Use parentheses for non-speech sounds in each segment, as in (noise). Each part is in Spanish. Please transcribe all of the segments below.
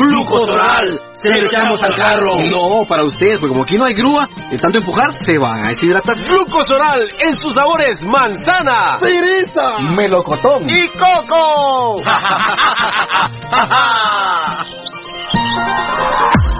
¡Glucosoral! ¡Se lo echamos al carro! No, para ustedes, porque como aquí no hay grúa, de tanto empujar se van a deshidratar. Glucosoral en sus sabores manzana, ¡Cereza! Melocotón. y coco. (laughs) (laughs)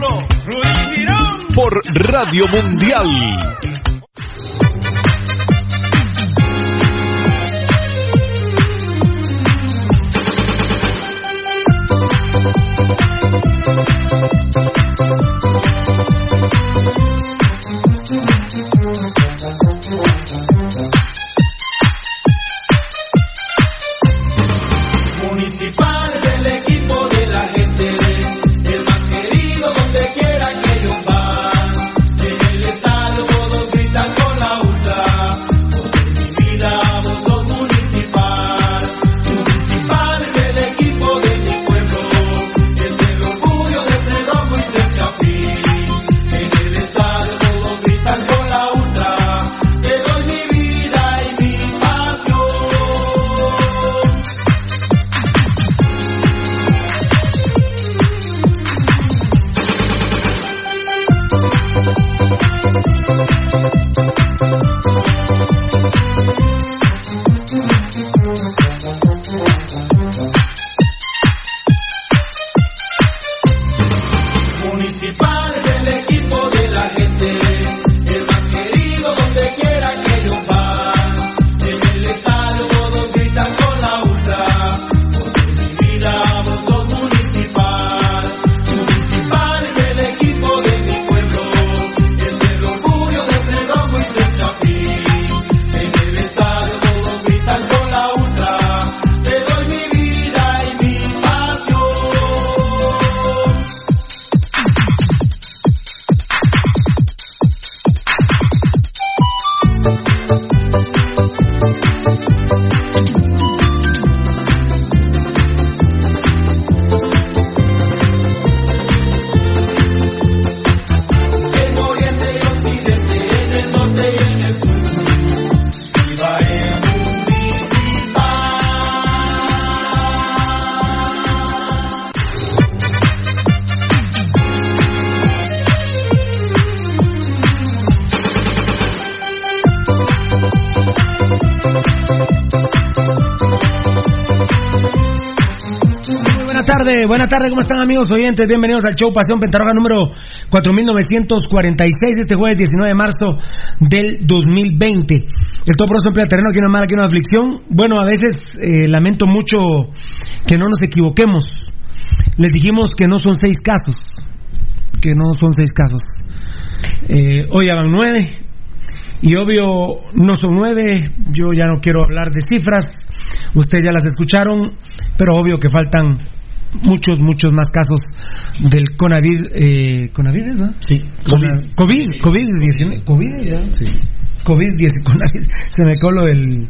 Radio Mundial. Buena tarde, ¿cómo están amigos oyentes? Bienvenidos al show Pasión Pentarroja número 4946, este jueves 19 de marzo del 2020. El todo proceso emplea terreno, aquí es mala, aquí es aflicción. Bueno, a veces eh, lamento mucho que no nos equivoquemos. Les dijimos que no son seis casos, que no son seis casos. Eh, hoy ya van nueve, y obvio no son nueve, yo ya no quiero hablar de cifras, ustedes ya las escucharon, pero obvio que faltan muchos, muchos más casos del Conavid, eh, ¿Conavid es, no? Sí. COVID, COVID, COVID-19, COVID, ya. Sí. COVID-19, (laughs) Conavid. se me coló el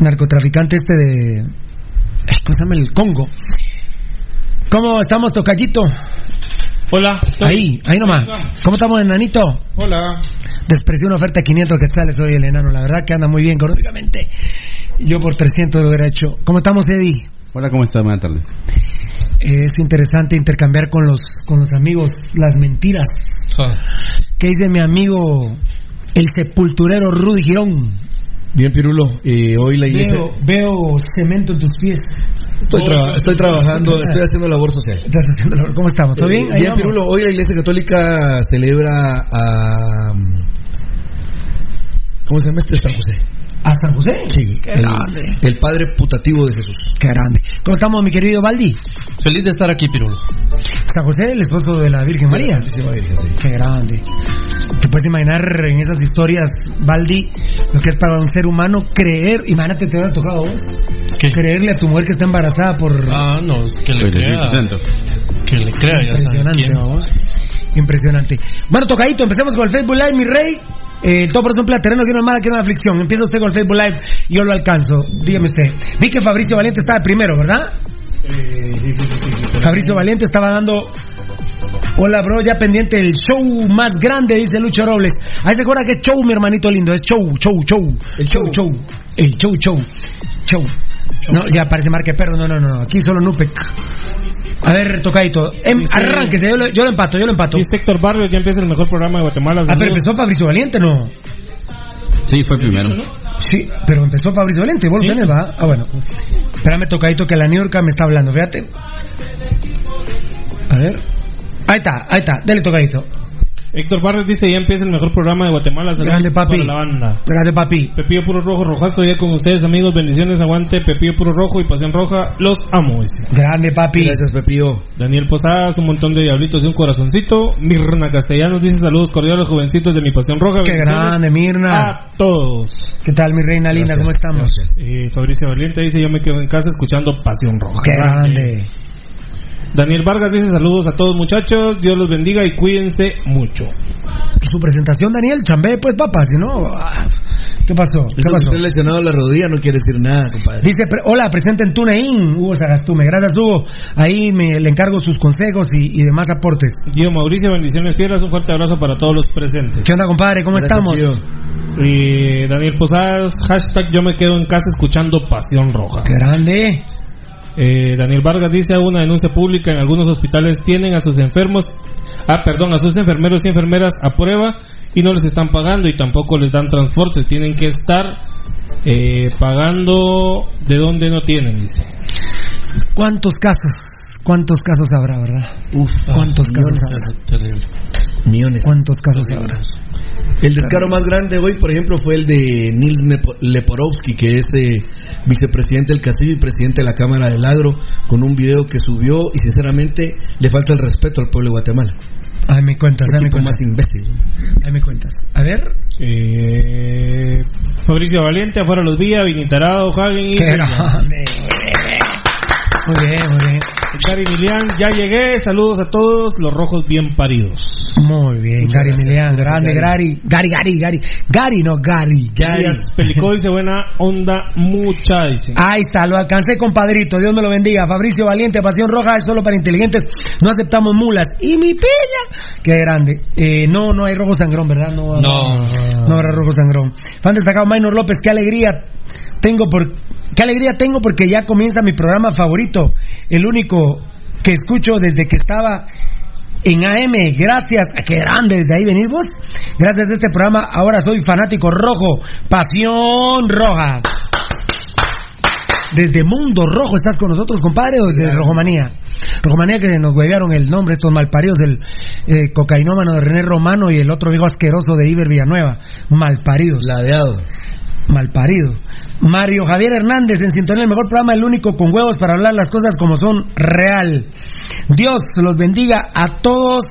narcotraficante este de, ¿cómo se llama? El Congo. ¿Cómo estamos, Tocallito? Hola. Ahí, ahí nomás. ¿Cómo estamos, enanito? Hola. Despreció una oferta de 500 quetzales hoy el enano. La verdad que anda muy bien económicamente. Yo por 300 lo hubiera hecho. ¿Cómo estamos, Eddie? Hola, ¿cómo estás? Buenas tardes. Es interesante intercambiar con los, con los amigos las mentiras. ¿Qué dice mi amigo el sepulturero Rudy Girón? Bien, Pirulo. Eh, hoy la iglesia. Veo, veo cemento en tus pies. Estoy, tra- estoy trabajando, estoy haciendo labor social. Estás haciendo labor. ¿Cómo estamos? ¿Todo bien? Eh, bien, vamos. Pirulo. Hoy la iglesia católica celebra a. ¿Cómo se llama este San José? ¿A San José? Sí. Qué el, grande. el padre putativo de Jesús. Qué grande. ¿Cómo estamos, mi querido Baldi? Feliz de estar aquí, Pirulo. San José, el esposo de la Virgen María. Santísima Virgen, sí. Qué grande. Te puedes imaginar en esas historias, Baldi, lo que es para un ser humano creer. Imagínate, te hubiera tocado a vos. creerle a tu mujer que está embarazada por. Ah, no, es que le crea. Que le crea, ya Impresionante, quién. Impresionante. Bueno, tocadito, empecemos con el Facebook Live, mi rey. Eh, todo por un terreno que no es mala, que no es aflicción. Empieza usted con el Facebook Live yo lo alcanzo. Dígame usted. Vi que Fabricio Valiente estaba primero, ¿verdad? Fabricio Valiente estaba dando. Hola, bro, ya pendiente el show más grande, dice Lucho Robles. Ahí se acuerda que es show, mi hermanito lindo. Es show, show, show. El show, show. El show, show. Show. No, ya parece marca de perro. No, no, no. Aquí solo Nupec. A ver, tocadito. Em, arránquese, yo, lo- yo lo empato, yo lo empato. Dice Héctor Barrios, ya empieza el mejor programa de Guatemala. Ah, pero empezó Fabricio Valiente, ¿no? Sí, fue primero. Sí, pero empezó Fabricio Valiente, vos lo tenés, va. Ah, bueno. Espérame, tocadito, que la New York me está hablando, fíjate. A ver. Ahí está, ahí está, dale tocadito. Héctor Barrios dice, ya empieza el mejor programa de Guatemala. Saludos papi. para la banda. Grande, papi. Pepillo Puro Rojo, Rojazo, ya con ustedes, amigos. Bendiciones, aguante. Pepillo Puro Rojo y Pasión Roja, los amo. dice. Grande, papi. Gracias, Pepillo. Daniel Posadas, un montón de diablitos y un corazoncito. Mirna Castellanos dice saludos cordiales, jovencitos de mi Pasión Roja. Qué grande, Mirna. A todos. ¿Qué tal, mi reina linda? ¿Cómo estamos? Eh, Fabricio Valiente dice, yo me quedo en casa escuchando Pasión Roja. Qué grande. Daniel Vargas dice saludos a todos muchachos, Dios los bendiga y cuídense mucho. Su presentación, Daniel, chambé, pues, papá, si no... ah, ¿Qué pasó? ¿Qué Eso pasó? lesionado la rodilla no quiere decir nada, compadre. Dice, pre- hola, presente en TuneIn, Hugo Sagastume. Gracias, Hugo. Ahí me, le encargo sus consejos y, y demás aportes. Gio Mauricio, bendiciones fieras, un fuerte abrazo para todos los presentes. ¿Qué onda, compadre? ¿Cómo Gracias, estamos? Y Daniel Posadas, hashtag yo me quedo en casa escuchando Pasión Roja. Qué grande. Eh, Daniel Vargas dice una denuncia pública en algunos hospitales tienen a sus enfermos, ah perdón, a sus enfermeros y enfermeras a prueba y no les están pagando y tampoco les dan transporte, tienen que estar eh, pagando de donde no tienen, dice. ¿Cuántos casos? ¿Cuántos casos habrá, verdad? Uf, ¿cuántos casos habrá? Terrible. Millones. ¿Cuántos casos habrá? El descaro más grande hoy, por ejemplo, fue el de Nils Nepo- Leporovsky, que es eh, vicepresidente del Castillo y presidente de la Cámara del Agro, con un video que subió y sinceramente le falta el respeto al pueblo de Guatemala. Ahí me cuentas, Qué ahí me tipo cuentas. más imbécil. Ahí me cuentas. A ver. Eh, Fabricio Valiente, afuera los días, Vinitarado, Hagen y... Qué grande. Muy bien, muy bien. Gary Milian, ya llegué, saludos a todos, los rojos bien paridos. Muy bien, Gary Milian, grande, Gary. Gary, Gary, Gary. Gary, no Gary. Gary. Pelicó dice buena onda, mucha, dice. Ahí está, lo alcancé, compadrito. Dios me lo bendiga. Fabricio Valiente, Pasión Roja es solo para inteligentes. No aceptamos mulas. Y mi piña. Qué grande. Eh, no, no hay rojo sangrón, ¿verdad? No, No. no habrá rojo sangrón. Fan destacado Maynor López, qué alegría tengo por qué alegría tengo porque ya comienza mi programa favorito, el único que escucho desde que estaba en AM. Gracias, a qué grande, desde ahí venís vos. Gracias a este programa ahora soy fanático rojo, Pasión Roja. Desde Mundo Rojo estás con nosotros, compadre, o desde Rojomanía. Rojomanía que nos huevearon el nombre, estos malparidos del eh, cocainómano de René Romano y el otro viejo asqueroso de Iber Villanueva. Malparidos. Ladeado. Malparido. Mario Javier Hernández en sintonía, el mejor programa, el único con huevos para hablar las cosas como son real. Dios los bendiga a todos,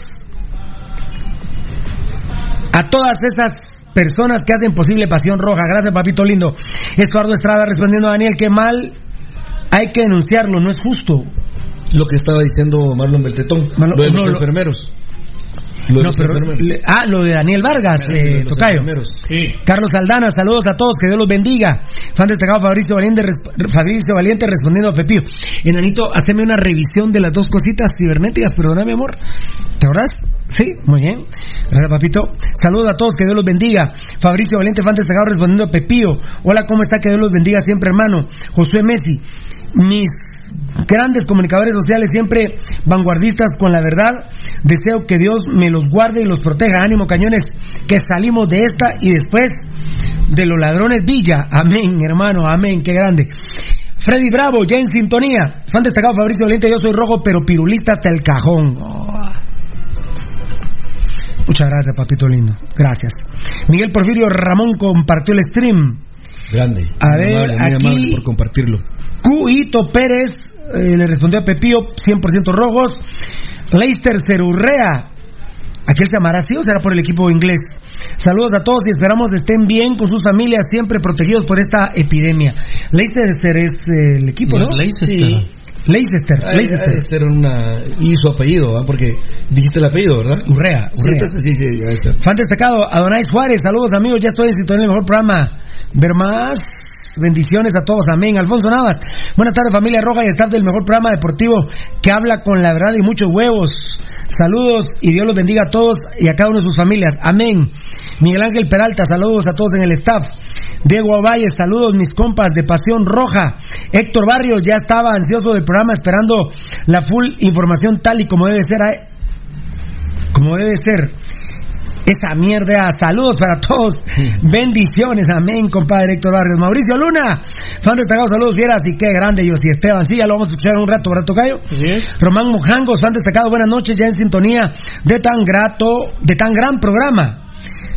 a todas esas personas que hacen posible Pasión Roja. Gracias, papito lindo. Estuardo Estrada respondiendo a Daniel, que mal hay que denunciarlo, no es justo. Lo que estaba diciendo Marlon Beltetón, Marlon- lo de no, los lo- enfermeros. Lo No, pero- le- ah, lo de Daniel Vargas, eh, Tocayo. Carlos Aldana, saludos a todos, que Dios los bendiga. Fan destacado Fabricio Valiente, Fabricio Valiente respondiendo a Pepío. Enanito, haceme una revisión de las dos cositas cibernéticas, perdóname amor. ¿Te acordás? Sí, muy bien. Gracias, papito. Saludos a todos, que Dios los bendiga. Fabricio Valiente, fan destacado respondiendo a Pepío. Hola, ¿cómo está? Que Dios los bendiga siempre, hermano. Josué Messi, mis grandes comunicadores sociales, siempre vanguardistas con la verdad. Deseo que Dios me los guarde y los proteja. Ánimo, cañones, que salimos de esta y después de los ladrones Villa. Amén, hermano, amén, qué grande. Freddy Bravo, ya en sintonía. Fan destacado Fabricio Valiente, yo soy rojo, pero pirulista hasta el cajón. Oh. Muchas gracias, papito lindo. Gracias. Miguel Porfirio Ramón compartió el stream. Grande. A Muy ver, amable, muy aquí- amable por compartirlo. Cuito Pérez eh, le respondió a Pepío, 100% rojos. Leister Cerurrea. Aquel se amará sí o será por el equipo inglés. Saludos a todos y esperamos estén bien con sus familias, siempre protegidos por esta epidemia. Leicester es el equipo, ¿no? Leicester. Sí. Leicester, Leicester. ser una... Y su apellido, ¿ah? porque dijiste el apellido, ¿verdad? Urrea, Sí, Urrea. entonces sí, sí. Fan destacado, Adonai Juárez, saludos amigos, ya estoy en sintonía en el mejor programa. Ver más, bendiciones a todos, amén. Alfonso Navas, buenas tardes familia roja y staff del mejor programa deportivo que habla con la verdad y muchos huevos. Saludos y Dios los bendiga a todos y a cada uno de sus familias, amén. Miguel Ángel Peralta, saludos a todos en el staff. Diego Ovalle, saludos mis compas de Pasión Roja. Héctor Barrios ya estaba ansioso del programa esperando la full información tal y como debe ser. ¿eh? Como debe ser. Esa mierda, saludos para todos. Bendiciones, amén, compadre Héctor Barrios. Mauricio Luna, fan destacado, saludos fieras y qué grande, yo y Esteban. Sí, ya lo vamos a escuchar un rato, ¿verdad, Tocayo? Román Mojangos, fan destacado, buenas noches, ya en sintonía de tan grato, de tan gran programa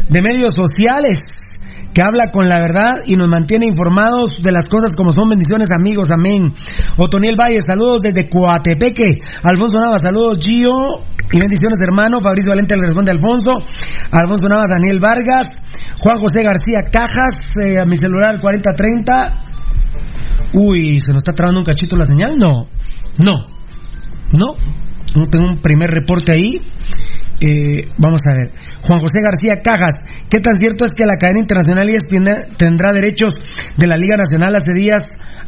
de medios sociales que habla con la verdad y nos mantiene informados de las cosas como son bendiciones amigos, amén. Otoniel Valle, saludos desde Coatepeque. Alfonso Navas, saludos Gio y bendiciones hermano. Fabricio Valente le responde Alfonso. Alfonso Navas, Daniel Vargas. Juan José García Cajas, eh, a mi celular 4030. Uy, ¿se nos está trabando un cachito la señal? No, no, no. No Tengo un primer reporte ahí. Eh, vamos a ver. Juan José García Cajas, ¿qué tan cierto es que la cadena internacional ESPN tendrá derechos de la Liga Nacional? Hace días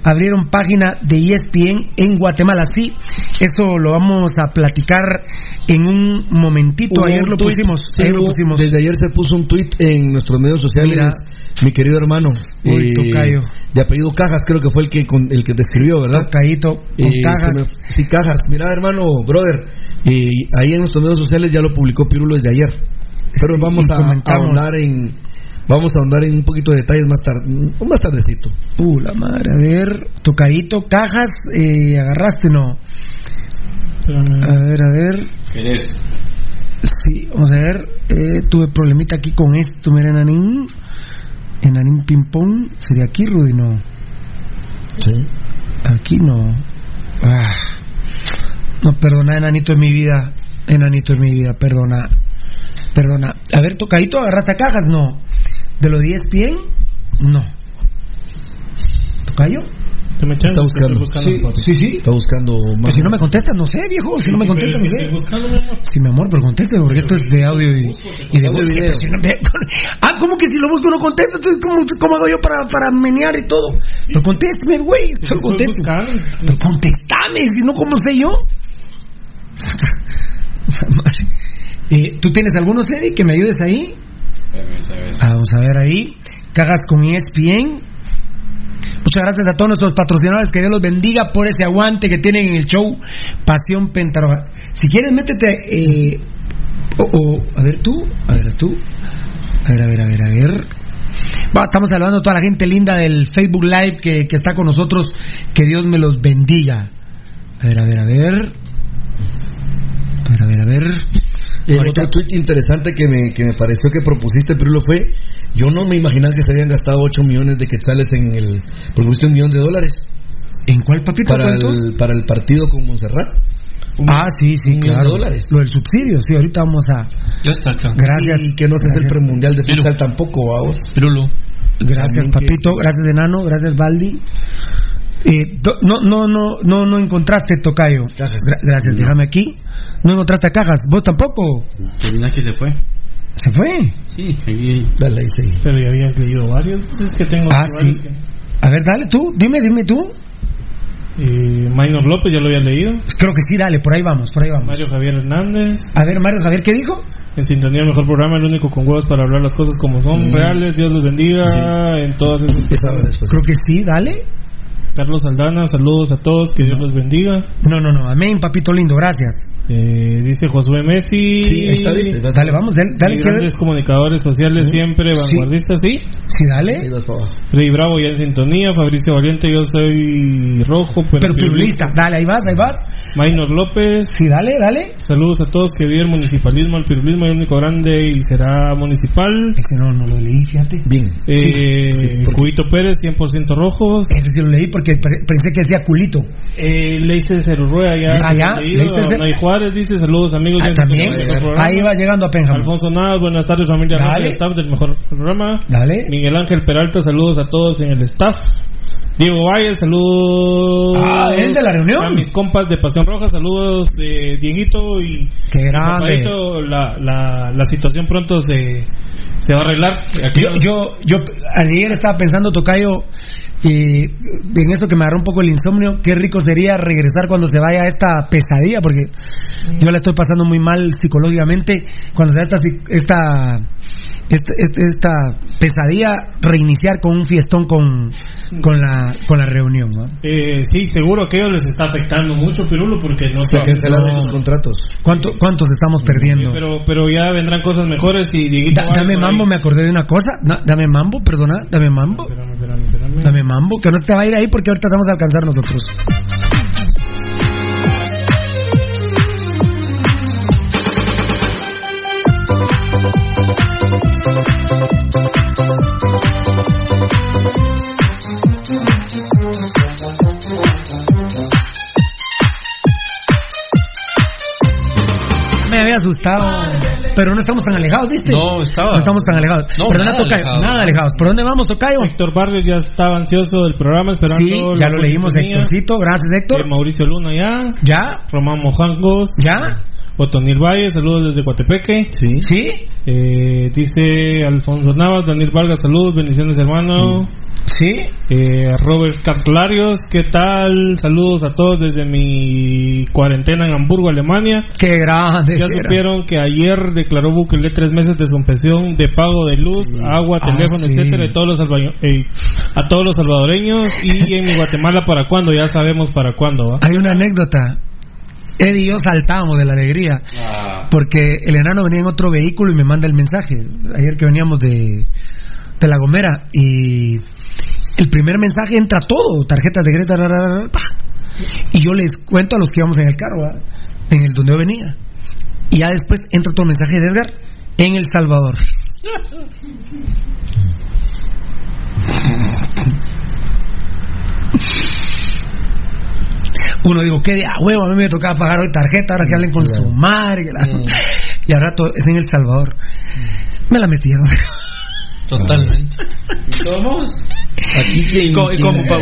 abrieron página de ESPN en Guatemala. Sí, eso lo vamos a platicar en un momentito. Hubo ayer un lo tuit, pusimos. ayer lo pusimos. Desde ayer se puso un tuit en nuestros medios sociales. Mira. Mi querido hermano, eh, Uy, de apellido Cajas, creo que fue el que con- el que te escribió, ¿verdad? Tocayito, con Eh, Cajas. me- sí, Cajas. Mira, hermano, brother, eh, ahí en nuestros medios sociales ya lo publicó Pirulo desde ayer. Pero Sí, vamos a, comentamos. ahondar en vamos a ahondar en un poquito de detalles más tarde, más tardecito. Uh, la madre, a ver, tocadito, cajas, eh, agarraste, no. A ver, a ver. ¿Querés? Sí, vamos a ver. Eh, tuve problemita aquí con esto, mira, Enanín. Enanín Ping Pong. ¿Sería aquí, Rudy? No. Sí. Aquí no. Ah. No, perdona, Enanito en mi vida. Enanito en mi vida, perdona. Perdona. A ver, tocadito, agarraste a cajas, no. ¿De los 10 pies? No. ¿Tocayo? ¿Te me Está buscando. Sí, sí, sí. Está buscando Pues más. si no me contestas, no sé, viejo. Si no me contestas, no sé. buscando, mi amor. Sí, mi amor, pero contésteme, porque esto es de audio y, y de Audio y voz. video. Pero si no me- (laughs) Ah, ¿cómo que si lo busco no contesta? Entonces, ¿cómo, cómo hago yo para, para menear y todo? Pero contésteme, güey. Solo. Pero contéstame, si no, ¿cómo sé yo? (laughs) Eh, ¿Tú tienes algunos, Eddie, que me ayudes ahí? Ah, vamos a ver ahí. Cagas con ESPN. Muchas gracias a todos nuestros patrocinadores. Que Dios los bendiga por ese aguante que tienen en el show Pasión Pentaroja. Si quieres, métete. Eh, a ver tú. A ver tú. A ver, a ver, a ver, a ver. Estamos saludando a toda la gente linda del Facebook Live que, que está con nosotros. Que Dios me los bendiga. A ver, a ver, a ver. A ver, a ver, a ver. El Ahorita- otro tweet interesante que me, que me pareció que propusiste, Pirulo, fue: Yo no me imaginaba que se habían gastado 8 millones de quetzales en el. Porque pusiste un millón de dólares. ¿En cuál papito? Para el, para el partido con Montserrat. Un- Ah, sí, sí, un millón claro. de dólares. Lo del subsidio, sí, ahorita vamos a. Ya está acá. Gracias. Y que no se el Gracias. premundial de futsal tampoco, vamos. Pirulo. Gracias, También que- papito. Gracias, enano. Gracias, Baldi. Eh, no, no, no, no, no encontraste tocayo. Cajas. Gra- gracias, déjame aquí. No encontraste a cajas. ¿Vos tampoco? que se fue. ¿Se fue? Sí, aquí. Dale ahí, sí. Pero ya habías leído varios. Pues es que tengo. Ah, sí. que- A ver, dale tú. Dime, dime tú. Eh, Minor López, ya lo había leído. Creo que sí, dale. Por ahí vamos, por ahí vamos. Mario Javier Hernández. A ver, Mario Javier, ¿qué dijo? En sintonía, el mejor programa, el único con huevos para hablar las cosas como son, Mm. reales. Dios los bendiga en todas esas. Creo que sí, dale. Carlos Aldana, saludos a todos, que Dios los bendiga. No, no, no. Amén, papito lindo. Gracias. Eh, dice Josué Messi. Sí, ahí está. Dale, vamos, dale, dale que- grandes comunicadores sociales siempre, vanguardistas, sí. Sí, dale. Freddy Bravo ya en sintonía. Fabricio Valiente, yo soy rojo, pero, Pero pirulista. Dale, ahí vas, ahí vas. Maynor López. Sí, dale, dale. Saludos a todos que viven municipalismo. El pirulismo es el único grande y será municipal. Ese no, no lo leí, fíjate. Bien. Eh, Sí, sí, Cubito Pérez, 100% rojos. Ese sí lo leí porque pe- pensé que decía culito. Eh, Leice Cerruea ya. Ah, ya, leído. Leicester Cer- Nay Juárez dice saludos amigos. Ah, también. Ahí va llegando a Penjam. Alfonso Navas, buenas tardes familia Dale. Y staff del mejor programa. Dale. Miguel Ángel Peralta, saludos a todos en el staff. Diego Valle, saludos. Ah, ¿es de la reunión? A mis compas de Pasión Roja, saludos de Dieguito y Qué grande. Rafaelito. La, la, la situación pronto se, se va a arreglar. Aquí Yo, yo, yo ayer estaba pensando, Tocayo, y en eso que me agarró un poco el insomnio, qué rico sería regresar cuando se vaya esta pesadilla, porque yo la estoy pasando muy mal psicológicamente, cuando se da esta, esta, esta, esta- esta pesadilla, reiniciar con un fiestón con, con, la, con la reunión. ¿no? Eh, sí, seguro que ellos les está afectando mucho, Pirulo, porque no Se cancelaron no. sus contratos. ¿Cuánto, ¿Cuántos estamos perdiendo? Pero, pero ya vendrán cosas mejores y Dieguito Da- Valle dame ahí- mambo, me acordé de una cosa. Dame mambo, perdona, dame mambo. Espérame, espérame, espérame. Dame mambo, que no te va a ir ahí porque ahorita vamos a alcanzar nosotros. Me había asustado, pero no estamos tan alejados, ¿viste? No, estaba. No estamos tan alejados. No, Perdona, nada Tocayo, alejado. nada alejados. ¿Por dónde vamos, Tocayo? Héctor Barrios ya estaba ansioso del programa esperando. Sí, ya lo leímos. Héctorcito. Gracias, Héctor. Eh, Mauricio Luna ya. ¿Ya? Román Mojangos. ¿Ya? Otonil Valle, saludos desde Coatepeque. Sí. ¿Sí? Eh, dice Alfonso Navas, Daniel Vargas, saludos, bendiciones hermano. ¿Sí? Eh, Robert Carlarios, ¿qué tal? Saludos a todos desde mi cuarentena en Hamburgo, Alemania. Qué grande. Ya qué supieron que ayer declaró Bukele tres meses de suspensión de pago de luz, agua, Ah, teléfono, sí. etcétera, a todos los eh, a todos los salvadoreños y en mi Guatemala para cuándo, ya sabemos para cuándo, ¿va? Hay una anécdota. Eddie y yo saltamos de la alegría porque el enano venía en otro vehículo y me manda el mensaje. Ayer que veníamos de, de La Gomera y el primer mensaje entra todo, tarjetas de Greta, ra, ra, y yo les cuento a los que íbamos en el carro, en el donde yo venía. Y ya después entra otro mensaje de Edgar en El Salvador. (laughs) Uno digo, ¿qué de a huevo? A mí me tocaba pagar hoy tarjeta, ahora que hablen con su madre. la- (laughs) Y al rato es en El Salvador. Me la metieron. Totalmente. (laughs) Aquí quien, ¿Cómo- quien- cómo, Pau?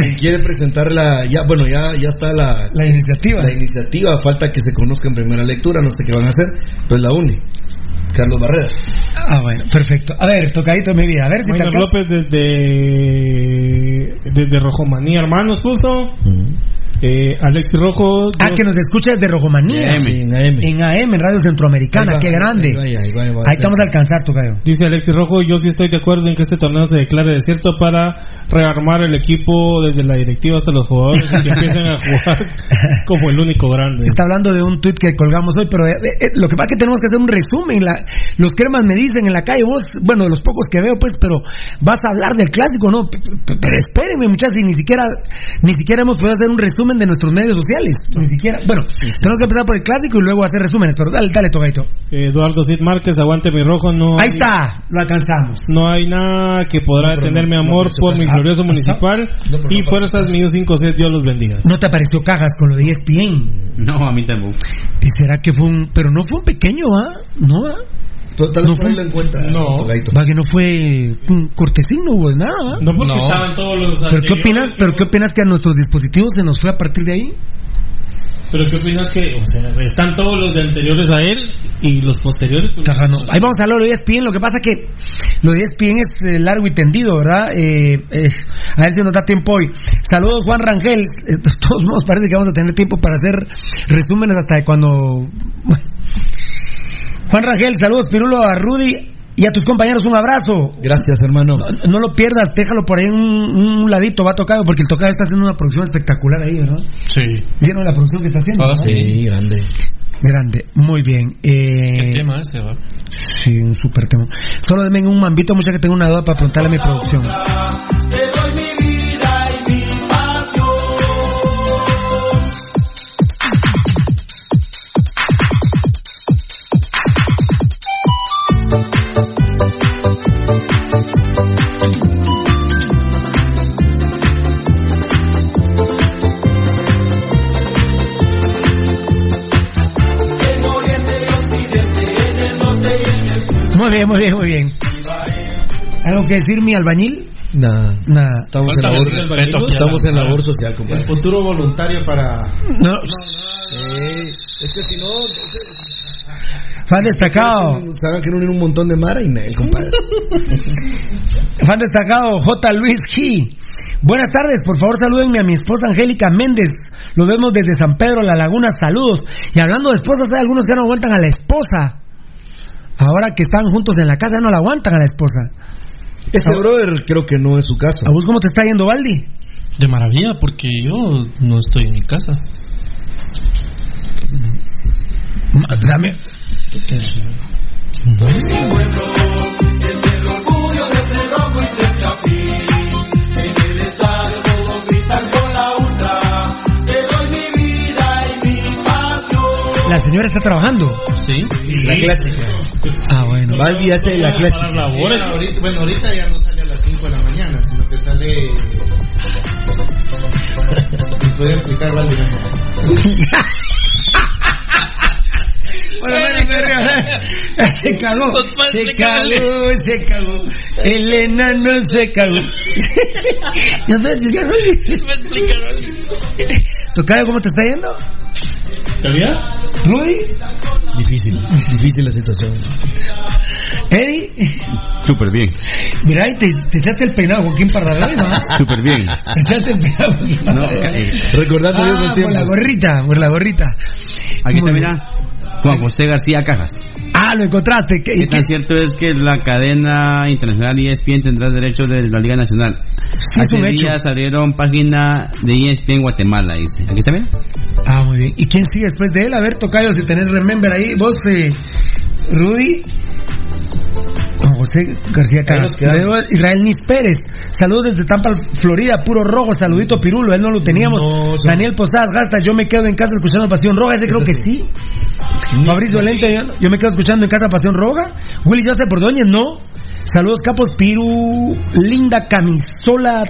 quien quiere presentar la ya bueno ya ya está la, La iniciativa. la iniciativa falta que se conozca en primera lectura no sé qué van a hacer pues la une Carlos Barrera Ah, bueno, perfecto. A ver, tocadito mi vida. A ver si te. López desde desde Rojomanía Hermanos puso eh, Alexis Rojo Ah, que nos escucha desde Rojomanía. Sí, en AM En AM, en Radio Centroamericana. Va, Qué grande. ahí va, ahí va, ahí va. Ahí te vamos a alcanzar, Tocayo. Dice Alexis Rojo, yo sí estoy de acuerdo en que este torneo se declare desierto para rearmar el equipo desde la directiva hasta los jugadores y que empiecen a jugar (laughs) como el único grande. Está hablando de un tuit que colgamos hoy, pero eh, eh, lo que pasa es que tenemos que hacer un resumen. La- los cremas me dicen en la calle, vos, bueno, los pocos que veo, pues, pero vas a hablar del clásico, ¿no? Pero espérenme, muchachos, y ni siquiera, ni siquiera hemos podido hacer un resumen de nuestros medios sociales. Ni siquiera. Bueno, tenemos que empezar por el clásico y luego hacer resúmenes, pero dale, dale, Tocaito. Eduardo Cid Márquez, aguante mi rojo, no Ahí hay- está, lo alcanzamos. No hay nada que podrá No, detener no, mi no, amor se por mi glorioso Ah, municipal No, y no fuerzas pasa. mío 5C, Dios los bendiga. ¿No te apareció cajas con lo de ESPN? No, a mí tampoco. ¿Y será que fue un.? Pero no fue un pequeño, ¿ah? ¿No, ah? Pero tal vez No por ahí fue- lo encuentra No. Va que no fue un cortesín, no hubo nada, ¿ah? No porque No. estaban todos los ¿Pero qué anteriores, opinas? ¿Pero qué opinas que a nuestros dispositivos se nos fue a partir de ahí? Pero qué opinas que, o sea, están todos los de anteriores a él y los posteriores. pues, Caja, no. Ahí vamos a hablar de ESPN. Lo que pasa que lo de ESPN es eh, largo y tendido, ¿verdad? Eh, eh, a ver si nos da tiempo hoy. Saludos, Juan Rangel. Eh, De todos modos, parece que vamos a tener tiempo para hacer resúmenes hasta de cuando. (laughs) Juan Rangel, saludos, Pirulo, a Rudy y a tus compañeros. Un abrazo. gracias hermano No, no lo pierdas, déjalo por ahí en un, un ladito, va a tocar, porque el tocado está haciendo una producción espectacular ahí, ¿verdad? Sí. ¿Vieron la producción que está haciendo? Ah, sí. grande Grande, muy bien. Eh, ¿Qué tema este, va? Sí, un super tema. Solo denme un mambito, mucha que tengo una duda para preguntarle a mi producción. Muy bien, muy bien, muy bien. ¿Algo que decir, mi albañil? Nada. Nada. Estamos en labor, respeto estamos la- en labor social, compadre. Futuro voluntario para. No. Eh, es que si no, Fan destacado. saben que no un montón de mara y Nel, compadre. (laughs) Fan destacado, J. Luis G. Buenas tardes, por favor salúdenme a mi esposa Angélica Méndez. Lo vemos desde San Pedro, La Laguna, saludos. Y hablando de esposas, hay algunos que no aguantan a la esposa. Ahora que están juntos en la casa, no la aguantan a la esposa. Este brother creo que no es su caso. ¿A vos cómo te está yendo, Valdi? De maravilla, porque yo no estoy en mi casa. Dame. Mi La señora está trabajando. Sí. La clásica. Ah, bueno. Valdi hace la clásica. Bueno, ahorita, bueno, ahorita ya no sale a las 5 de la mañana, sino que sale. (laughs) ¿Me puede explicar, Valdi? (laughs) Bueno, bueno, bueno, (laughs) se cagó, se cagó, se cagó. (laughs) El enano se cagó. ¿Nos puedes explicar, Rudy? Tocayo, ¿cómo te está yendo? ¿Calidad? ¿Rudy? Difícil, difícil la situación. ¿Eddie? Súper bien, Mira, te, te echaste el peinado, Joaquín Pardavé, ¿no? súper bien. Te echaste el peinado, Joaquín No, eh, Recordando Ah, por la gorrita, por la gorrita. aquí está, mira, Juan José García Cajas. Ah, lo encontraste. ¿Qué, ¿Qué qué- tan cierto es que la cadena internacional ESPN tendrá derechos de la Liga Nacional? Sí, Hace días abrieron página de ESPN Guatemala, dice. ¿Aquí está bien? Ah, muy bien. ¿Y quién sigue después de él? A ver, Tocayo, si tenés remember ahí. Vos, eh, Rudy. José García Caras. Israel Nis Pérez. Saludos desde Tampa, Florida. Puro rojo. Saludito Pirulo. Él no lo teníamos. No, Daniel Posadas Gasta. Yo me quedo en casa escuchando Pasión Roja. Ese creo que sí. Fabricio Valente. Yo, yo me quedo escuchando en casa Pasión Roja. Willy Joseph Ordóñez. No. Saludos, capos. Piru. Linda camisola.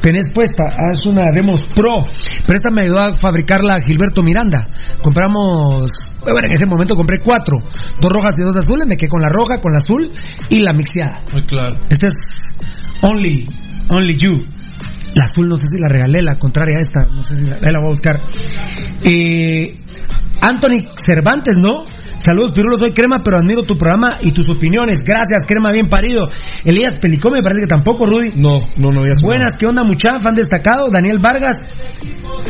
Tenés puesta, es una Demos Pro. Pero esta me ayudó a fabricarla Gilberto Miranda. Compramos, bueno, en ese momento compré cuatro, dos rojas y dos azules. Me quedé con la roja, con la azul y la mixeada. Muy claro. Este es Only, Only You. La azul no sé si la regalé, la contraria a esta, no sé si la voy a buscar. Eh, Anthony Cervantes, ¿no? Saludos, Pirulo, soy Crema, pero admiro tu programa y tus opiniones. Gracias, Crema, bien parido. Elías Pelicó, me parece que tampoco, Rudy. No, no, no había sonado. Buenas, ¿qué onda, mucha? Fan destacado, Daniel Vargas.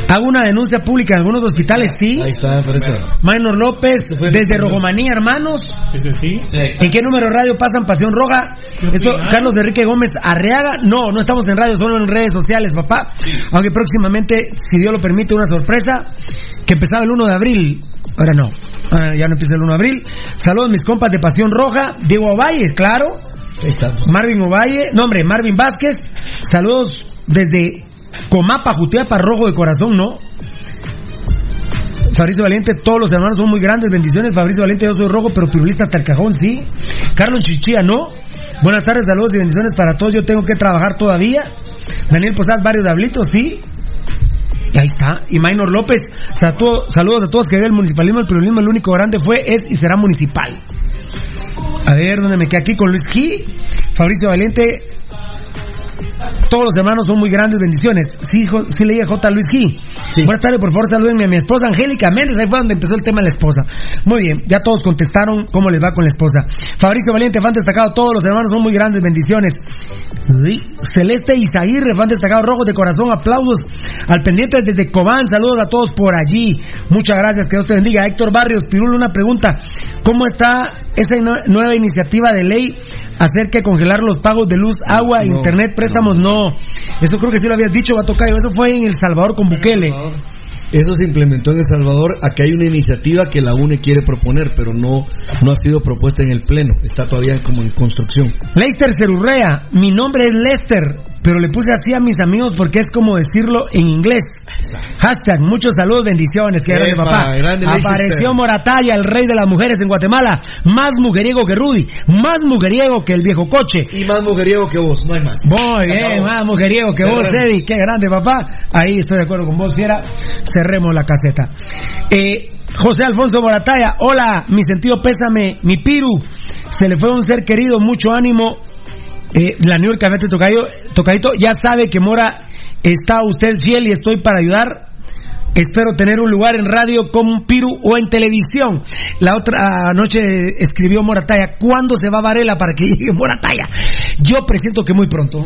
Hago una denuncia pública en algunos hospitales, sí. Ahí está, por eso. Maynor López, desde Rogomanía, hermanos. Ese sí. ¿En qué número de radio pasan Pasión Roja? Esto, Carlos Enrique Gómez Arriaga. No, no estamos en radio, solo en redes sociales, papá. Aunque próximamente, si Dios lo permite, una sorpresa que empezaba el 1 de abril. Ahora no, ahora ya no empieza el 1 de abril. Saludos mis compas de Pasión Roja. Diego Ovalle, claro. Ahí estamos. Marvin Ovalle, no hombre, Marvin Vázquez. Saludos desde Comapa, Jutiapa, Rojo de Corazón, ¿no? Fabricio Valiente, todos los hermanos son muy grandes, bendiciones. Fabricio Valiente, yo soy rojo, pero pirulista hasta el cajón, sí. Carlos Chichía, ¿no? Buenas tardes, saludos y bendiciones para todos. Yo tengo que trabajar todavía. Daniel Posadas, varios Dablitos, sí. Ahí está. Y Maynor López, saludos a todos que ve el municipalismo, el periodismo, el único grande fue, es y será municipal. A ver, ¿dónde me quedé aquí con Luis G? Fabricio Valiente, todos los hermanos son muy grandes, bendiciones. Sí, jo- sí leía J. Luis G. Buenas tardes, por favor, salúdenme a mi esposa Angélica Méndez. Ahí fue donde empezó el tema de la esposa. Muy bien, ya todos contestaron cómo les va con la esposa. Fabricio Valiente, fan destacado, todos los hermanos son muy grandes, bendiciones. Sí. Celeste Izaguirre, fan destacado, rojos de corazón, aplausos al pendiente desde Cobán. Saludos a todos por allí. Muchas gracias, que Dios te bendiga. Héctor Barrios, Pirulo, una pregunta. ¿Cómo está esa nue- nueva iniciativa de ley acerca de congelar los pagos de luz, agua, internet, préstamos? No. Eso creo que sí lo habías dicho, va a tocar. Eso fue en El Salvador con Bukele. Eso se implementó en El Salvador. Aquí hay una iniciativa que la UNE quiere proponer, pero no, no ha sido propuesta en el Pleno. Está todavía como en construcción. Lester Cerurrea, mi nombre es Lester, pero le puse así a mis amigos porque es como decirlo en inglés. Hashtag, muchos saludos, bendiciones, que grande papá. grande. Apareció Morataya, el rey de las mujeres en Guatemala, más mujeriego que Rudy, más mujeriego que el viejo coche. Y más mujeriego que vos, no hay más. Muy bien, más mujeriego que vos. Eddie, qué grande papá. Ahí estoy de acuerdo con vos, Fiera. Cerremos la caseta. Eh, José Alfonso Morataya, hola, mi sentido pésame, mi piru. Se le fue un ser querido, mucho ánimo. Eh, la New York Café Tocayo, Tocadito ya sabe que Mora está usted fiel y estoy para ayudar. Espero tener un lugar en radio como Piru o en televisión. La otra noche escribió Morataya, ¿cuándo se va a Varela para que (laughs) llegue Morataya? Yo presiento que muy pronto.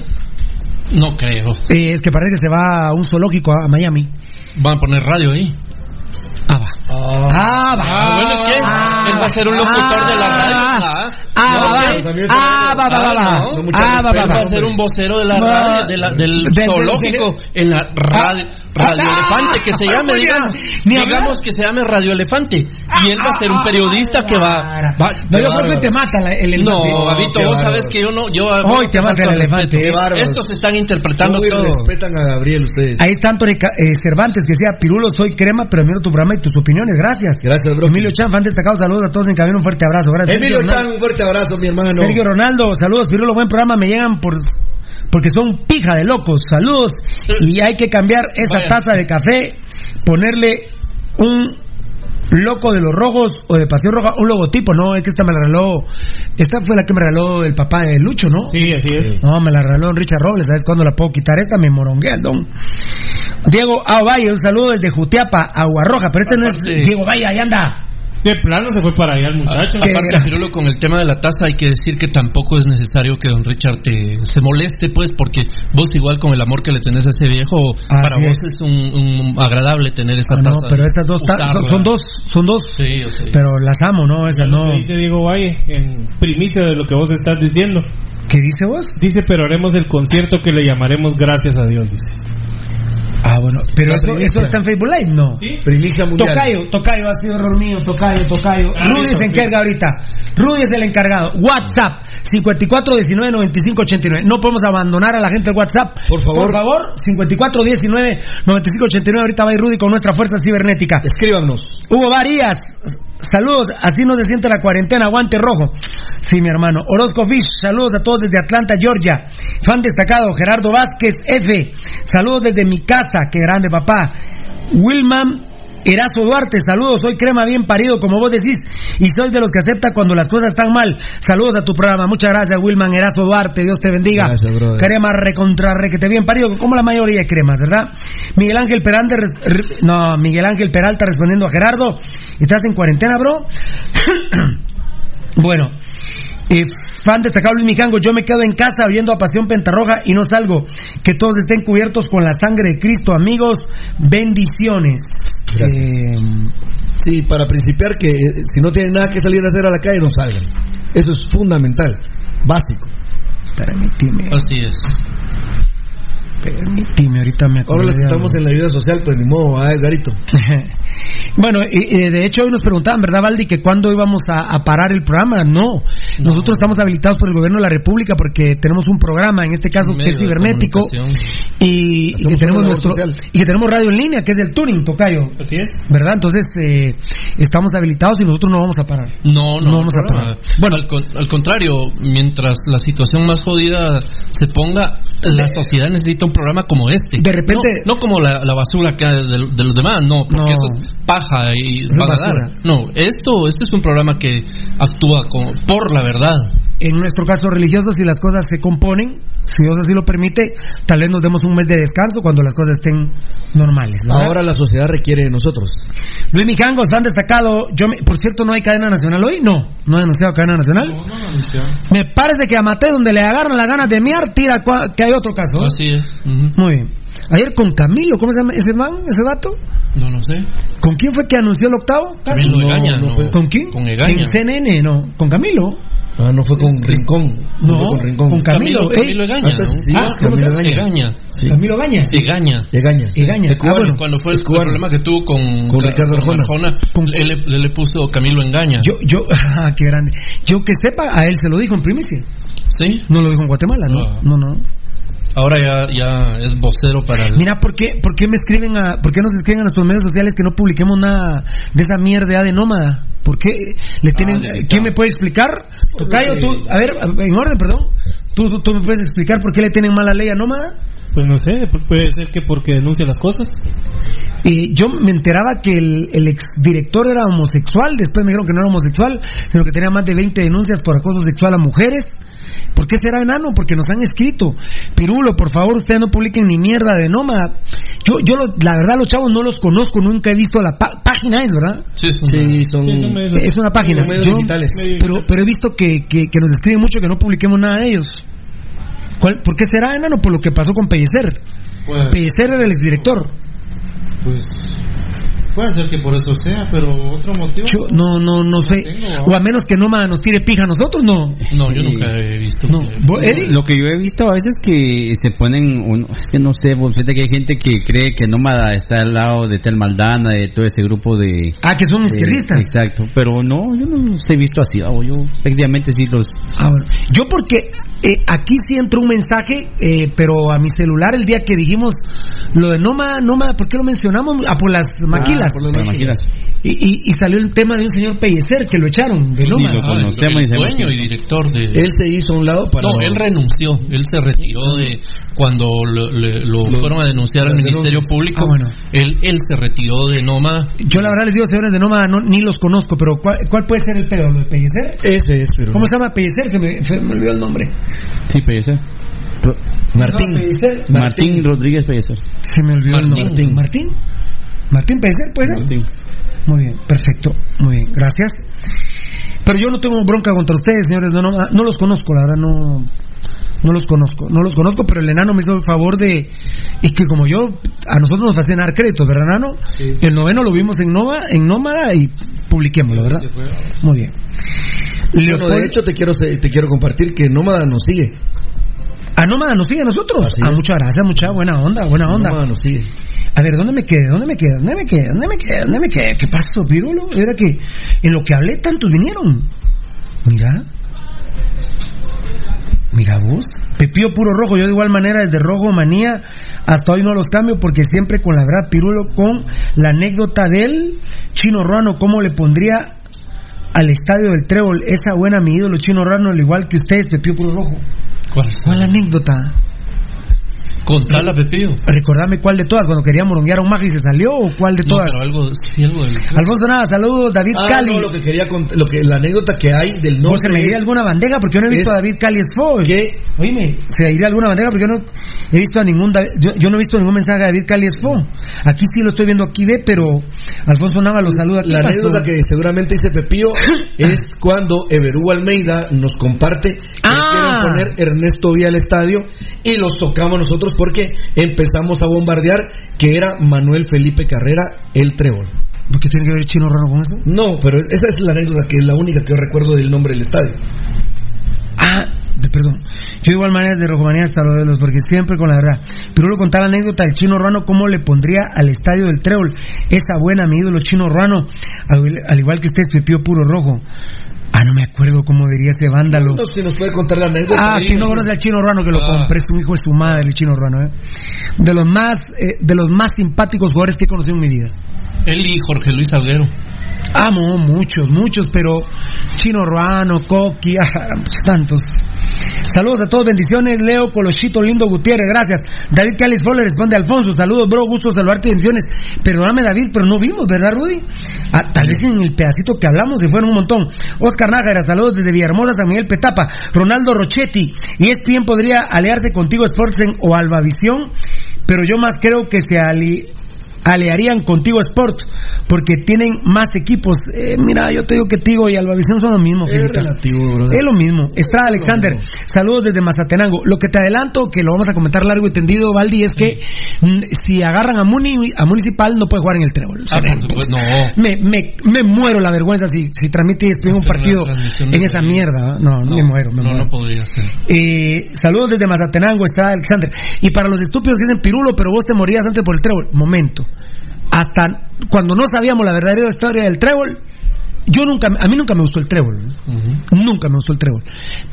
No creo. Eh, es que parece que se va a un zoológico a Miami. Van a poner radio ahí. Ah, va. Ah, va. Ah, bueno, ¿qué? Él va a ser un locutor de la radio. Ah, Ah, no, va, va. ¿qué? Ah, va, va, va, va. no, mucho Ah, va, va, respeto. va. va a ser un vocero de la Va. radio, de la- del Del- del- zoológico, en la radio, radio Ah. elefante, que se llame, digamos, digamos que se llame radio elefante. Y él va a ser un periodista que va, va- No, yo creo que te mata la- el no, elefante. Gabito, qué vos sabes que yo no, yo Hoy te mata el elefante. Estos están interpretando todo. respetan a Gabriel ustedes. Ahí está Anthony Ca- eh, Cervantes que decía, Pirulo, soy crema, pero miro tu programa y tus opiniones. Gracias. Gracias, bro. Emilio Chan, fan destacado, saludos a todos en camino, un fuerte abrazo. Gracias. Emilio Chan, un fuerte abrazo, mi hermano. Sergio Ronaldo, saludos, Pirulo, buen programa, me llegan por porque son pija de locos. Saludos. Y hay que cambiar esa Vaya. taza de café, ponerle un loco de los rojos o de Pasión Roja, un logotipo, no, es que esta me la regaló, esta fue la que me regaló el papá de Lucho, ¿no? Sí, así es. No, me la regaló Richard Robles, ¿sabes cuándo la puedo quitar? Esta me moronguea el don. Diego A. Valle, un saludo desde Jutiapa, Agua Roja, pero este no es Diego Valle, ahí anda. De plano se fue para allá el muchacho. Qué Aparte, Pirulo, con el tema de la taza hay que decir que tampoco es necesario que don Richard te, se moleste, pues, porque vos igual con el amor que le tenés a ese viejo, Así para vos es un, un agradable tener esa Ah, no, taza. pero estas dos ta- son, son dos, son dos, Sí, yo sé. pero las amo, ¿no? Esas Lo no. que dice Diego Valle en primicia de lo que vos estás diciendo. ¿Qué dice vos? Dice, pero haremos el concierto que le llamaremos Gracias a Dios. Dice. Ah, bueno, pero eso, está en Facebook Live, ¿no? Primicia mundial. Tocayo, Tocayo ha sido error mío, Tocayo, Tocayo. Ah, Rudy se encarga ahorita. Rudy es el encargado. WhatsApp 54199589. No podemos abandonar a la gente del WhatsApp. Por favor. Por favor, 54199589. Ahorita va a ir Rudy con nuestra fuerza cibernética. Escríbanos. Hugo Varías, saludos, así no se siente la cuarentena, aguante rojo. Sí, mi hermano. Orozco Fish, saludos a todos desde Atlanta, Georgia. Fan destacado, Gerardo Vázquez F, saludos desde mi casa, qué grande papá. Wilman Erazo Duarte, saludos, soy crema bien parido, como vos decís, y soy de los que acepta cuando las cosas están mal. Saludos a tu programa, muchas gracias, Wilman Erazo Duarte, Dios te bendiga. Gracias. Crema recontra requete bien parido, como la mayoría de cremas, ¿verdad? Miguel Ángel Peralta, no, Miguel Ángel Peralta respondiendo a Gerardo, ¿estás en cuarentena, bro? (coughs) bueno, eh, fan destacado Luis Mijango, yo me quedo en casa viendo a Pasión Pentarroja y no salgo. Que todos estén cubiertos con la sangre de Cristo, amigos. Bendiciones. Gracias. Eh, Sí, para principiar que eh, si no tienen nada que salir a hacer a la calle, no salgan. Eso es fundamental, básico. permitime, Así es. Permitime, ahorita me Ahora los que estamos en la vida social, pues ni modo, ah, Edgarito. (laughs) bueno, y- y de hecho hoy nos preguntaban, ¿verdad, Valdi, que cuándo íbamos a, a parar el programa? No. Nosotros estamos habilitados por el gobierno de la República porque tenemos un programa, en este caso, que es cibernético, y, y que tenemos nuestro social. y que tenemos radio en línea, que es del Turing, Tocayo. Así es. ¿Verdad? Entonces, eh, estamos habilitados y nosotros no vamos a parar. No, no, No vamos a parar. Bueno, al, con- al contrario, mientras la situación más jodida se ponga, la sociedad necesita un programa como este. De repente- No, no como la, la basura que hay de, de los demás, no, porque No. eso es paja y es van a basura. dar. No, esto, esto es un programa que actúa como, por la verdad. En nuestro caso religioso, si las cosas se componen, si Dios así lo permite, tal vez nos demos un mes de descanso cuando las cosas estén normales. ¿verdad? Ahora la sociedad requiere de nosotros. Luis Mijangos, han destacado. Yo me- por cierto, ¿no hay cadena nacional hoy? No, no ha anunciado cadena nacional. No, no, no, no, Me parece que a Mateo, donde le agarran las ganas de miar, tira cua- que hay otro caso. ¿eh? Así es. Muy bien. Ayer con Camilo, ¿cómo se llama ese man, ese vato? No, no sé. ¿Con quién fue que anunció el octavo? Camilo No, Egaña, no no. fue. ¿Con quién? Con Egaña. En CNN, no. ¿Con Camilo? Ah, no fue con Rincón. No, fue con Rincón. con Camilo, Camilo, ¿eh? Egaña, sí, ¿no? Ah, ¿cómo Camilo? Egaña. Egaña. Sí. Camilo. Egaña. Egaña. sí. Egaña. Cubano. Ah, bueno. Cuando fue el, cubano. problema que tuvo con, Con Ricardo Arjona. él, le- le, le puso Camilo Engaña. Yo, yo, (laughs) ah, qué grande. Yo que sepa, a él se lo dijo en primicia. ¿Sí? No lo dijo en Guatemala, ¿no? Ah. No, no. Ahora ya, ya es vocero para el... Mira, ¿por qué, ¿por qué me escriben a, por qué nos escriben a nuestros medios sociales que no publiquemos nada de esa mierda de nómada? ¿Por qué le tienen, ya está. quién me puede explicar? Tocayo, tú, a ver, en orden, perdón. ¿Tú, tú, tú me puedes explicar por qué le tienen mala ley a nómada? Pues no sé, pu- puede ser que porque denuncia las cosas. Y yo me enteraba que el, el exdirector era homosexual, después me dijeron que no era homosexual, sino que tenía más de 20 denuncias por acoso sexual a mujeres. ¿Por qué será enano? Porque nos han escrito. Pirulo, por favor, ustedes no publiquen ni mierda de Nómada. Yo, yo lo- la verdad, los chavos no los conozco, nunca he visto la página, ¿es verdad? Sí, es Sí, son, Es una página. son medios Yo- digitales. pero, pero he visto que, que, que nos escriben mucho que no publiquemos nada de ellos. ¿Cuál- ¿Por qué será enano? Por lo que pasó con Pellecer. Puede, Pellecer era el exdirector. pues, puede ser que por eso sea, pero otro motivo. Yo no, no, no sé. O a menos que Nómada nos tire pija a nosotros, no. No, yo nunca he visto. No. que-. Lo que yo he visto a veces que se ponen, un- es que no sé, vos fíjate que hay gente que cree que Nómada está al lado de Tel Maldana, de todo ese grupo de... Ah, que son izquierdistas. exacto, pero no, yo no los he visto así, ah, yo efectivamente sí los... Ah, bueno. Yo porque eh, aquí sí entró un mensaje, eh, pero a mi celular el día que dijimos lo de Nómada, Nómada, ¿por qué lo mencionamos? Ah, por las maquilas. por las Para máquinas. Y, y- y salió el tema de un señor Pellecer que lo echaron de lo Ah, el- dueño y director de... Él se hizo a un lado para. No, él renunció, él se retiró de cuando lo, le- lo Lo- fueron a denunciar al Ministerio. Público. Ah, bueno. él, él se retiró de Noma. Yo la verdad les digo, señores de Nómada, no, ni los conozco, pero ¿cuál, cuál puede ser el pedo? ¿Lo de Pellecer? Ese es, pero. ¿Cómo se llama Pellecer? Se me, se me olvidó el nombre. Sí, Pellecer. Martín. No, Pellecer. Martín Rodríguez Pellecer. Se me olvidó el Martín. nombre. Martín. Martín Pellecer, ¿puede ser? Martín. Muy bien, perfecto. Muy bien, gracias. Pero yo no tengo bronca contra ustedes, señores. No, no, no los conozco, la verdad, no. No los conozco, no los conozco, pero el enano me hizo el favor de. Y que como yo, a nosotros nos hacen dar créditos, ¿verdad, enano? El noveno lo vimos en Nova, en Nómada y publiquémoslo, ¿verdad? Muy bien. Bueno, Leopoldo- de hecho, te quiero, te quiero compartir que Nómada nos sigue. a Nómada nos sigue a nosotros. Ah, muchas gracias, mucha buena onda, buena onda. Nómada nos sigue. A ver, ¿dónde me quedé? ¿Dónde me quedé? ¿Dónde me quedé? ¿Dónde me quedé? ¿Dónde me quedé? ¿Qué pasó, Pirulo? Era que en lo que hablé tantos vinieron. Mira. Mira vos. Pepío puro rojo. Yo de igual manera desde rojo manía hasta hoy no los cambio porque siempre con la verdad Pirulo con la anécdota del chino ruano, ¿cómo le pondría al estadio del Trébol esa buena mi ídolo chino ruano al igual que ustedes, Pepío puro rojo? ¿Cuál? ¿Cuál anécdota? Contala, Pepillo. Recordame cuál de todas, cuando quería moronguear a un mago y se salió, o cuál de No, todas. pero algo, sí, algo del... Alfonso Nada, saludos, David Ah, Cali. no, lo que quería cont- lo que la anécdota que hay del ¿Vos se me nombre iría alguna bandeja? Porque yo no he visto es- a David Cali Esfo. que Oíme, ¿se iría alguna bandeja? Porque yo no he visto a ningún David- yo, yo no he visto ningún mensaje de David Cali Esfo. Aquí sí lo estoy viendo aquí, ve, pero Alfonso Nava lo saluda. ¿Qué la anécdota que seguramente dice Pepío (coughs) es cuando Everú Almeida nos comparte que Ah. quieren poner Ernesto Vía al estadio y los tocamos nosotros porque empezamos a bombardear que era Manuel Felipe Carrera el Trébol. ¿Por qué tiene que ver el chino raro con eso? No, pero esa es la anécdota que es la única que yo recuerdo del nombre del estadio. Ah, de- perdón. Yo igual manera de Rojomanía hasta lo de los, porque siempre con la verdad. Pero lo contar la anécdota del chino ruano, cómo le pondría al estadio del Trébol esa buena, mi ídolo chino ruano, al, al igual que ustedes, Pepío Puro Rojo. Ah, no me acuerdo cómo diría ese vándalo. No, si nos puede contar la anécdota. Ah, quien no conoce al chino ruano que lo Ah. compré, es un hijo de su madre, el chino ruano, ¿eh? De los más, eh, de los más simpáticos jugadores que he conocido en mi vida. Él y Jorge Luis Alguero. Amo muchos, muchos, pero Chino Ruano, Coqui, ah, tantos. Saludos a todos, bendiciones. Leo Colochito, lindo Gutiérrez, gracias. David Calis le responde Alfonso, saludos, bro, gusto saludarte, bendiciones. Perdóname, David, pero no vimos, ¿verdad, Rudy? Ah, tal vez en el pedacito que hablamos se fueron un montón. Oscar Nájera, saludos desde Villahermosa, San Miguel Petapa. Ronaldo Rochetti, y es bien podría aliarse contigo Sportsen o Albavisión, pero yo más creo que se ali aliarían contigo Sport porque tienen más equipos. Eh, mira, yo te digo que Tigo y Albavisión son lo mismo. Es relativo. Es lo mismo. Estrada Alexander, saludos desde Mazatenango. Lo que te adelanto, que lo vamos a comentar largo y tendido, Valdi, es que mm, si agarran a, Muni, a Municipal no puede jugar en el trébol. Ah, supuesto, no. Me, me, me muero la vergüenza si, si transmite ESPN un partido en esa mierda. ¿no? No, me muero, me No, muero. no podría ser. Eh, saludos desde Mazatenango, está Alexander. Y para los estúpidos que dicen pirulo, pero vos te morías antes por el trébol. Momento. Hasta cuando no sabíamos la verdadera historia del trébol, yo nunca, a mí nunca me gustó el trébol. Nunca me gustó el trébol.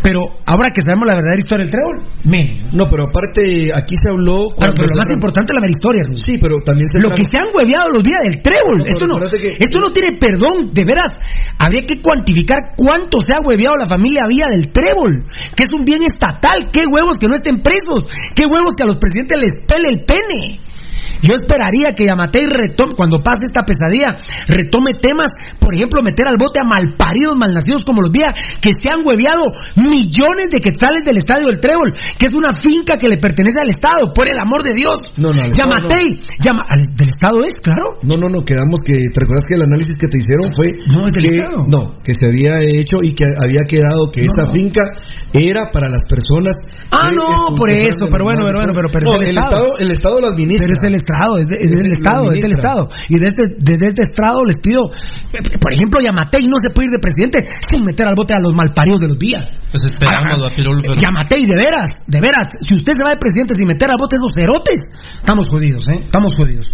Pero ahora que sabemos la verdadera historia del trébol, menos. No, pero aparte, aquí se habló. Claro, cuando pero lo más importante es la verdadera historia. Rudy. Sí, pero también se Lo que se han hueveado los días del trébol. No, esto, no, que- esto no tiene perdón, de veras. Habría que cuantificar cuánto se ha hueveado la familia Vía del trébol, que es un bien estatal. Qué huevos que no estén presos. Qué huevos que a los presidentes les pele el pene. Yo esperaría que Yamatei retome, cuando pase esta pesadilla, retome temas, por ejemplo, meter al bote a malparidos, malnacidos como los días, que se han hueveado millones de quetzales del Estadio del Trébol, que es una finca que le pertenece al Estado, por el amor de Dios. No, no, Yamatei, llama, al- del Estado es, claro. No, no, no, quedamos que, ¿te recuerdas que el análisis que te hicieron fue No, es del que, Estado. no, que se había hecho y que había quedado que esta finca era para las personas. Ah, no, por eso, pero bueno, pero bueno, pero, pero No, el Estado. Estado, el Estado lo administra. Pero es del Estado, es, de- es Es del el- Estado, es del. Estado. Y desde este, desde este Estado les pido, por ejemplo, Yamatei no se puede ir de presidente sin meter al bote a los malparidos de los días. Pues esperamos, a Pirulo, pero... Yamatei, de veras, de veras, si usted se va de presidente sin meter al bote a esos cerotes, estamos jodidos, ¿eh? Estamos jodidos.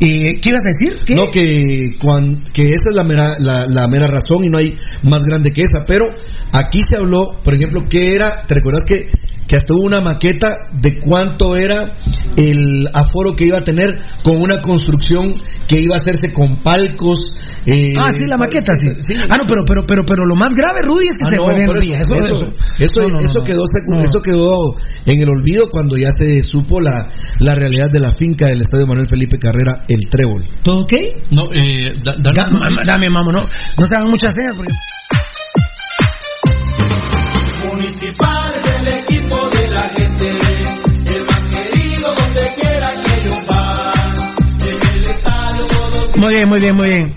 Eh, ¿Qué ibas a decir? ¿Qué? No, que, cuan- que esa es la mera, la, la mera razón y no hay más grande que esa. Pero aquí se habló, por ejemplo, que era, ¿te recuerdas que, que hasta hubo una maqueta de cuánto era el aforo que iba a tener con una construcción que iba a hacerse con palcos? eh, ah, sí, la maqueta, sí. Ah, no, pero, pero, pero, pero lo más grave, Rudy, es que Ah, se no, días. eso, Eso, eso, No, eso quedó, secu- No. eso quedó en el olvido cuando ya se supo la, la realidad de la finca del Estadio Manuel Felipe Carrera, el Trébol. ¿Todo ok? No, eh, da- da- Da- ma- dame, mamo, no, no se hagan muchas señas porque... Municipal del equipo de la gente, el más querido donde quiera que ellos van. En el estadio todos Muy bien, muy bien, muy bien.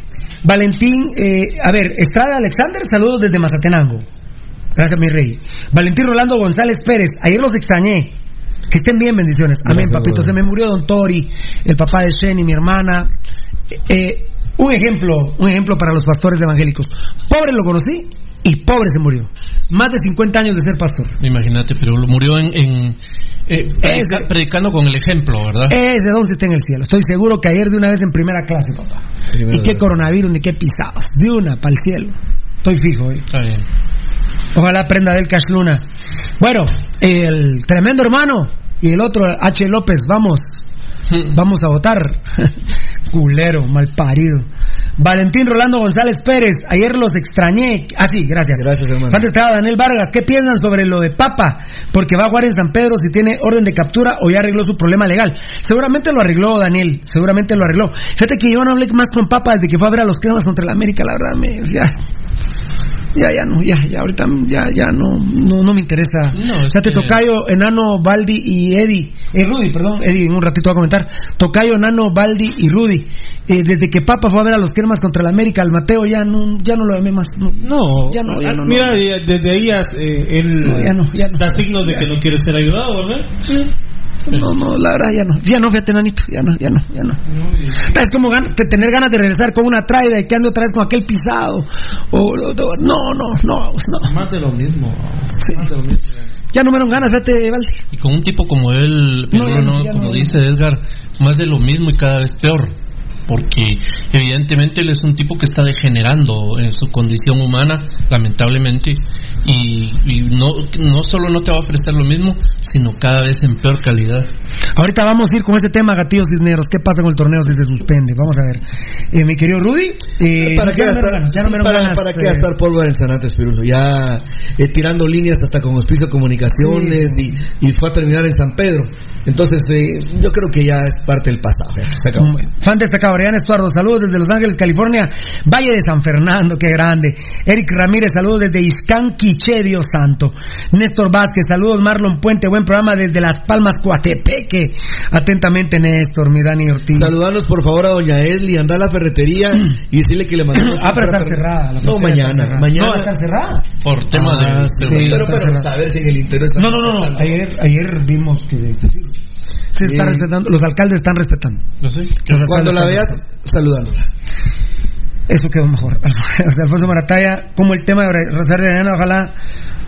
Valentín, eh, a ver, Estrada Alexander, saludos desde Mazatenango. Gracias, mi rey. Valentín Rolando González Pérez, ayer los extrañé. Que estén bien, bendiciones. Amén, Gracias, papito. Se me murió Don Tori, el papá de Shen y mi hermana. Eh, un ejemplo, un ejemplo para los pastores evangélicos. Pobre lo conocí y pobre se murió. Más de 50 años de ser pastor. Imagínate, pero murió en, en eh, predica- Ese- predicando con el ejemplo, ¿verdad? Ese don se está en el cielo. Estoy seguro que ayer de una vez en primera clase, papá. Primero y qué coronavirus ni qué pisados. De una, para el cielo. Estoy fijo, eh. Está bien. Ojalá aprenda del Cash Luna. Bueno, el tremendo hermano y el otro H. López, vamos. Vamos a votar. (laughs) Culero, mal parido. Valentín Rolando González Pérez, ayer los extrañé. Ah, sí, gracias. Gracias, hermano. Antes estaba Daniel Vargas, ¿qué piensan sobre lo de Papa? Porque va a jugar en San Pedro si tiene orden de captura o ya arregló su problema legal. Seguramente lo arregló Daniel, seguramente lo arregló. Fíjate que yo no hablé más con Papa desde que fue a ver a los cremas contra el América, la verdad, me, ya, ya, no, ya, ya, ahorita ya, ya no, no, no me interesa. No, es ya te que- Tocayo, Enano, Baldi y Eddie, eh, Rudy, perdón, Eddie, en un ratito va a comentar. Tocayo, Enano, Baldi y Rudy. Eh, desde que Papa fue a ver a los cremas contra el América, al Mateo ya no, ya no lo llamé más. No, No, Ya no, ya no, no. mira, desde ahí eh, él No, ya no, ya da signos de que no quiere ser ayudado, ¿verdad? No, no, la verdad ya no. Ya no, fíjate, nanito. Ya no, ya no, ya no. Es como gan- te- tener ganas de regresar con una traida y que ande otra vez con aquel pisado. O, o- no, no, no, no. Más de lo mismo. Sí. Más de lo mismo. Ya no me dieron ganas, fíjate, Valdi. Y con un tipo como él, No, como no. dice Edgar, más de lo mismo y cada vez peor. Porque evidentemente él es un tipo que está degenerando en su condición humana, lamentablemente, y, y no, no solo no te va a ofrecer lo mismo, sino cada vez en peor calidad. Ahorita vamos a ir con este tema, gatillos cisneros. ¿Qué pasa con el torneo si se suspende? Vamos a ver. Eh, mi querido Rudy. eh, ¿Para qué gastar, eh, gastar pólvora en Sanantes, Pirulo? Ya eh, tirando líneas hasta con Hospicio Comunicaciones y, y fue a terminar en San Pedro. Entonces, eh, yo creo que ya es parte del pasado. ya, se acabó. Fan destacado, Oriana Estuardo, saludos desde Los Ángeles, California. Valle de San Fernando, qué grande. Eric Ramírez, saludos desde Iscán, Quiché, Dios santo. Néstor Vázquez, saludos. Marlon Puente, buen programa desde Las Palmas, Coatepeque. Atentamente, Néstor, mi Dani Ortiz. Saludanos por favor a doña Esli, anda a la ferretería y decirle que le mandamos. Ah, pero está cerrada. la No, mañana. cerrada. Mañana. No, está cerrada. Por tema Ah, de. sí, de- pero, pero saber si en el interior está No, no, no, no. Ayer, ayer vimos que, que sí. Se está Bien. respetando, los alcaldes están respetando. Cuando la veas, saludándola. Eso quedó mejor. (laughs) O sea, Alfonso Marataya, como el tema de Rosario Orellana, ojalá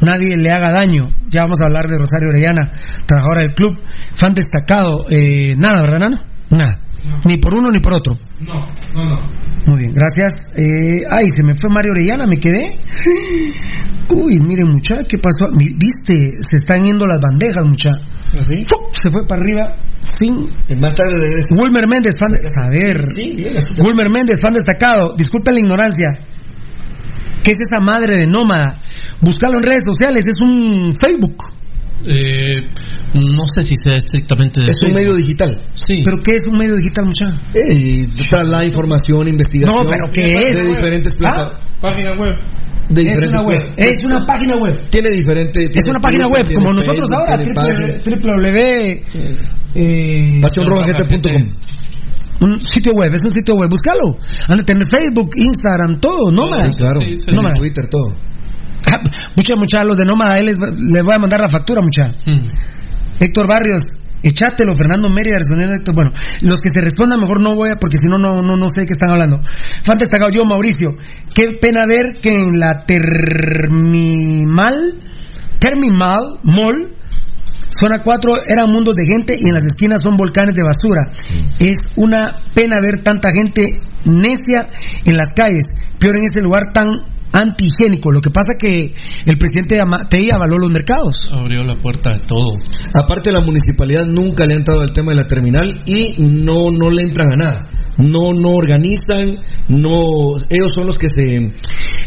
nadie le haga daño. Ya vamos a hablar de Rosario Orellana, trabajadora del club, fan destacado. Eh, nada, ¿verdad, Nano? Nada. Ni por uno ni por otro. No, no, no. Muy bien, gracias. Eh, ay, se me fue Mario Orellana, me quedé. (laughs) Uy, miren, mucha, ¿qué pasó? Viste, se están yendo las bandejas, mucha. ¡Fup! Se fue para arriba sin. Más tarde regresa. Wilmer Méndez, fan de... A ver. Sí, bien. Wilmer Méndez, fan destacado. Disculpen la ignorancia. ¿Qué es esa madre de nómada? Buscalo en redes sociales, es un Facebook. Eh, no sé si sea estrictamente de Es un medio digital. Sí. ¿Pero qué es un medio digital, mucha? Eh, está la información, investigación. No, pero ¿qué es? De diferentes ¿Ah? plataformas. Página web. De Es diferentes una web. Es una página web. Tiene diferente. Es una página web, como nosotros ahora, tiene triple- página. www. Eh, un sitio web, es un sitio web, búscalo. Han de tener Facebook, Instagram, todo, nómada. Sí, claro. Sí, sí. Twitter, todo. Mucha, mucha, los de nómada, ahí les, les voy a mandar la factura, mucha. Mm. Héctor Barrios, echátelo, Fernando Mérida respondiendo a Héctor. Bueno, los que se respondan mejor no voy a, porque si no, no, no, no sé de qué están hablando. Fan destacado yo, Mauricio. Qué pena ver que en la terminal, terminal, mall, zona 4 eran mundos de gente y en las esquinas son volcanes de basura. Es una pena ver tanta gente necia en las calles, peor en ese lugar tan antihigiénico. Lo que pasa que el presidente Amatei avaló los mercados. Abrió la puerta de todo. Aparte, la municipalidad nunca le ha entrado al tema de la terminal y no, no le entran a nada. No, no organizan, no, ellos son los que se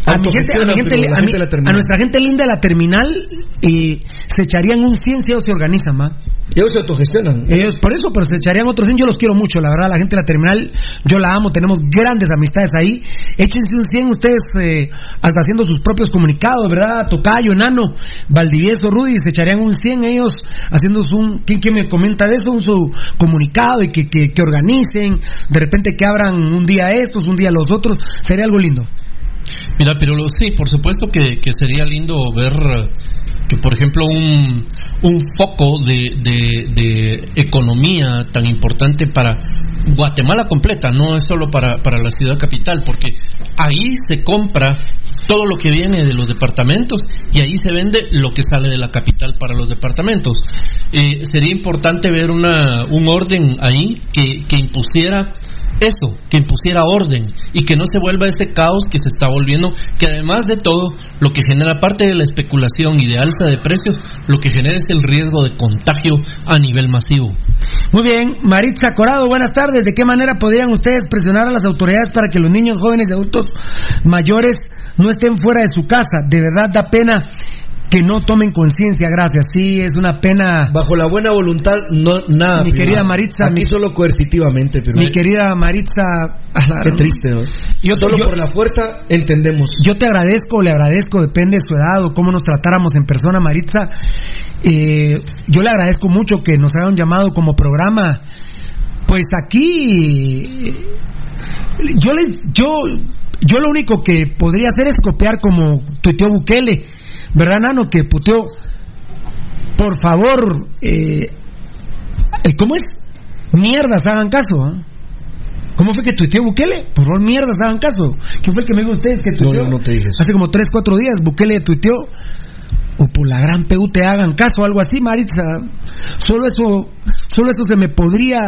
A, mi gente, a, mi gente- la a mi- a nuestra gente linda de la terminal eh, se echarían un 100 si ellos se organizan, ¿ma? Ellos se autogestionan. Ellos, por eso, pero se echarían otros 100. Yo los quiero mucho, la verdad, la gente de la terminal, yo la amo, tenemos grandes amistades ahí. Échense un 100 ustedes eh, hasta haciendo sus propios comunicados, ¿verdad? Tocayo, Enano, Valdivieso, Rudy, se echarían un 100 ellos haciendo un. ¿Quién, quién me comenta de eso? Un su comunicado y que, que, que organicen, de repente que abran un día estos, un día los otros, sería algo lindo. Mira, pero lo- sí, por supuesto que, que sería lindo ver eh, que, por ejemplo, un, un foco de, de- de economía tan importante para Guatemala completa, no es solo para, para la ciudad capital, porque ahí se compra todo lo que viene de los departamentos y ahí se vende lo que sale de la capital para los departamentos. Eh, sería importante ver una, un orden ahí que, que impusiera eso, que impusiera orden y que no se vuelva ese caos que se está volviendo, que además de todo, lo que genera parte de la especulación y de alza de precios, lo que genera es el riesgo de contagio a nivel masivo. Muy bien, Maritza Corado, buenas tardes. ¿De qué manera podrían ustedes presionar a las autoridades para que los niños, jóvenes y adultos mayores no estén fuera de su casa? De verdad da pena que no tomen conciencia, gracias. Sí, es una pena. Bajo la buena voluntad, no, nada. Mi querida Maritza, Aquí mi- solo coercitivamente, pero. Mi querida Maritza, Qué triste, ¿no? Yo- Solo yo- por la fuerza entendemos. Yo te agradezco, le agradezco, depende de su edad o cómo nos tratáramos en persona, Maritza. Eh, yo le agradezco mucho que nos hagan llamado como programa. Pues aquí, yo le, yo, yo lo único que podría hacer es copiar como tuiteó Bukele, ¿verdad, Nano? Que puteó, por favor, eh, eh, ¿cómo es? Mierdas, hagan caso, ¿ah? ¿Cómo fue que tuiteó Bukele? Por favor, mierdas, hagan caso. ¿Quién fue el que me dijo a ustedes que No, tuiteó? no, no te dije eso. Hace como 3, 4 días Bukele tuiteó. O por la gran PU te hagan caso, algo así, Maritza. Solo eso, solo eso se me podría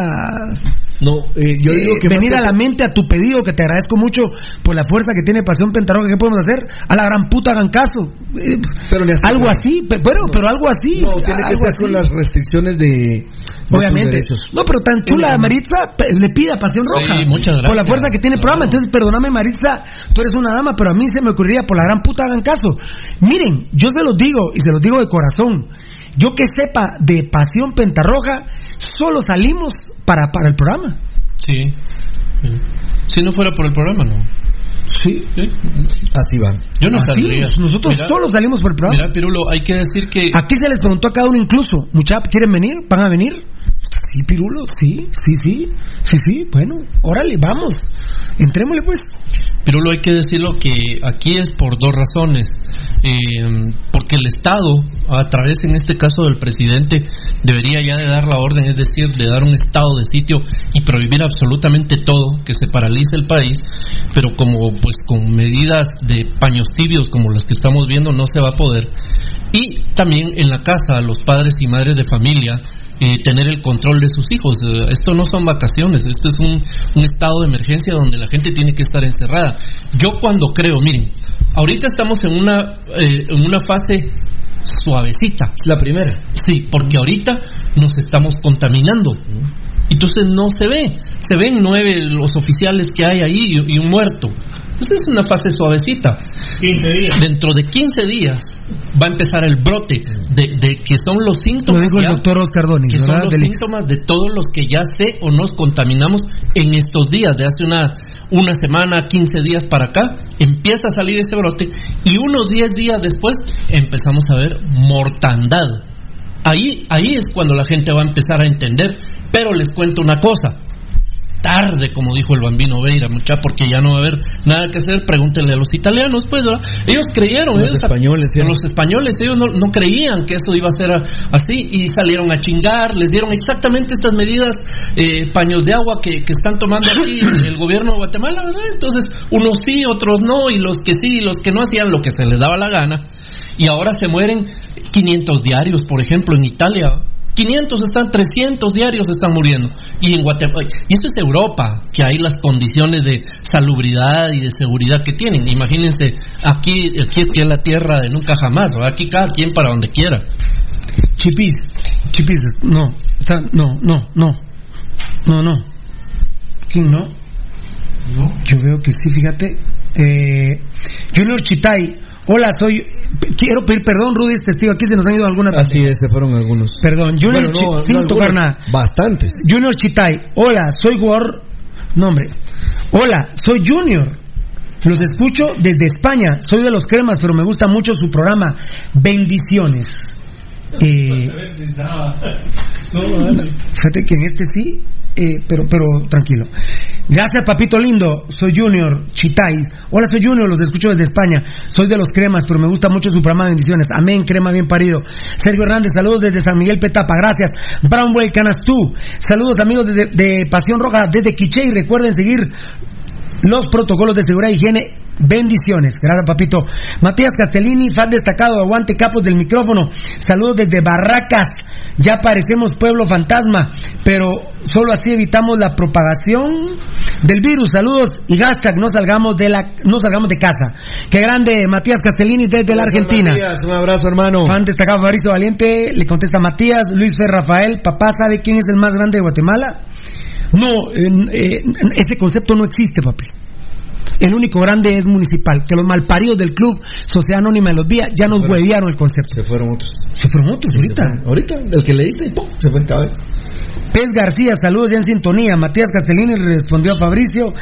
No, eh, yo eh, digo que. venir a la mente a tu pedido, que te agradezco mucho por la fuerza que tiene Pasión Pentarroja. ¿Qué podemos hacer? A la gran puta hagan caso. Eh, Pero algo no. así, pe- bueno, pero algo así. No, tiene que algo ser así. con las restricciones de. Obviamente. derechos. No, pero tan chula, Maritza, le pide a Pasión Sí, Roja. muchas Por la gracias. fuerza que tiene el programa. Entonces, perdóname, Maritza, tú eres una dama, pero a mí se me ocurriría, por la gran puta, hagan caso. Miren, yo se los digo, y se los digo de corazón. Yo que sepa de Pasión Pentarroja, solo salimos para, para el programa. Sí. Si no fuera por el programa, no. Sí. Así va. Yo no Así saldría. nosotros Mira, todos salimos por el programa. Mira, Pirulo, hay que decir que Aquí se les preguntó a cada uno incluso, mucha, ¿quieren venir? ¿Van a venir? Sí, Pirulo, sí, sí, sí, sí, sí, bueno, órale, vamos, entrémosle pues. Pirulo, hay que decirlo que aquí es por dos razones. Eh, porque el Estado, a través en este caso del presidente, debería ya de dar la orden, es decir, de dar un estado de sitio y prohibir absolutamente todo, que se paralice el país, pero como pues con medidas de paños tibios como las que estamos viendo no se va a poder. Y también en la casa, los padres y madres de familia, eh, tener el control de sus hijos. Eh, esto no son vacaciones, esto es un, un estado de emergencia donde la gente tiene que estar encerrada. Yo cuando creo, miren, ahorita estamos en una, eh, en una fase suavecita. Es la primera. Sí, porque ahorita nos estamos contaminando. Entonces no se ve. Se ven nueve los oficiales que hay ahí y, y un muerto. Entonces es una fase suavecita. 15 días. Dentro de 15 días va a empezar el brote de, de que son los Lo síntomas dijo el ya- doctor Oscar que son los síntomas de todos los que ya sé o nos contaminamos en estos días, de hace una, una semana, 15 días para acá, empieza a salir ese brote y unos 10 días después empezamos a ver mortandad. Ahí, ahí es cuando la gente va a empezar a entender, pero les cuento una cosa. Tarde, como dijo el bambino Veira, mucha, porque ya no va a haber nada que hacer. Pregúntenle a los italianos, pues, ¿verdad? Ellos creyeron, Los ellos- españoles, sí. los españoles, ellos no, no creían que eso iba a ser así y salieron a chingar, les dieron exactamente estas medidas, eh, paños de agua que, que están tomando aquí (coughs) el gobierno de Guatemala, ¿verdad? Entonces, unos sí, otros no, y los que sí, y los que no hacían lo que se les daba la gana. Y ahora se mueren 500 diarios, por ejemplo, en Italia. 500 están, 300 diarios están muriendo. Y en Guatemala, y eso es Europa, que hay las condiciones de salubridad y de seguridad que tienen. Imagínense, aquí, aquí es la tierra de nunca jamás, ¿verdad? aquí cada quien para donde quiera. Chipis, chipis, no, está, no, no, no, no, no. ¿Quién no? Yo veo que sí, fíjate. Eh, Junior Chitay, hola, soy. Quiero pedir perdón, Rudy, es testigo. Aquí se nos han ido algunas. Así es, se fueron algunos. Perdón, Junior Bueno, no, no tocar nada. Bastantes. Junior Chitay, hola, soy jugador. No, hombre. Hola, soy Junior. Los escucho desde España. Soy de los cremas, pero me gusta mucho su programa. Bendiciones. Eh, fíjate que en este sí, eh, pero, pero tranquilo. Gracias, papito lindo. Soy Junior Chitay. Hola, soy Junior, los escucho desde España. Soy de los cremas, pero me gusta mucho su programa. Bendiciones. Amén, crema bien parido. Sergio Hernández, saludos desde San Miguel Petapa. Gracias. Brownwell Canastú. Saludos, amigos de, de Pasión Roja desde Quiché. Y recuerden seguir los protocolos de seguridad e higiene. Bendiciones. Gracias, papito. Matías Castellini, fan destacado, aguante capos del micrófono. Saludos desde Barracas. Ya parecemos pueblo fantasma, pero solo así evitamos la propagación del virus. Saludos y hashtag no salgamos de la no salgamos de casa. Qué grande Matías Castellini desde la Argentina. Matías, un abrazo, hermano. Fan destacado Fabrizio Valiente, le contesta Matías, Luis Fer Rafael, papá, ¿sabe quién es el más grande de Guatemala? No, en- eh, ese concepto no existe, papi. El único grande es municipal, que los malparidos del club Sociedad Anónima de los Días ya nos huevearon el concepto. Se fueron otros. Se fueron otros ahorita. Ahorita, el que le diste, ¡pum! se fue el cabello. Pez García, saludos ya en sintonía. Matías Castellini respondió a Fabricio.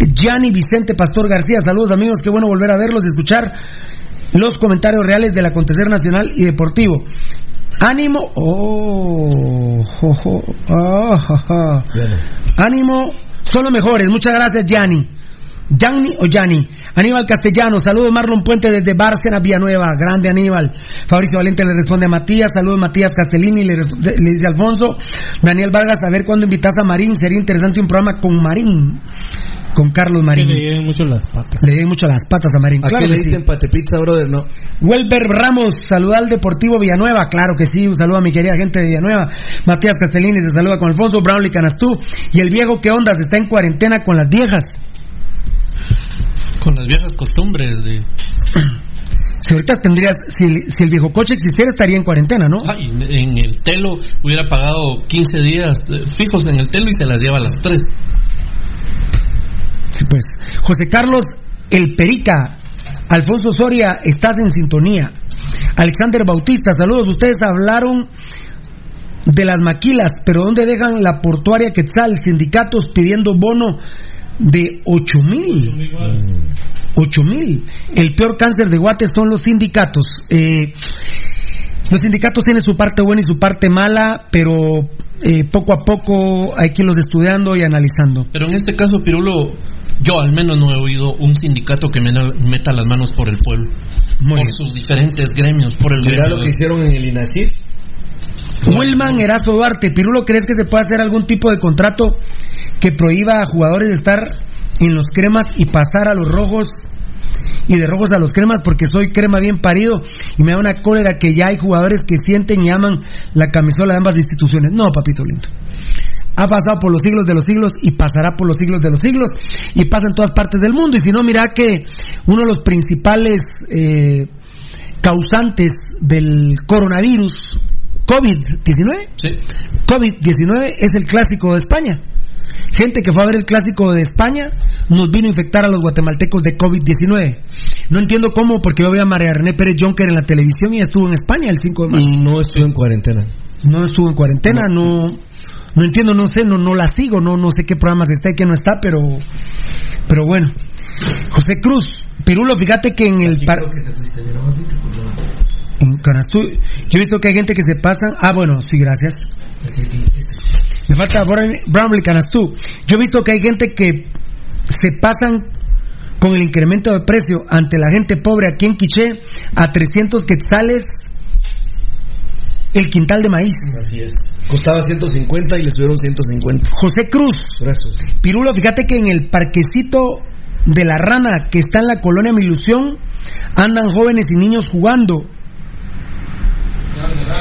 Gianni Vicente Pastor García, saludos amigos, qué bueno volver a verlos y escuchar los comentarios reales del acontecer nacional y deportivo. Ánimo, oh, jo, jo, ah, ja, ja. ánimo, son los mejores. Muchas gracias, Gianni. Gianni o Gianni. Aníbal Castellano, saludos Marlon Puente desde Bárcena, Villanueva. Grande Aníbal. Fabricio Valente le responde a Matías. Saludos Matías Castellini, le, le dice Alfonso. Daniel Vargas, a ver cuándo invitas a Marín. Sería interesante un programa con Marín. Con Carlos Que Marín. le lleguen mucho las patas. Le den mucho las patas a Marín. ¿A Claro qué le sí. dicen pate pizza, brother? No. Welber Ramos, saluda al Deportivo Villanueva, claro que sí, un saludo a mi querida gente de Villanueva. Matías Castellini se saluda con Alfonso Brownlee Canastú. Y el viejo, ¿qué onda? Está en cuarentena con las viejas. Con las viejas costumbres de... (clears throat) Si ahorita tendrías, si, el- si el viejo coche existiera, estaría en cuarentena, ¿no? Ah, y en el telo hubiera pagado 15 días eh, fijos en el telo y se las lleva a las 3. Sí, pues. José Carlos El Perica, Alfonso Soria, estás en sintonía. Alexander Bautista, saludos. Ustedes hablaron de las maquilas, pero ¿dónde dejan la portuaria Quetzal? Sindicatos pidiendo bono de 8 mil. 8 mil. El peor cáncer de Guate son los sindicatos. Eh, los sindicatos tienen su parte buena y su parte mala, pero eh, poco a poco hay que irlos estudiando y analizando. Pero en este caso, Pirulo, yo al menos no he oído un sindicato que me- meta las manos por el pueblo. por sus diferentes gremios, por el gremio. lo que hicieron en el INACIR. Wilman Erazo Duarte, Pirulo, ¿crees que se puede hacer algún tipo de contrato que prohíba a jugadores de estar en los cremas y pasar a los rojos y de rojos a los cremas? Porque soy crema bien parido y me da una cólera que ya hay jugadores que sienten y aman la camisola de ambas instituciones. No, papito lindo. Ha pasado por los siglos de los siglos y pasará por los siglos de los siglos y pasa en todas partes del mundo. Y si no, mira que uno de los principales eh, causantes del coronavirus COVID-19 COVID-19 es el clásico de España. Gente que fue a ver el clásico de España nos vino a infectar a los guatemaltecos de COVID-19. No entiendo cómo, porque yo vi a María René Pérez Jonker en la televisión y estuvo en España el 5 de marzo. Y no estuvo en cuarentena. No estuvo en cuarentena, no, no entiendo, no sé, no, no la sigo, no, no sé qué programas está y qué no está, pero, pero bueno. José Cruz, Pirulo, fíjate que en el par... En Canastú, yo he visto que hay gente que se pasan. Ah, bueno, sí, gracias. Me falta Brownlee Canastú. Yo he visto que hay gente que se pasan con el incremento de precio ante la gente pobre aquí en Quiché a 300 quetzales el quintal de maíz. Así es. Costaba 150 y le subieron 150. José Cruz. Gracias. Pirulo, fíjate que en el parquecito de la rana que está en la colonia Mi Ilusión andan jóvenes y niños jugando.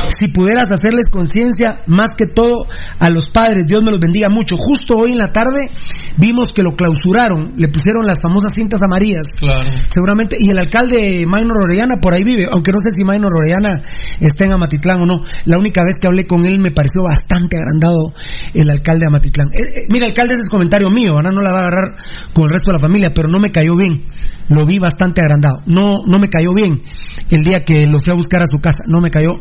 Si pudieras hacerles conciencia, más que todo a los padres, Dios me los bendiga mucho. Justo hoy en la tarde vimos que lo clausuraron, le pusieron las famosas cintas amarillas. Claro. Seguramente, y el alcalde Maynor Orellana por ahí vive, aunque no sé si Maynor Orellana está en Amatitlán o no. La única vez que hablé con él me pareció bastante agrandado el alcalde de Amatitlán. Eh, eh, mira, alcalde, ese es comentario mío, ahora no la va a agarrar con el resto de la familia, pero no me cayó bien. Lo vi bastante agrandado. No, no me cayó bien el día que lo fui a buscar a su casa. No me cayó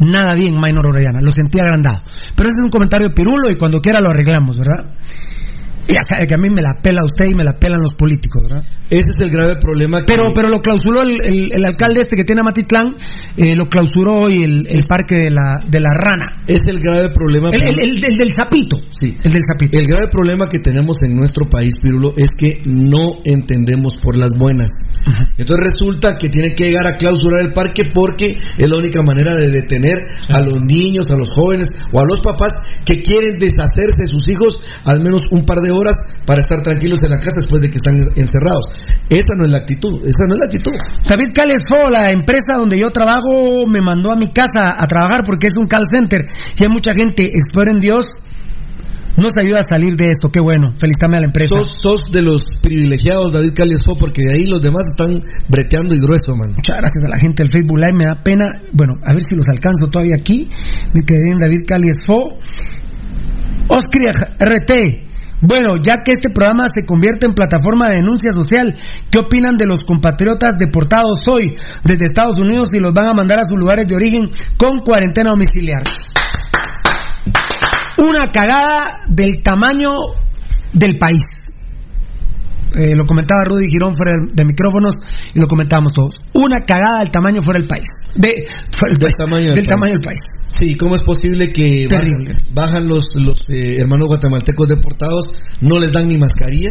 nada bien Maynor Orellana, lo sentí agrandado. Pero ese es un comentario pirulo y cuando quiera lo arreglamos, ¿verdad? Ya sabe que a mí me la pela usted y me la pelan los políticos, ¿verdad? Ese es el grave problema que... Pero, pero lo clausuró el, el- el alcalde este que tiene Amatitlán, eh, lo clausuró hoy el, el parque de la, de la rana. Es el grave problema... El, el- el- el del sapito. Sí. El del sapito. El grave problema que tenemos en nuestro país, Pirulo, es que no entendemos por las buenas. Entonces resulta que tiene que llegar a clausurar el parque porque es la única manera de detener a los niños, a los jóvenes o a los papás que quieren deshacerse de sus hijos al menos un par de horas para estar tranquilos en la casa después de que están encerrados. Esa no es la actitud, esa no es la actitud. David Calesfo, la empresa donde yo trabajo, me mandó a mi casa a trabajar porque es un call center. Y hay mucha gente, espero en Dios, nos ayuda a salir de esto. Qué bueno, felicítame a la empresa. Sos, sos de los privilegiados, David Caliesfo, porque de ahí los demás están breteando y grueso, man. Muchas gracias a la gente del Facebook Live, me da pena. Bueno, a ver si los alcanzo todavía aquí. Me quedé en David Caliesfo. Oscar RT. Bueno, ya que este programa se convierte en plataforma de denuncia social, ¿qué opinan de los compatriotas deportados hoy desde Estados Unidos y los van a mandar a sus lugares de origen con cuarentena domiciliar? Una cagada del tamaño del país. Eh, lo comentaba Rudy Girón fuera de micrófonos y lo comentábamos todos. Una cagada del tamaño fuera del país. De, fuera del, Del país. tamaño del del país. tamaño del país. Sí, ¿cómo es posible que Terrible. bajan, bajan los, los eh, hermanos guatemaltecos deportados, no les dan ni mascarilla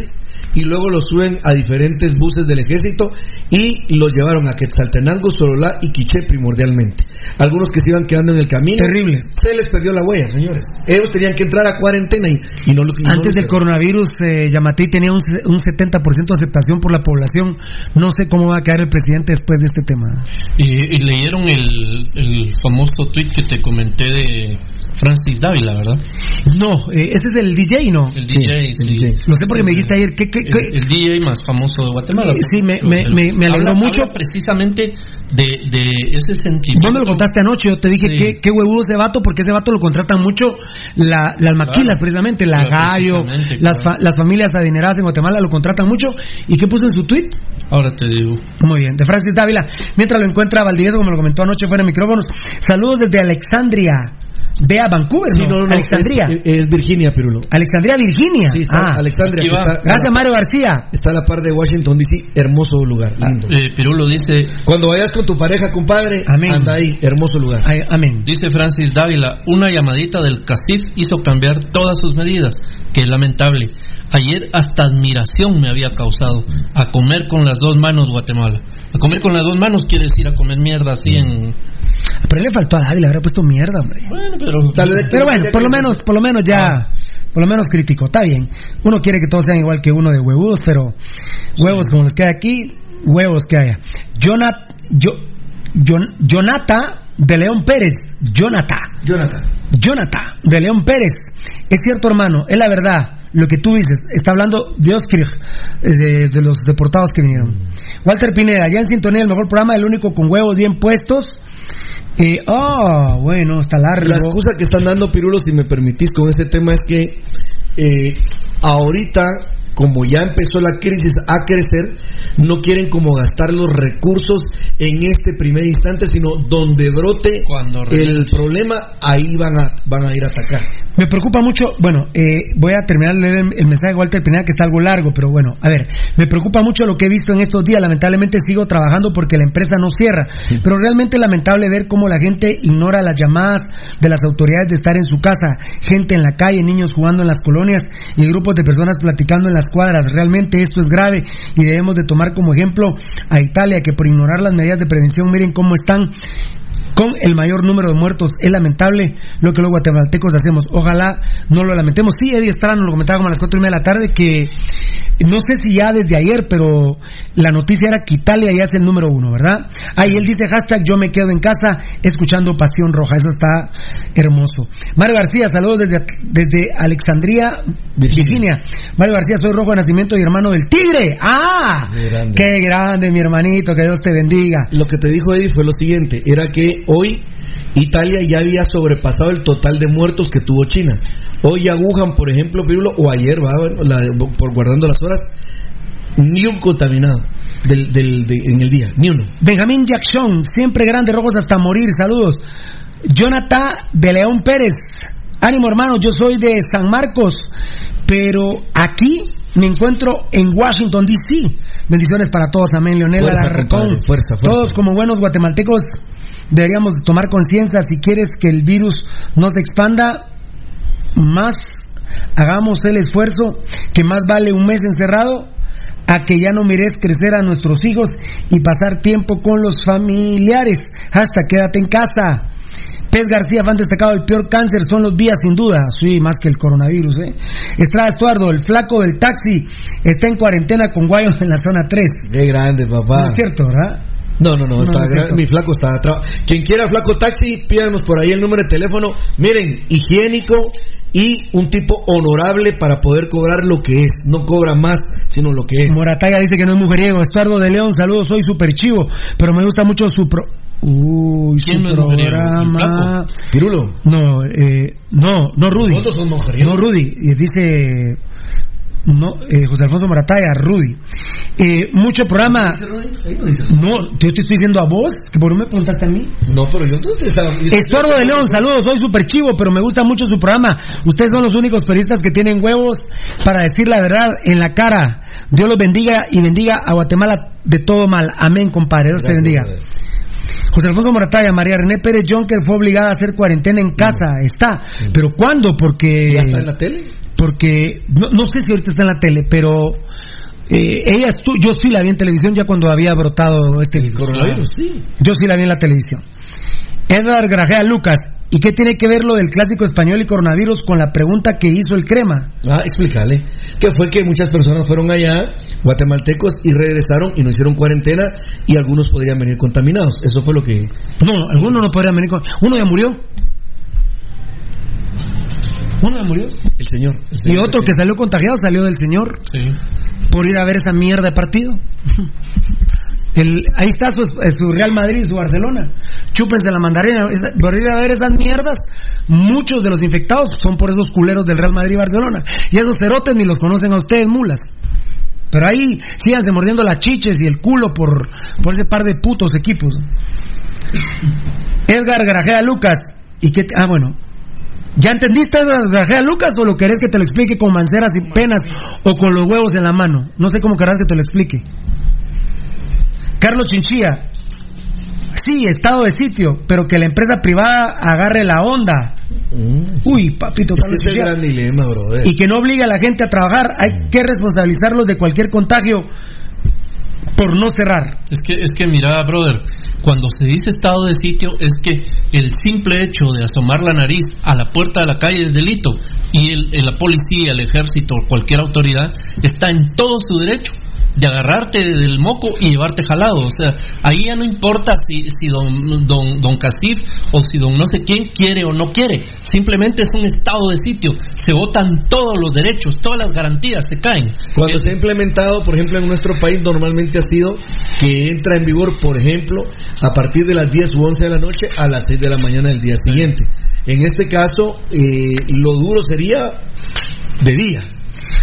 y luego los suben a diferentes buses del ejército y los llevaron a Quetzaltenango, Sololá y Quiché primordialmente? Algunos que se iban quedando en el camino. Terrible. Se les perdió la huella, señores. Ellos tenían que entrar a cuarentena y, y no lo y Antes del coronavirus, eh, Yamatei tenía un, un 70% de aceptación por la población. No sé cómo va a caer el presidente después de este tema. Y, y leyeron el, el famoso tweet que te comenté de Francis Dávila, ¿verdad? No, eh, ese es el DJ, ¿no? El DJ, sí. Lo sé porque me dijiste ayer. ¿qué, qué, qué? El, el DJ más famoso de Guatemala. Sí, me- me- me- me alegró habla- mucho. habla precisamente de, de ese sentimiento. ¿Dónde lo contaste anoche? Yo te dije, Sí. ¿qué, qué huevudo ese vato? Porque ese vato lo contratan mucho la- las maquilas, Claro. precisamente, la Gallo, precisamente, las, claro. fa- las familias adineradas en Guatemala lo contratan mucho. ¿Y qué puso en su tweet? Ahora te digo. Muy bien, de Francis Dávila. Mientras lo encuentra Valdivieso, como lo comentó anoche fuera de micrófonos. Saludos desde Alexandria. Ve a Vancouver, Sí, ¿no? no, no, Alexandria. Es, es Virginia, Pirulo. Alexandria, Virginia. Sí, está Ah. Alexandria. Que está- Gracias, Mario García. Está a la par de Washington DC, hermoso lugar, lindo. Eh, Pirulo dice, Cuando vayas con tu pareja, compadre, Amén. anda ahí, hermoso lugar. Ay, amén. dice Francis Dávila, una llamadita del CACIF hizo cambiar todas sus medidas, que es lamentable. Ayer hasta admiración me había causado a comer con las dos manos Guatemala. A comer con las dos manos quiere decir a comer mierda así en... Pero le faltó a David, le habrá puesto mierda, hombre. Bueno, pero... Tal vez- Pero bueno, por lo menos, por lo menos ya, por lo menos crítico, está bien. Uno quiere que todos sean igual que uno de huevudos, pero huevos como los que hay aquí, huevos que haya. Jonat, yo, Jon- Jonata de León Pérez, Jonata, Jonathan. Jonata de León Pérez. Es cierto, hermano, es la verdad. Lo que tú dices, está hablando de Oskrig, eh, de, de los deportados que vinieron. Walter Pineda, ya en sintonía, el mejor programa, el único con huevos bien puestos. Eh, oh, bueno, está largo. La excusa que están dando, Pirulo, si me permitís, con ese tema es que eh, ahorita, como ya empezó la crisis a crecer, no quieren como gastar los recursos en este primer instante, sino donde brote Cuando el problema, ahí van a, van a ir a atacar. Me preocupa mucho, bueno, eh, voy a terminar de leer el, el mensaje de Walter Pineda que está algo largo, pero bueno, a ver, me preocupa mucho lo que he visto en estos días, lamentablemente sigo trabajando porque la empresa no cierra, pero realmente lamentable ver cómo la gente ignora las llamadas de las autoridades de estar en su casa, gente en la calle, niños jugando en las colonias y grupos de personas platicando en las cuadras, realmente esto es grave y debemos de tomar como ejemplo a Italia que por ignorar las medidas de prevención, miren cómo están con el mayor número de muertos. Es lamentable lo que los guatemaltecos hacemos. Ojalá no lo lamentemos. Sí, Eddie Estrada nos lo comentaba como a las cuatro y media de la tarde que no sé si ya desde ayer, pero la noticia era que Italia ya es el número uno, ¿verdad? Ahí él dice hashtag yo me quedo en casa escuchando Pasión Roja. Eso está hermoso. Mario García, saludos desde, desde Alexandria, Virginia. Mario García, soy rojo de nacimiento y hermano del Tigre. ¡Ah! Qué grande. ¡Qué grande, mi hermanito! Que Dios te bendiga. Lo que te dijo Eddie fue lo siguiente, era que hoy Italia ya había sobrepasado el total de muertos que tuvo China. Hoy agujan, por ejemplo, Pirulo, o ayer, va, bueno, la- por guardando las horas, ni un contaminado del, del- de- en el día, ni uno. Benjamín Jackson, siempre grande, rojos hasta morir, saludos. Jonathan de León Pérez, ánimo hermano, yo soy de San Marcos, pero aquí me encuentro en Washington, D.C. Bendiciones para todos, amén, Leonel Alarcón. fuerza, fuerza. Todos como buenos guatemaltecos deberíamos de tomar conciencia, si quieres que el virus no se expanda, más hagamos el esfuerzo, que más vale un mes encerrado a que ya no mires crecer a nuestros hijos y pasar tiempo con los familiares. Hasta quédate en casa. Pez García, fan destacado, el peor cáncer son los días sin duda, sí, más que el coronavirus. ¿eh? Estrada Estuardo, el flaco del taxi, está en cuarentena con Guayo en la zona 3. Qué grande, papá. No es cierto, ¿verdad? No, no, no, está no mi flaco está atrás. Quien quiera flaco taxi, pídanos por ahí el número de teléfono. Miren, higiénico y un tipo honorable para poder cobrar lo que es. No cobra más, sino lo que es. Morataya dice que no es mujeriego. Estuardo de León, saludos, soy super chivo, pero me gusta mucho su pro... Uy, ¿Quién su programa. Pirulo. No, eh, no, no Rudy. Mujeriegos. No Rudy, y dice no eh, José Alfonso Morataya, Rudy. Eh, mucho programa. No, yo te estoy diciendo a vos, que por qué me preguntaste a mí. No, pero yo no te estaba. Estuardo de León, saludos, soy super chivo, pero me gusta mucho su programa. Ustedes son los únicos periodistas que tienen huevos para decir la verdad en la cara. Dios los bendiga y bendiga a Guatemala de todo mal. Amén, compadre. Dios te bendiga. José Alfonso Morataya, María René Pérez Jonker fue obligada a hacer cuarentena en casa. Está. ¿Pero cuándo? Porque. ¿Ya está en la tele? Porque. No, no sé si ahorita está en la tele, pero. eh, ella estu- yo sí la vi en televisión ya cuando había brotado este virus. Coronavirus, sí. Yo sí la vi en la televisión. Edgar Grajea Lucas, ¿y qué tiene que ver lo del clásico español y coronavirus con la pregunta que hizo el crema? Ah, explícale. Que fue que muchas personas fueron allá, guatemaltecos, y regresaron y no hicieron cuarentena y algunos podrían venir contaminados. Eso fue lo que. No, algunos no podrían venir con. Uno ya murió. Uno murió. El señor. el Y otro que salió contagiado salió del señor Sí. por ir a ver esa mierda de partido. (laughs) El, ahí está su, su Real Madrid, su Barcelona. Chúpense la mandarina. Esa- por ir a ver esas mierdas, muchos de los infectados son por esos culeros del Real Madrid y Barcelona. Y esos cerotes ni los conocen a ustedes, mulas. Pero ahí síganse mordiendo las chiches y el culo por, por ese par de putos equipos. Edgar Garajea Lucas. ¿Y qué te- ah, bueno. ¿Ya entendiste tragedia Lucas o lo querés que te lo explique con manceras y penas o con los huevos en la mano? No sé cómo querrás que te lo explique. Carlos Chinchilla. Sí, estado de sitio, pero que la empresa privada agarre la onda. Uy, papito, Este Carlos es el gran dilema, brother. Y que no obligue a la gente a trabajar. Hay que responsabilizarlos de cualquier contagio por no cerrar. Es que, es que mira, brother, cuando se dice estado de sitio es que el simple hecho de asomar la nariz a la puerta de la calle es delito y el, la policía, el ejército cualquier autoridad está en todo su derecho de agarrarte del moco y llevarte jalado. O sea, ahí ya no importa si, si don, don, don Casif o si don no sé quién quiere o no quiere. Simplemente es un estado de sitio. Se votan todos los derechos, todas las garantías se caen. Cuando se ha implementado, por ejemplo, en nuestro país normalmente ha sido que entra en vigor, por ejemplo, a partir de las 10 u 11 de la noche a las 6 de la mañana del día siguiente. En este caso, eh, lo duro sería de día.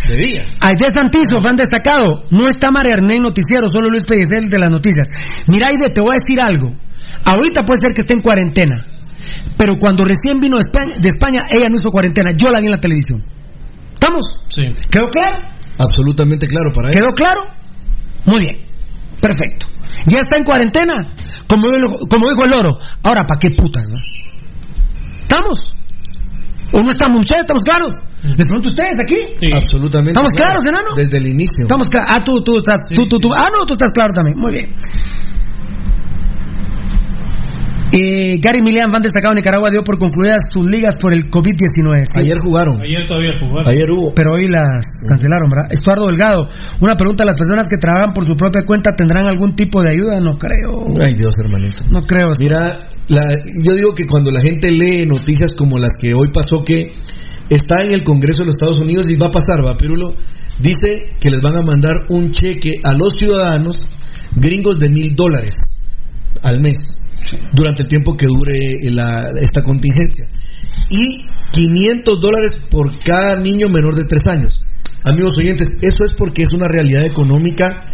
De día. Aide Santizo, fan destacado. No está María Hernán Noticiero, solo Luis Pellicer de las noticias. Mira, Aide, te voy a decir algo. Ahorita puede ser que esté en cuarentena. Pero cuando recién vino de España, de España, ella no hizo cuarentena. Yo la vi en la televisión. ¿Estamos? Sí. ¿Quedó claro? Absolutamente claro para él. ¿Quedó claro? Muy bien. Perfecto. Ya está en cuarentena. Como, dijo- como dijo el loro. Ahora, ¿para qué putas? no? ¿Estamos? ¿O no estamos, muchachos? ¿Estamos claros? Les pregunto a ustedes aquí. Absolutamente. ¿Estamos claro. claros, enano? Desde el inicio. Estamos claros. Ah, tú, tú, estás, tú, tú, tú. Ah, no, tú estás claro también. Muy bien. Eh, Gary Milian, van destacado en Nicaragua, dio por concluidas sus ligas por el COVID-19. sí. Ayer jugaron. Ayer todavía jugaron. Ayer hubo. Pero hoy las cancelaron, ¿verdad? Estuardo Delgado, una pregunta, ¿las personas que trabajan por su propia cuenta tendrán algún tipo de ayuda? No creo. Ay, Dios, hermanito. No creo. Mira, la- yo digo que cuando la gente lee noticias como las que hoy pasó, que está en el Congreso de los Estados Unidos y va a pasar, va, Pirulo, dice que les van a mandar un cheque a los ciudadanos gringos de mil dólares al mes durante el tiempo que dure la- esta contingencia y 500 dólares por cada niño menor de tres años. Amigos oyentes, eso es porque es una realidad económica.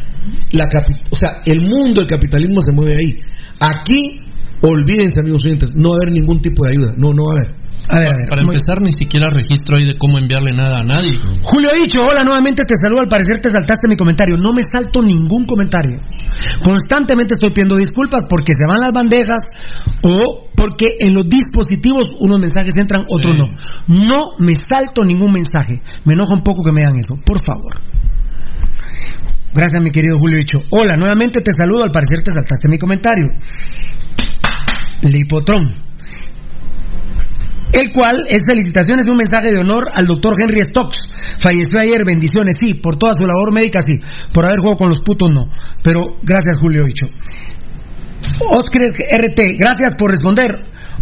La o sea, el mundo, el capitalismo se mueve ahí. Aquí, olvídense, amigos oyentes, no va a haber ningún tipo de ayuda. No, no va a haber. A ver, a ver. Para empezar, ni siquiera registro hay de cómo enviarle nada a nadie. Julio Dicho, hola, nuevamente te saludo. Al parecer te saltaste mi comentario. No me salto ningún comentario. Constantemente estoy pidiendo disculpas porque se van las bandejas o porque en los dispositivos unos mensajes entran, otros no. No me salto ningún mensaje. Me enoja un poco que me hagan eso. Por favor. Gracias, mi querido Julio Dicho. Hola, nuevamente te saludo. Al parecer te saltaste mi comentario. Lipotrón. El cual es felicitaciones y un mensaje de honor al doctor Henry Stokes. Falleció ayer, bendiciones, sí, por toda su labor médica, sí. Por haber jugado con los putos, no. Pero gracias, Julio Dicho. Oscar RT, gracias por responder.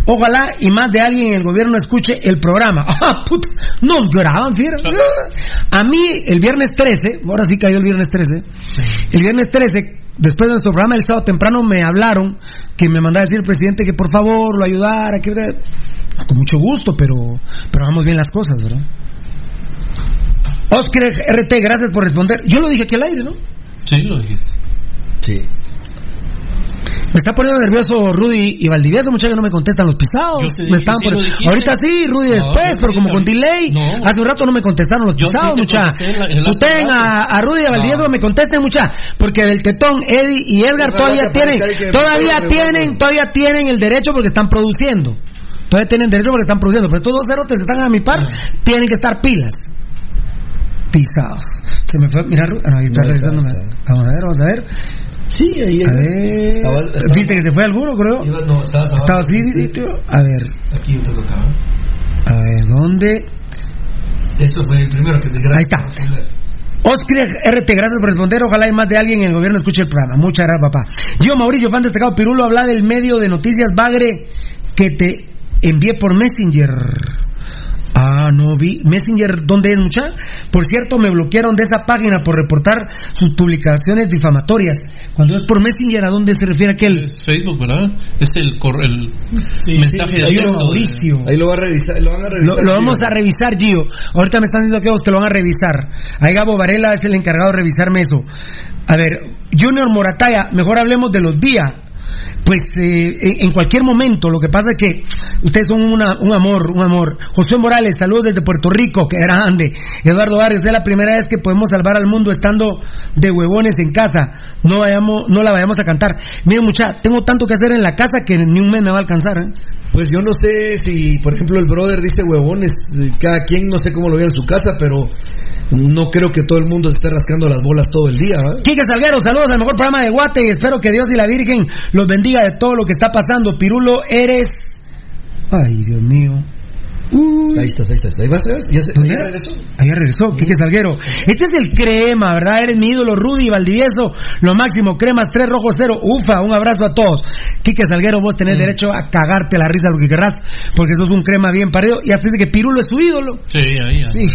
Ojalá y más de alguien en el gobierno escuche el programa. (laughs) ¡Ah, puta! No lloraban, fiera. A mí, el viernes 13, ahora sí cayó el viernes 13, el viernes 13, después de nuestro programa el sábado temprano, me hablaron que me mandaba a decir el presidente que por favor lo ayudara, que... Con mucho gusto, pero, pero hagamos bien las cosas, ¿verdad? Oscar RT, gracias por responder. Yo lo dije aquí al aire, ¿no? Sí, lo dijiste. Sí. Me está poniendo nervioso Rudy y Valdivieso, muchachos, no me contestan los pisados. Me estaban sí. Ahorita sí, Rudy No, después, pero sí, como con delay. No. Hace un rato no me contestaron los sí pisados, te muchachos. contesté en la- en la Usted a, a Rudy y a Valdivieso No. me contesten, muchachos, porque del Tetón, Eddie y Edgar todavía tienen, todavía tienen, todavía tienen el derecho porque están produciendo. Todavía tienen derecho porque están produciendo, pero estos dos cerotes que están a mi par tienen que estar pilas. Pisados. Se me fue, mira, ah, no, ahí está No, está, revisándome. está. Vamos a ver, vamos a ver. Sí, ahí A ver. Estaba- estaba- ¿Viste que se fue alguno, creo? Iba- no, estabas abajo. Estaba así, tío. A ver, Aquí te tocaba. a ver, ¿dónde? Esto fue el primero que te Ahí está. Oscar RT, gracias por responder. Ojalá hay más de alguien en el gobierno escuche el programa. Muchas gracias, papá. Yo, Mauricio, fan destacado Pirulo, habla del medio de noticias Bagre que te envié por Messenger. Ah, no vi. Messenger, ¿dónde es, mucha? Por cierto, me bloquearon de esa página por reportar sus publicaciones difamatorias. Cuando es por Messenger, ¿a dónde se refiere aquel? Es Facebook, ¿verdad? Es el, cor- el mensaje de lo- texto. de- Mauricio. Ahí lo, va a revisar, lo van a Lo, revisar. lo vamos a revisar, Gio. Ahorita me están diciendo que vos te lo van a revisar. Ahí Gabo Varela es el encargado de revisarme eso. A ver, Junior Morataya, mejor hablemos de los días. Pues eh, en cualquier momento. Lo que pasa es que ustedes son una- un amor, un amor. José Morales, saludos desde Puerto Rico, que grande. Eduardo Barrios, es la primera vez que podemos salvar al mundo estando de huevones en casa. No vayamos, no la vayamos a cantar. Miren, mucha, tengo tanto que hacer en la casa que ni un mes me va a alcanzar. ¿eh? Pues yo no sé si, por ejemplo, el brother dice huevones, cada quien no sé cómo lo ve en su casa, pero no creo que todo el mundo se esté rascando las bolas todo el día. ¿eh? Quique Salguero, saludos al mejor programa de Guate y espero que Dios y la Virgen los bendiga de todo lo que está pasando. Pirulo, eres... Ay, Dios mío. Ahí estás, ahí estás. Ahí vas, ¿ves? ¿Ya, se, ¿Dónde? ya regresó? Ahí regresó, Quique Salguero. Este es el crema, ¿verdad? Eres mi ídolo, Rudy Valdivieso. Lo máximo, cremas 3 rojo 0. Ufa, un abrazo a todos. Quique Salguero, vos tenés derecho a cagarte la risa lo que querrás, porque sos un crema bien parido. Y hasta dice que Pirulo es su ídolo. Sí, ahí. ahí. Sí.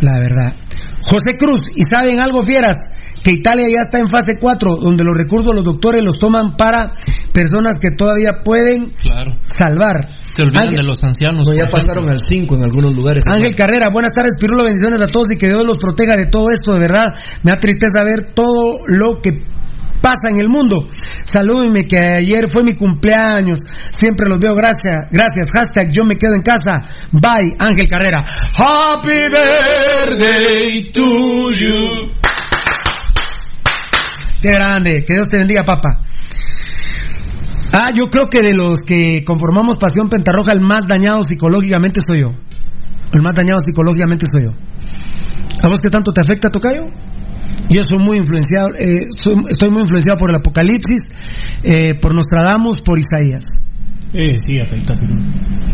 La verdad. José Cruz, ¿y saben algo, fieras? Que Italia ya está en fase 4, donde los recursos los doctores los toman para personas que todavía pueden Claro. salvar. Se olvidan Ángel- de los ancianos. No, ya pasaron al 5 en algunos lugares. Ángel Carrera, buenas tardes, Pirulo, bendiciones a todos y que Dios los proteja de todo esto, de verdad. Me da tristeza ver todo lo que pasa en el mundo. Salúdenme que ayer fue mi cumpleaños. Siempre los veo, gracias. Gracias. Hashtag yo me quedo en casa. Bye, Ángel Carrera. Happy birthday to you. Qué grande, que Dios te bendiga, papá. Ah, yo creo que de los que conformamos Pasión Pentarroja, el más dañado psicológicamente soy yo. El más dañado psicológicamente soy yo. ¿A vos qué tanto te afecta, Tocayo? Yo soy muy influenciado, eh, soy- estoy muy influenciado por el Apocalipsis, eh, por Nostradamus, por Isaías. Eh, sí, afecta, pero.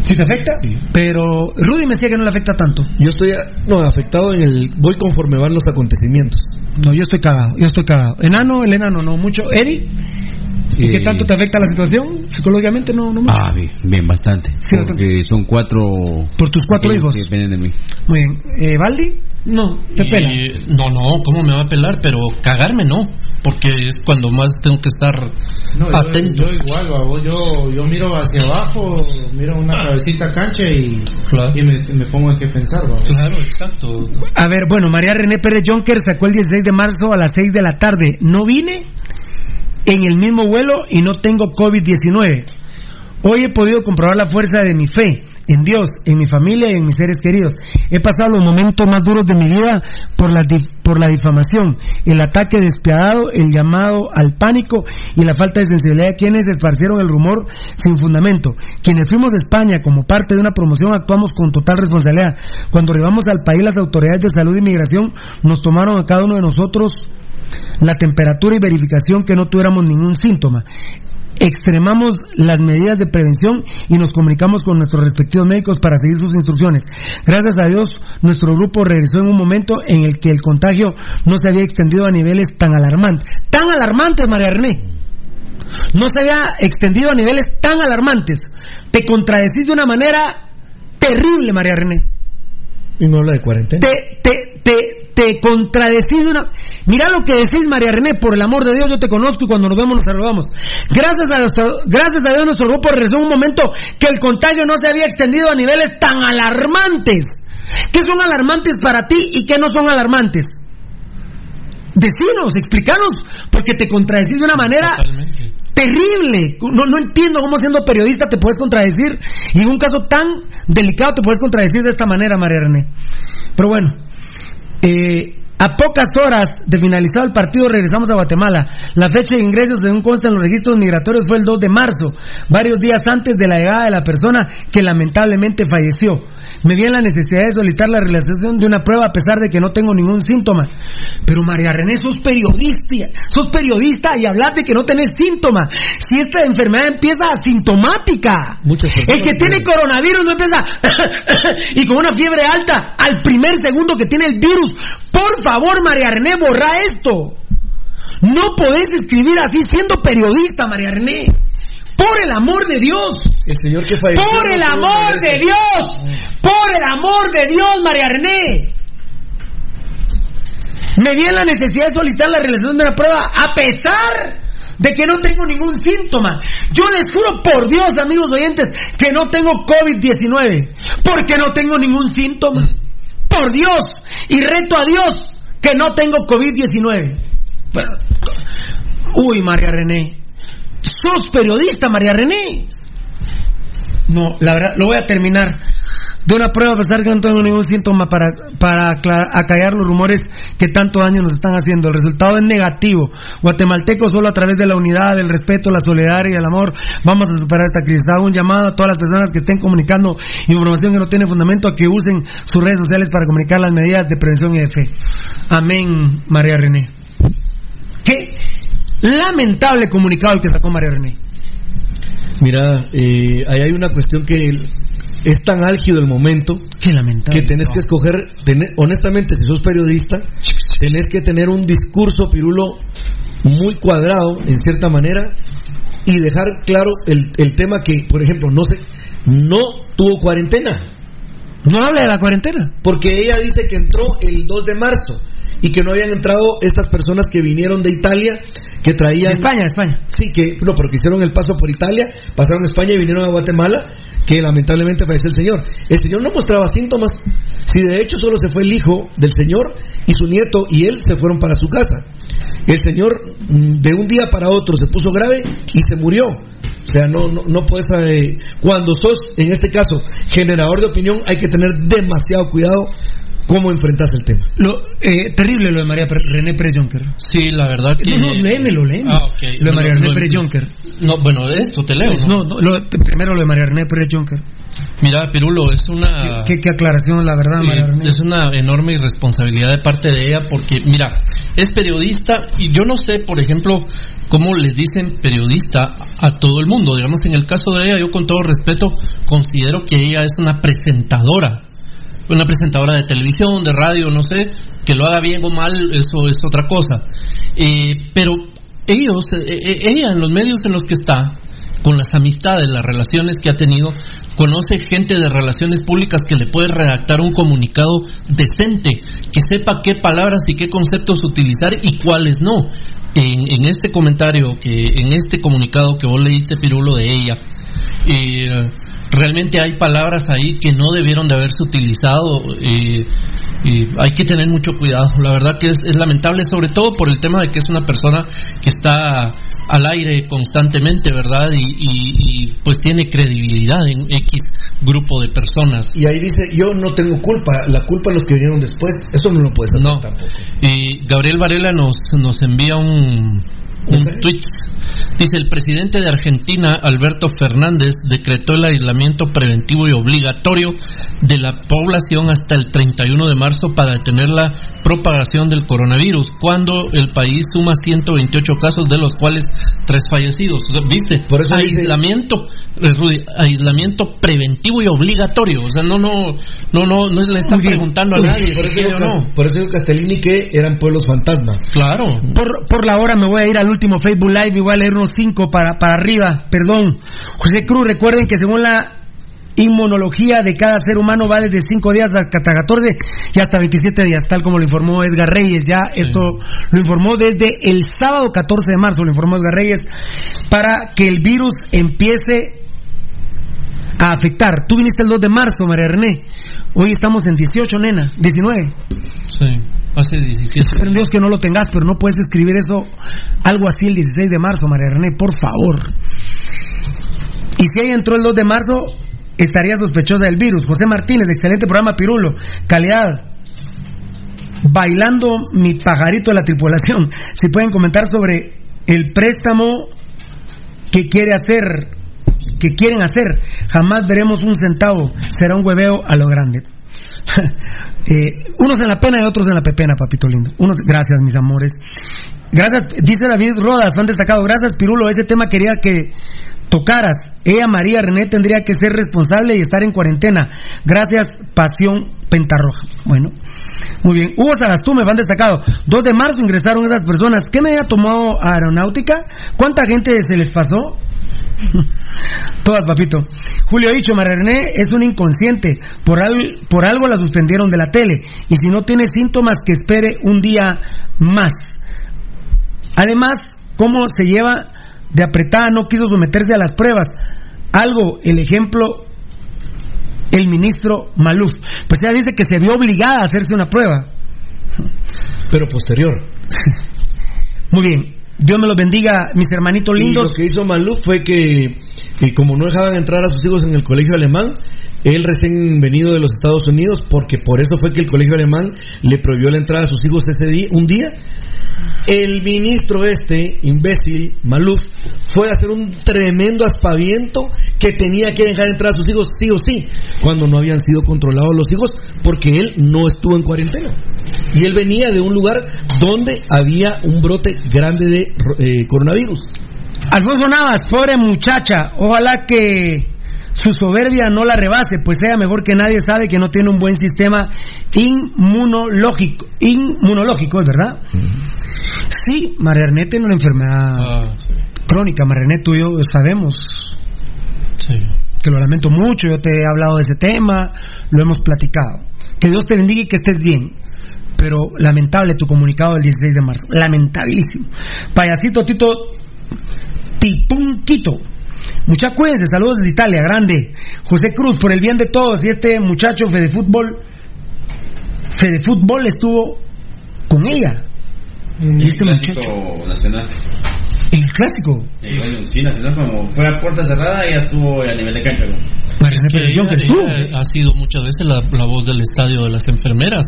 ¿Sí te afecta? Pero Rudy me decía que no le afecta tanto. Yo estoy, no, afectado en el. Voy conforme van los acontecimientos. No, yo estoy cagado, yo estoy cagado. Enano, el enano, no mucho. Eddie, ¿y qué tanto te afecta la situación? Psicológicamente no, no mucho. Ah, bien, bien, bastante. Sí, porque son cuatro. Por tus cuatro hijos. Que dependen de mí. Muy bien. Eh, ¿Valdi? No, te Y- pela. No, no, ¿cómo me va a pelar? Pero cagarme no, porque es cuando más tengo que estar No, yo, atento. yo igual, babo, yo, yo miro hacia abajo, miro una cabecita cancha y, y me, me pongo en qué pensar. babo. Claro, exacto. A ver, bueno, María René Pérez Jonker sacó el 16 de marzo a las 6 de la tarde. No vine en el mismo vuelo y no tengo COVID-19. Hoy he podido comprobar la fuerza de mi fe en Dios, en mi familia y en mis seres queridos. He pasado los momentos más duros de mi vida por la, por la difamación, el ataque despiadado, el llamado al pánico y la falta de sensibilidad de quienes esparcieron el rumor sin fundamento. Quienes fuimos a España como parte de una promoción actuamos con total responsabilidad. Cuando arribamos al país las autoridades de salud y migración nos tomaron a cada uno de nosotros la temperatura y verificación que no tuviéramos ningún síntoma. Extremamos las medidas de prevención y nos comunicamos con nuestros respectivos médicos para seguir sus instrucciones. Gracias a Dios, nuestro grupo regresó en un momento en el que el contagio no se había extendido a niveles tan alarmantes. Tan alarmantes, María René. No se había extendido a niveles tan alarmantes. Te contradecís de una manera terrible, María René Y no habla de cuarentena. te, te, te, te contradecís de una... Mira lo que decís, María René, por el amor de Dios, yo te conozco y cuando nos vemos nos saludamos. Gracias a, nuestro, gracias a Dios nuestro grupo regresó en un momento que el contagio no se había extendido a niveles tan alarmantes. ¿Qué son alarmantes para ti y qué no son alarmantes? Decinos, explícanos, porque te contradecís de una manera terrible. No, no entiendo cómo siendo periodista te puedes contradecir y en un caso tan delicado te puedes contradecir de esta manera, María René. Pero bueno, eh, a pocas horas de finalizado el partido regresamos a Guatemala. La fecha de ingresos, según consta en los registros migratorios, fue el 2 de marzo, varios días antes de la llegada de la persona que lamentablemente falleció. Me vi en la necesidad de solicitar la realización de una prueba a pesar de que no tengo ningún síntoma. Pero María René, sos periodista, sos periodista y hablas de que no tenés síntomas. Si esta enfermedad empieza asintomática, Muchas el que tiene coronavirus no empieza (coughs) y con una fiebre alta al primer segundo que tiene el virus. Por favor, María René, borra esto. No podés escribir así siendo periodista, María René. Por el amor de Dios. El señor que falleció. Por el amor de Dios. Por el amor de Dios, María René. Me vi en la necesidad de solicitar la realización de una prueba a pesar de que no tengo ningún síntoma. Yo les juro por Dios, amigos oyentes, que no tengo COVID-19. Porque no tengo ningún síntoma. Por Dios. Y reto a Dios que no tengo COVID-19. Pero- Uy, María René. sos periodista, María René. No, la verdad, lo voy a terminar. De una prueba, a pesar que no tengo ningún síntoma para, para acallar los rumores que tanto daño nos están haciendo. El resultado es negativo. Guatemaltecos, solo a través de la unidad, el respeto, la solidaridad y el amor, vamos a superar esta crisis. Hago un llamado a todas las personas que estén comunicando información que no tiene fundamento a que usen sus redes sociales para comunicar las medidas de prevención y de fe. Amén, María René. Qué lamentable comunicado el que sacó María René. Mira, eh, ahí hay una cuestión que es tan álgido el momento Qué lamentable, que tenés que escoger, honestamente, si sos periodista, tenés que tener un discurso pirulo muy cuadrado, en cierta manera, y dejar claro el, el tema que, por ejemplo, no sé, no tuvo cuarentena. No habla de la cuarentena. Porque ella dice que entró el 2 de marzo y que no habían entrado estas personas que vinieron de Italia que traían... España, España. Sí, que, no, pero que hicieron el paso por Italia, pasaron a España y vinieron a Guatemala, que lamentablemente falleció el señor. El señor no mostraba síntomas, si de hecho solo se fue el hijo del señor y su nieto y él se fueron para su casa. El señor mm, de un día para otro se puso grave y se murió. O sea, no, no, no puedes. Eh, cuando sos, en este caso, generador de opinión, hay que tener demasiado cuidado ¿Cómo enfrentas el tema? Lo, eh, terrible lo de María René Pérez Jonker. Sí, la verdad que. No, no, léemelo, léemelo. Ah, okay. Lo de María René Pérez Jonker. No, bueno, esto te leo. No, no, lo, primero lo de María René Pérez Jonker. Mira, Pirulo, es una. Qué, qué, aclaración, la verdad, María René. Es una enorme irresponsabilidad de parte de ella porque, mira, es periodista y yo no sé, por ejemplo, cómo les dicen periodista a todo el mundo. Digamos, en el caso de ella, yo con todo respeto considero que ella es una presentadora una presentadora de televisión, de radio, no sé, que lo haga bien o mal, eso es otra cosa. Eh, pero ellos, eh, eh, ella en los medios en los que está, con las amistades, las relaciones que ha tenido, conoce gente de relaciones públicas que le puede redactar un comunicado decente, que sepa qué palabras y qué conceptos utilizar y cuáles no. En, en este comentario, que en este comunicado que vos leíste, Pirulo, de ella, eh, realmente hay palabras ahí que no debieron de haberse utilizado. Eh, hay que tener mucho cuidado. La verdad que es, lamentable, sobre todo por el tema de que es una persona que está al aire constantemente, ¿verdad? Y, pues tiene credibilidad en X grupo de personas. Y ahí dice, yo no tengo culpa, la culpa de los que vinieron después, eso no lo puedes hacer no. tampoco. Y Gabriel Varela nos, nos envía un, un tweet. Dice, el presidente de Argentina, Alberto Fernández, decretó el aislamiento preventivo y obligatorio de la población hasta el 31 de marzo para detener la propagación del coronavirus, cuando el país suma 128 casos, de los cuales tres fallecidos. ¿Viste? Por eso aislamiento, eh, aislamiento preventivo y obligatorio. O sea, no, no, no, no, no le están preguntando a nadie. Por eso, no. por eso Castellini que eran pueblos fantasmas. Claro. Por, por la hora me voy a ir al último Facebook Live y voy a leer unos cinco para, para arriba. Perdón. José Cruz, recuerden que según la inmunología de cada ser humano va desde 5 días hasta 14 y hasta 27 días, tal como lo informó Edgar Reyes. Ya esto lo informó desde el sábado 14 de marzo, lo informó Edgar Reyes, para que el virus empiece a afectar. Tú viniste el 2 de marzo, María René. Hoy estamos en 18, nena. 19. Sí, hace 17. Espero Dios que no lo tengas, pero no puedes escribir eso, algo así el 16 de marzo, María René, por favor. Y si ahí entró el 2 de marzo, estaría sospechosa del virus. José Martínez, excelente programa Pirulo, calidad. Bailando mi pajarito de la tripulación. Si pueden comentar sobre el préstamo que quiere hacer, que quieren hacer, jamás veremos un centavo. Será un hueveo a lo grande. (laughs) eh, unos en la pena y otros en la pepena, papito lindo. Unos, gracias, mis amores. Gracias, dice David Rodas, han destacado. Gracias, Pirulo. Ese tema quería que tocaras. Ella, María René, tendría que ser responsable y estar en cuarentena. Gracias, Pasión Pentarroja. Bueno, muy bien. Hugo me van destacado. 2 de marzo ingresaron esas personas. ¿Qué medida tomó Aeronáutica? ¿Cuánta gente se les pasó? (laughs) Todas, papito. Julio Dicho, María René es un inconsciente. Por, por algo la suspendieron de la tele. Y si no tiene síntomas, que espere un día más. Además, ¿cómo se lleva de apretada? No quiso someterse a las pruebas. Algo, el ejemplo, el ministro Maluf. Pues ella dice que se vio obligada a hacerse una prueba. Pero posterior. (laughs) Muy bien. Dios me los bendiga, mis hermanitos Y lindos. lo que hizo Maluf fue que, que como no dejaban entrar a sus hijos en el colegio alemán, él recién venido de los Estados Unidos, porque por eso fue que el colegio alemán le prohibió la entrada a sus hijos ese día, un día. El ministro este, imbécil, Maluf, fue a hacer un tremendo aspaviento que tenía que dejar entrar a sus hijos sí o sí, cuando no habían sido controlados los hijos, porque él no estuvo en cuarentena. Y él venía de un lugar donde había un brote grande de eh, coronavirus. Alfonso Navas, pobre muchacha, ojalá que su soberbia no la rebase, pues ella mejor que nadie sabe que no tiene un buen sistema inmunológico, inmunológico, ¿es verdad? Sí, María tiene una enfermedad crónica, María Ernest, tú y yo sabemos que lo lamento mucho, yo te he hablado de ese tema, lo hemos platicado. Que Dios te bendiga y que estés bien. Pero lamentable tu comunicado del 16 de marzo, lamentabilísimo. Payasito Tito Tipunquito. Mucha cuídense, saludos desde Italia, grande. José Cruz, por el bien de todos, y este muchacho Fede Fútbol, Fede Fútbol estuvo con ella. Y este muchacho. nacional. En el clásico. Eh, bueno, sí, nacional como fue a puerta cerrada ya estuvo a nivel de cancha. ¿no? Que ella- ella ha sido muchas veces la, la voz del estadio de las enfermeras.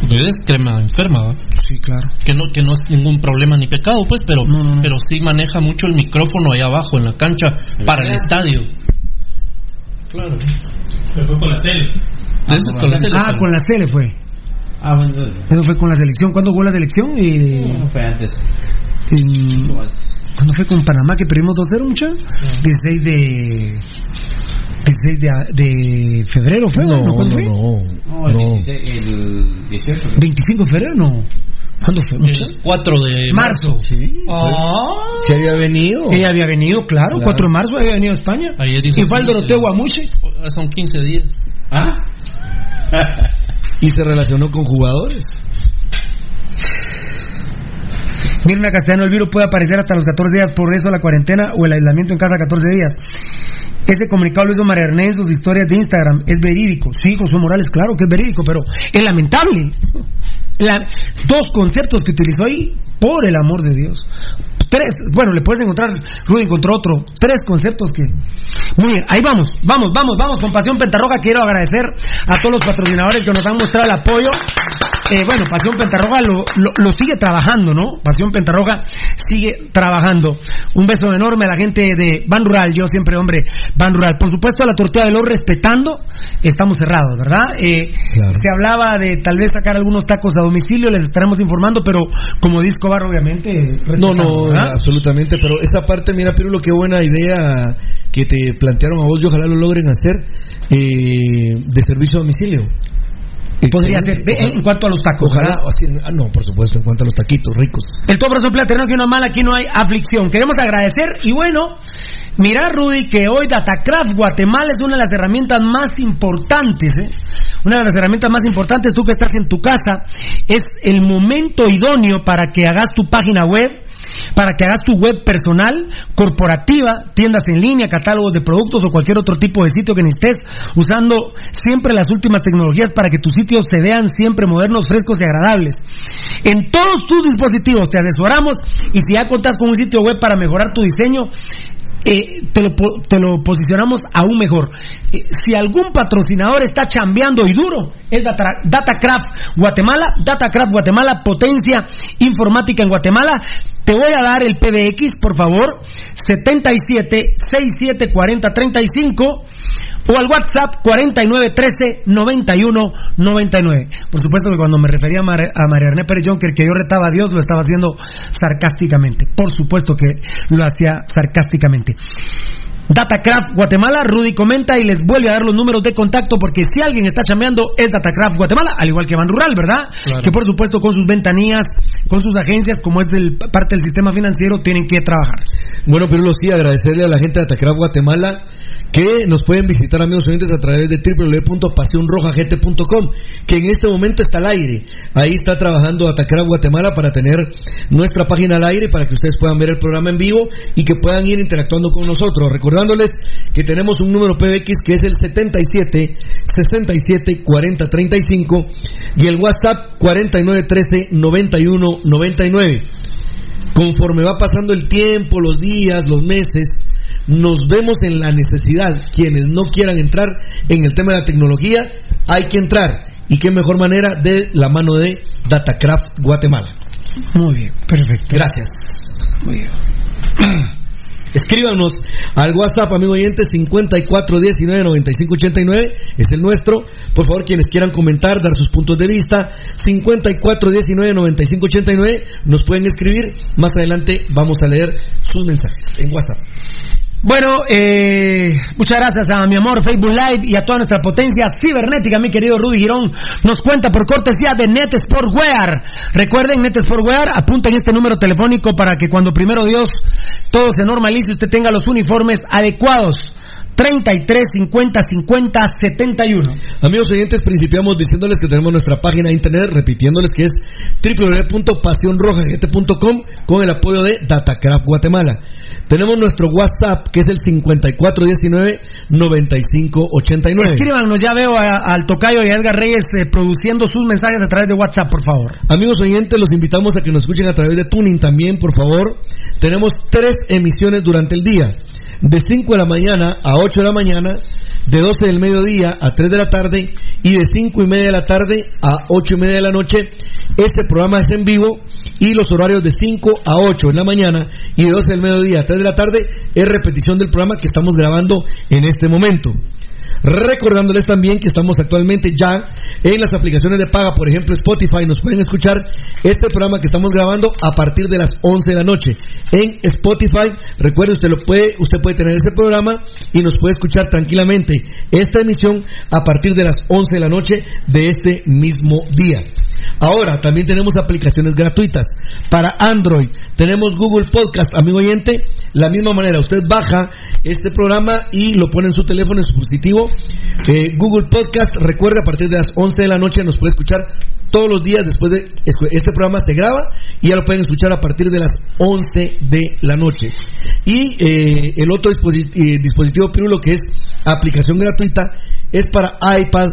Porque es crema enferma, ¿va? Sí, claro. Que no, que no es ningún problema ni pecado, pues, pero, pero sí maneja mucho el micrófono ahí abajo en la cancha para el estadio. Claro. Pero fue con la Cele, Ah, con la Cele fue. Ah, bueno, Eso fue con la selección. ¿Cuándo jugó la selección? Y, no fue antes. en- ¿Cuándo fue con Panamá que perdimos 2-0, mucha? 16 de. 16 de, de febrero fue, ¿no? No, ¿Cuándo no, fue? no. No, el, 16 el 18. 25 de febrero, no. ¿Cuándo fue, mucha? El 4 de Marzo. Sí. Ah. Se había venido. Ella había venido, claro, Claro. 4 de marzo había venido a España. Ayer hizo Igual 15. Doroteo Guamuche. Son 15 días. ¿Ah? (laughs) Y se relacionó con jugadores. Mirna Castellano, el virus puede aparecer hasta los 14 días, por eso la cuarentena o el aislamiento en casa 14 días. Ese comunicado lo hizo María Ernest en sus historias de Instagram. Es verídico. Sí, Josué Morales, claro que es verídico, pero es lamentable. La- dos conceptos que utilizó ahí, por el amor de Dios. Tres, bueno, le puedes encontrar, Rudy encontró otro, tres conceptos que... Muy bien, ahí vamos, vamos, vamos, vamos, con Pasión Pentarroja quiero agradecer a todos los patrocinadores que nos han mostrado el apoyo. Eh, bueno, Pasión Pentarroja lo, lo, lo sigue trabajando, ¿no? Pasión Pentarroja sigue trabajando. Un beso enorme a la gente de Ban Rural, yo siempre, hombre, Ban Rural. Por supuesto, a la tortilla de oro respetando, estamos cerrados, ¿verdad? Eh, Se hablaba de tal vez sacar algunos tacos a domicilio, les estaremos informando, pero como disco bar, obviamente, No, no, ¿verdad? absolutamente. Pero esa parte, mira, Pirulo, qué buena idea que te plantearon a vos y ojalá lo logren hacer eh, de servicio a domicilio. Podría ser, en cuanto a los tacos. Ojalá, ah, no, por supuesto, en cuanto a los taquitos ricos. El todo por platerno que una mala, aquí no hay aflicción. Queremos agradecer y bueno, mira Rudy que hoy Datacraft Guatemala es una de las herramientas más importantes, ¿eh? una de las herramientas más importantes, tú que estás en tu casa, es el momento idóneo para que hagas tu página web, para que hagas tu web personal, corporativa, tiendas en línea, catálogos de productos o cualquier otro tipo de sitio que necesites, usando siempre las últimas tecnologías para que tus sitios se vean siempre modernos, frescos y agradables. En todos tus dispositivos te asesoramos y si ya contás con un sitio web para mejorar tu diseño, eh, te, lo, te lo posicionamos aún mejor. Eh, si algún patrocinador está chambeando y duro, es Data- Datacraft Guatemala, Datacraft Guatemala, potencia informática en Guatemala. Te voy a dar el PBX, por favor, 77 67 40 35 o al WhatsApp 49 13 91 99. Por supuesto que cuando me refería a, Mar- a María René Pérez Jonker que yo retaba a Dios, lo estaba haciendo sarcásticamente. Por supuesto que lo hacía sarcásticamente. Datacraft Guatemala, Rudy comenta y les vuelve a dar los números de contacto porque si alguien está chameando es Datacraft Guatemala, al igual que Ban Rural, ¿verdad? Claro. Que por supuesto con sus ventanillas, con sus agencias, como es del, parte del sistema financiero, tienen que trabajar. Bueno, Pirulo, sí, agradecerle a la gente de Atacraf Guatemala que nos pueden visitar, amigos oyentes, a través de www.pasionrojagente.com, que en este momento está al aire. Ahí está trabajando Atacraf Guatemala para tener nuestra página al aire, para que ustedes puedan ver el programa en vivo y que puedan ir interactuando con nosotros. Recordándoles que tenemos un número PBX que es el 77 67 40 35 y el WhatsApp 49 13 91 99. conforme va pasando el tiempo, los días, los meses, nos vemos en la necesidad, quienes no quieran entrar en el tema de la tecnología, hay que entrar. Y qué mejor manera de la mano de Datacraft Guatemala. Muy bien, perfecto. Gracias. Muy bien. (clears throat) Escríbanos al WhatsApp, amigo oyente, 5419-9589, es el nuestro. Por favor, quienes quieran comentar, dar sus puntos de vista, 5419-9589, nos pueden escribir. Más adelante vamos a leer sus mensajes en WhatsApp. Bueno, eh, muchas gracias a mi amor Facebook Live y a toda nuestra potencia cibernética, mi querido Rudy Girón. Nos cuenta por cortesía de Net Sportwear. Recuerden, Net Sportwear, apunten este número telefónico para que cuando primero Dios todo se normalice, usted tenga los uniformes adecuados. 33 50 50 71. Amigos oyentes, principiamos diciéndoles que tenemos nuestra página de internet, repitiéndoles que es www.pasionrojagente.com con el apoyo de Datacraft Guatemala. Tenemos nuestro WhatsApp que es el 5419-9589. Escríbanos, ya veo al Tocayo y a Edgar Reyes eh, produciendo sus mensajes a través de WhatsApp, por favor. Amigos oyentes, los invitamos a que nos escuchen a través de Tuning también, por favor. Tenemos tres emisiones durante el día. De 5 de la mañana a 8 de la mañana, de 12 del mediodía a 3 de la tarde y de 5 y media de la tarde a 8 y media de la noche. Este programa es en vivo y los horarios de 5 a 8 en la mañana y de 12 del mediodía a 3 de la tarde es repetición del programa que estamos grabando en este momento. Recordándoles también que estamos actualmente ya en las aplicaciones de paga, por ejemplo Spotify, nos pueden escuchar este programa que estamos grabando a partir de las 11 de la noche. En Spotify, recuerde usted lo puede, usted puede tener ese programa y nos puede escuchar tranquilamente esta emisión a partir de las 11 de la noche de este mismo día. Ahora, también tenemos aplicaciones gratuitas para Android. Tenemos Google Podcast, amigo oyente. La misma manera, usted baja este programa y lo pone en su teléfono, en su dispositivo. Eh, Google Podcast, recuerde, a partir de las 11 de la noche nos puede escuchar todos los días después de este programa se graba y ya lo pueden escuchar a partir de las 11 de la noche. Y eh, el otro disposi- eh, dispositivo pirulo que es aplicación gratuita es para iPad,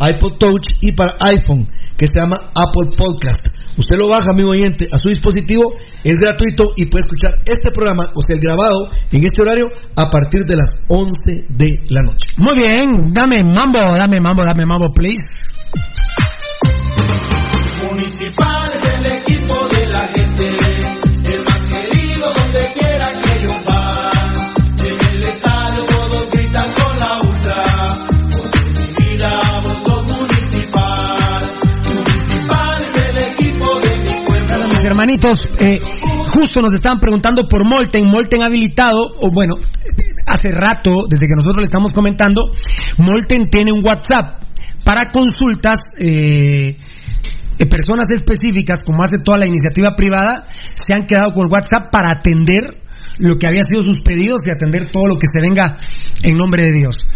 iPod Touch y para iPhone que se llama Apple Podcast. Usted lo baja, amigo oyente, a su dispositivo, es gratuito y puede escuchar este programa, o sea, el grabado en este horario a partir de las 11 de la noche. Muy bien, dame mambo, dame mambo, dame mambo, please. Municipal del equipo de hermanitos, eh, justo nos estaban preguntando por Molten. Molten ha habilitado, o bueno, hace rato, desde que nosotros le estamos comentando, Molten tiene un WhatsApp para consultas. eh, eh, personas específicas, como hace toda la iniciativa privada, se han quedado con WhatsApp para atender lo que había sido sus pedidos y atender todo lo que se venga en nombre de Dios.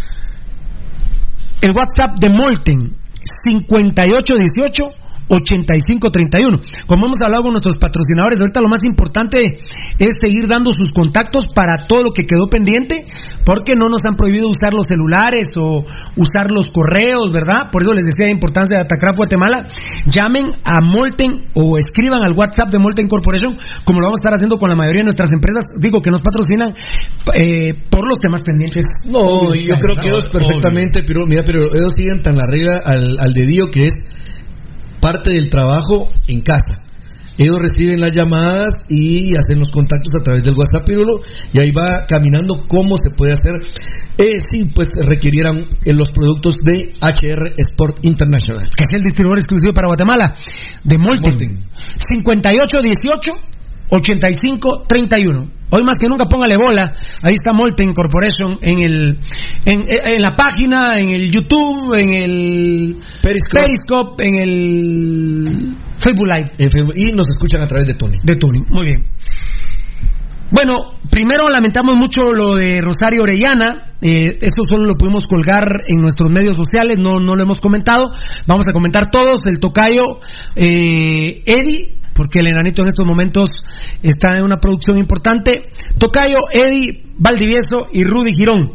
El WhatsApp de Molten, 5818 8531. Como hemos hablado con nuestros patrocinadores, ahorita lo más importante es seguir dando sus contactos para todo lo que quedó pendiente, porque no nos han prohibido usar los celulares o usar los correos, ¿verdad? Por eso les decía la importancia de Atacraf Guatemala. Llamen a Molten o escriban al WhatsApp de Molten Corporation, como lo vamos a estar haciendo con la mayoría de nuestras empresas, digo que nos patrocinan eh, por los temas pendientes. No, yo creo que ellos perfectamente, pero mira, pero ellos siguen tan la regla al, al dedillo que es parte del trabajo en casa. Ellos reciben las llamadas y hacen los contactos a través del WhatsApp Pirulo y ahí va caminando cómo se puede hacer eh, si pues requirieran eh, los productos de HR Sport International. que es el distribuidor exclusivo para Guatemala, de Molten. 5818 8531. Hoy más que nunca póngale bola. Ahí está Molten Corporation en el en, en la página, en el YouTube, en el Periscope, en el Facebook Live. En Facebook- y nos escuchan a través de Tony. De Tuning, muy bien. Bueno, primero lamentamos mucho lo de Rosario Orellana. eh, eso solo lo pudimos colgar en nuestros medios sociales, no, no lo hemos comentado. Vamos a comentar todos. El tocayo eh, Eddie porque el enanito en estos momentos está en una producción importante. Tocayo, Eddie Valdivieso y Rudy Girón.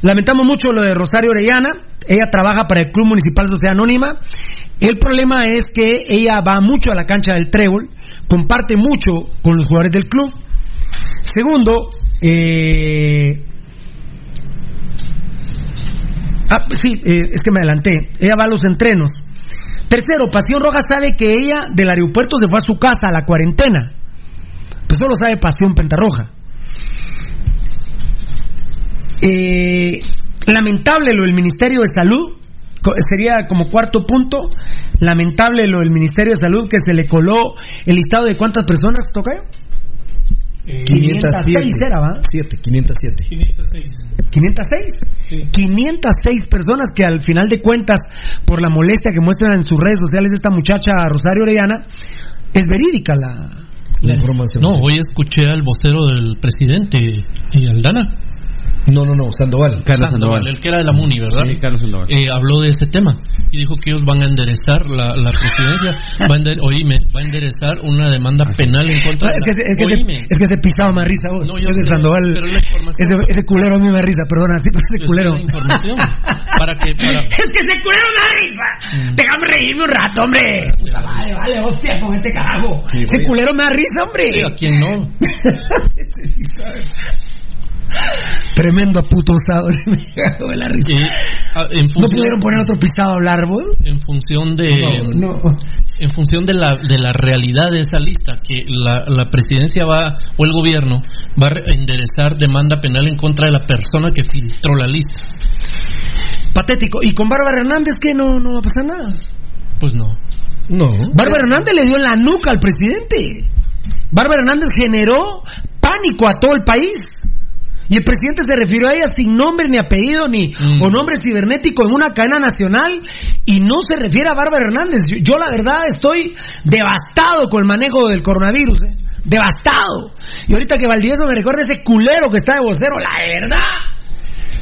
Lamentamos mucho lo de Rosario Orellana. Ella trabaja para el Club Municipal Sociedad Anónima. El problema es que ella va mucho a la cancha del Trébol, comparte mucho con los jugadores del club. Segundo, eh, Ah, sí, eh, es que me adelanté. Ella va a los entrenos. Tercero, Pasión Roja sabe que ella del aeropuerto se fue a su casa a la cuarentena. Pues solo sabe Pasión Pentarroja. Eh, lamentable lo del Ministerio de Salud. Sería como cuarto punto. Lamentable lo del Ministerio de Salud que se le coló el listado de cuántas personas toca. 506 era, ¿va? 7, 507. 506. 506. 506 personas que al final de cuentas, por la molestia que muestran en sus redes sociales esta muchacha Rosario Orellana, es verídica la, La información. No, hoy escuché al vocero del presidente, eh, Aldana. No, no, no, Sandoval. El que era de la MUNI, ¿verdad? Sí, Carlos Sandoval. Eh, habló de ese tema y dijo que ellos van a enderezar la, la presidencia, va a, ender- oíme, va a enderezar una demanda penal en contra es, de que, es, que Oíme. se, es que se pisaba más risa vos. No, yo ese sé, Sandoval. pero la información- Ese, ese culero a mí me risa, perdona, sí, pero ese culero. la información. Para que, para, (laughs) Es que ese culero me da risa. Déjame reírme un rato, hombre. Puta madre, vale, hostia, con este carajo. Sí, ese culero me da risa, hombre. ¿a quién no? (laughs) Tremendo puto osado. (laughs) me cago en la risa. Ah, en ¿No pudieron poner otro pisado a hablar, vos? en función de No, no. en función de la de la realidad de esa lista que la, la presidencia va o el gobierno va a re- enderezar demanda penal en contra de la persona que filtró la lista Patético. ¿Y con Bárbara Hernández qué? No, no va a pasar nada. pues no No. Bárbara Hernández le dio en la nuca al presidente. Bárbara Hernández generó pánico a todo el país. Y el presidente se refirió a ella sin nombre ni apellido ni Mm. o nombre cibernético en una cadena nacional y no se refiere a Bárbara Hernández. Yo, yo la verdad estoy devastado con el manejo del coronavirus, ¿eh? devastado. Y ahorita que Valdivieso me recuerda ese culero que está de vocero, la verdad.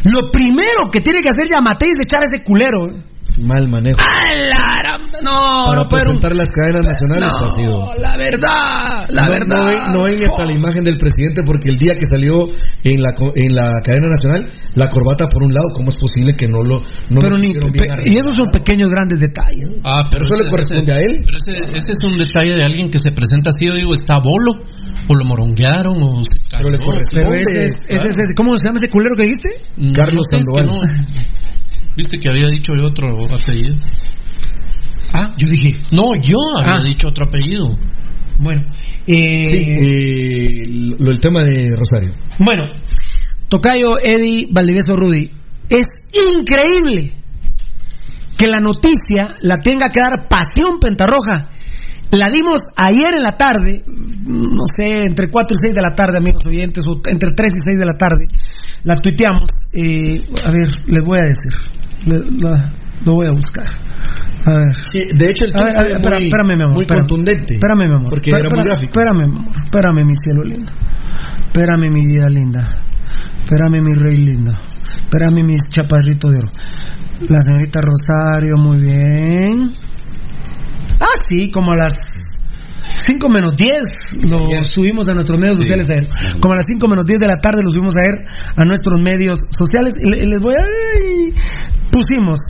Lo primero que tiene que hacer Yamatei es echar a ese culero. ¿eh? Mal manejo. ¡A la gran- No, Para no puedo. presentar las cadenas nacionales No, ha sido. la verdad, la no, verdad. No ven, no ven hasta la imagen del presidente porque el día que salió en la co- en la cadena nacional, la corbata por un lado, ¿cómo es posible que no lo no Pero lo ni- pe- y esos son pequeños grandes detalles. ah Pero eso le corresponde ese- a él. pero ese, ese es un detalle de alguien que se presenta así yo digo está bolo o lo moronguearon o se Pero le cayó, corresponde. Pero ese es, ese es- ese- ¿cómo se llama ese culero que dijiste? Carlos no sé, es que Sandoval. Viste que había dicho yo otro apellido. Ah, yo dije. No, yo había Ah. dicho otro apellido. Bueno, eh, Sí, eh, lo el tema de Rosario. bueno, Tocayo, Eddie, Valdivieso, Rudy. Es increíble que la noticia la tenga que dar Pasión Pentarroja. La dimos ayer en la tarde, no sé, entre 4 y 6 de la tarde, amigos oyentes, o entre 3 y 6 de la tarde. La tuiteamos. Eh, a ver, les voy a decir. La- lo voy a buscar. A ver. Sí, de hecho, el A ver, tuit a ver, muy- espérame, mi amor. muy espérame. contundente. Espérame, mi amor. Porque Espera- era muy gráfico. Espérame, mi amor. Espérame, mi cielo lindo. Espérame, mi vida linda. Espérame, mi rey lindo. Espérame, mis chaparritos de oro. La señorita Rosario, muy bien. Ah, sí, como a las 5 menos 10 lo subimos a nuestros medios sociales ayer. Como a las 5 menos 10 de la tarde lo subimos ayer a nuestros medios sociales. Y le- y les voy a... pusimos.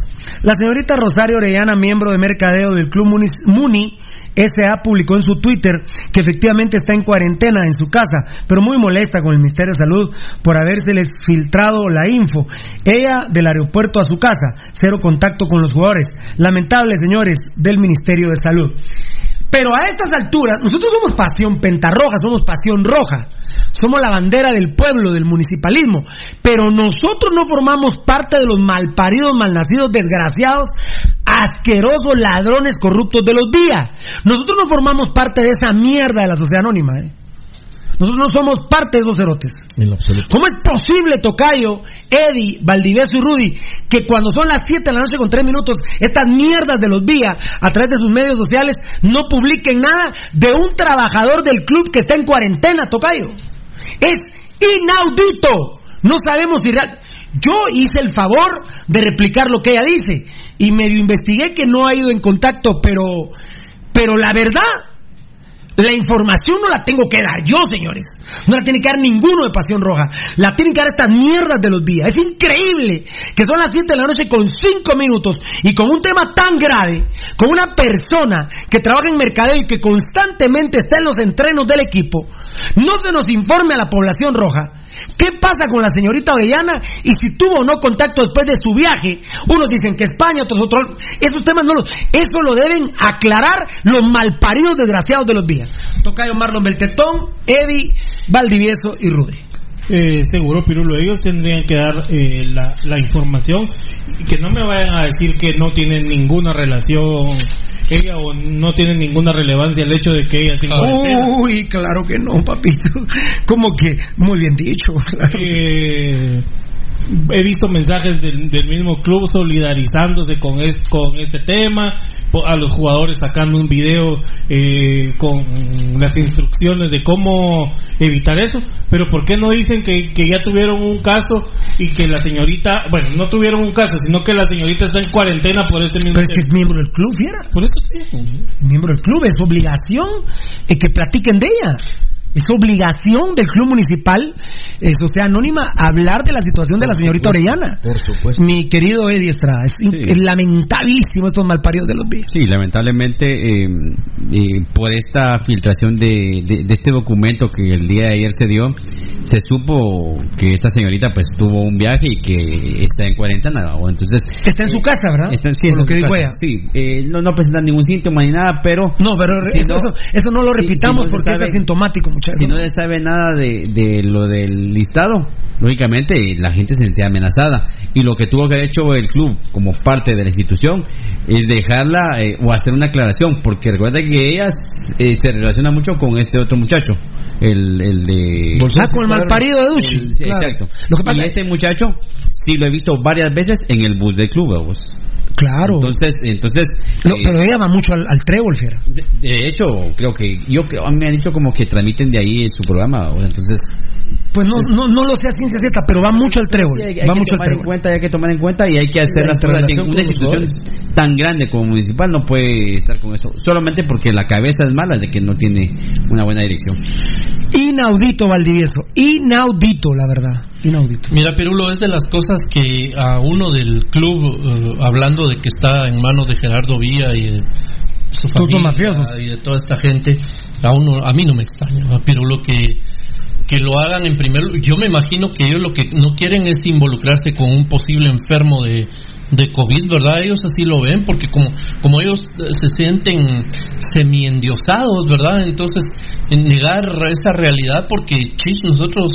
La señorita Rosario Orellana, miembro de mercadeo del Club Muni, Muni S.A., publicó en su Twitter que efectivamente está en cuarentena en su casa, pero muy molesta con el Ministerio de Salud por habérseles filtrado la info. Ella del aeropuerto a su casa, cero contacto con los jugadores. Lamentable, señores, del Ministerio de Salud. Pero a estas alturas, nosotros somos pasión pentarroja, somos pasión roja. Somos la bandera del pueblo, del municipalismo. Pero nosotros no formamos parte de los malparidos, malnacidos, desgraciados, asquerosos, ladrones, corruptos de los días. Nosotros no formamos parte de esa mierda de la sociedad anónima. ¿eh? Nosotros no somos parte de esos cerotes. En absoluto. ¿Cómo es posible, Tocayo, Eddie, Valdivieso y Rudy, que cuando son las 7 de la noche con 3 minutos, estas mierdas de los días, a través de sus medios sociales, no publiquen nada de un trabajador del club que está en cuarentena, Tocayo? Es inaudito. No sabemos si real... Yo hice el favor de replicar lo que ella dice y medio investigué que no ha ido en contacto, pero, pero la verdad, La información no la tengo que dar yo, señores. No la tiene que dar ninguno de Pasión Roja. La tienen que dar estas mierdas de los días. Es increíble que son las 7 de la noche con 5 minutos y con un tema tan grave, con una persona que trabaja en mercadeo y que constantemente está en los entrenos del equipo, no se nos informe a la población roja ¿Qué pasa con la señorita Orellana y si tuvo o no contacto después de su viaje? Unos dicen que España, otros otros. Esos temas no los. Eso lo deben aclarar los malparidos desgraciados de los días. Tocayo Marlon Beltetón, Eddie, Valdivieso y Rudy. Eh, seguro, Pirulo, ellos tendrían que dar eh, la, la información y que no me vayan a decir que no tienen ninguna relación ella o no tiene ninguna relevancia el hecho de que ella tenga Uy, claro que no, papito. (laughs) Como que muy bien dicho. (laughs) Eh, he visto mensajes del, mismo club solidarizándose con, con este tema, a los jugadores sacando un video eh, con las instrucciones de cómo evitar eso, pero ¿por qué no dicen que, ya tuvieron un caso y que la señorita, bueno, no tuvieron un caso, sino que la señorita está en cuarentena por ese mismo... Pero es que es miembro del club, fiera. Por eso Miembro del club, es obligación eh, que platiquen de ella. Es obligación del club municipal, es, o sea, anónima, hablar de la situación de la señorita Orellana. Por supuesto. Mi querido Eddie Estrada, es, lamentabilísimo estos malparidos de los días. Sí, lamentablemente, eh, eh, por esta filtración de, este documento que el día de ayer se dio, se supo que esta señorita pues tuvo un viaje y que está en cuarentena. O entonces, está en su casa, ¿verdad? Está, sí, lo que dijo ella. Sí, eh, no, no presenta ningún síntoma ni nada, pero... No, pero eso, eso, no lo repitamos porque es asintomático, si no se sabe nada de, de lo del listado, lógicamente la gente se sentía amenazada. Y lo que tuvo que haber hecho el club como parte de la institución es dejarla eh, o hacer una aclaración, porque recuerda que ella eh, se relaciona mucho con este otro muchacho, el, el de... Ah, con el malparido de Duchi. Exacto. Lo que pasa y este muchacho sí lo he visto varias veces en el bus del club, vos. Claro. Entonces, entonces. Eh, pero ella va mucho al, al trébol, Fiera. De, hecho, creo que yo me han dicho como que transmiten de ahí su programa, entonces. Pues no, no, no lo sé a ciencia cierta, pero va mucho al trébol. hay, va que mucho tomar en cuenta, hay que tomar en cuenta y hay que hacer las cosas una institución tan grande como municipal no puede estar con eso, solamente porque la cabeza es mala de que no tiene una buena dirección. Inaudito, Valdivieso, inaudito, la verdad. Inaudito. Mira, Perulo, es de las cosas que a uno del club, eh, hablando de que está en manos de Gerardo Vía y de su familia y de toda esta gente, a uno, a mí no me extraña, Pirulo, que que lo hagan en primer lugar. Yo me imagino que ellos lo que no quieren es involucrarse con un posible enfermo de, de COVID, ¿verdad? Ellos así lo ven, porque como, como ellos se sienten semi-endiosados, ¿verdad? Entonces, negar esa realidad, porque, chis, nosotros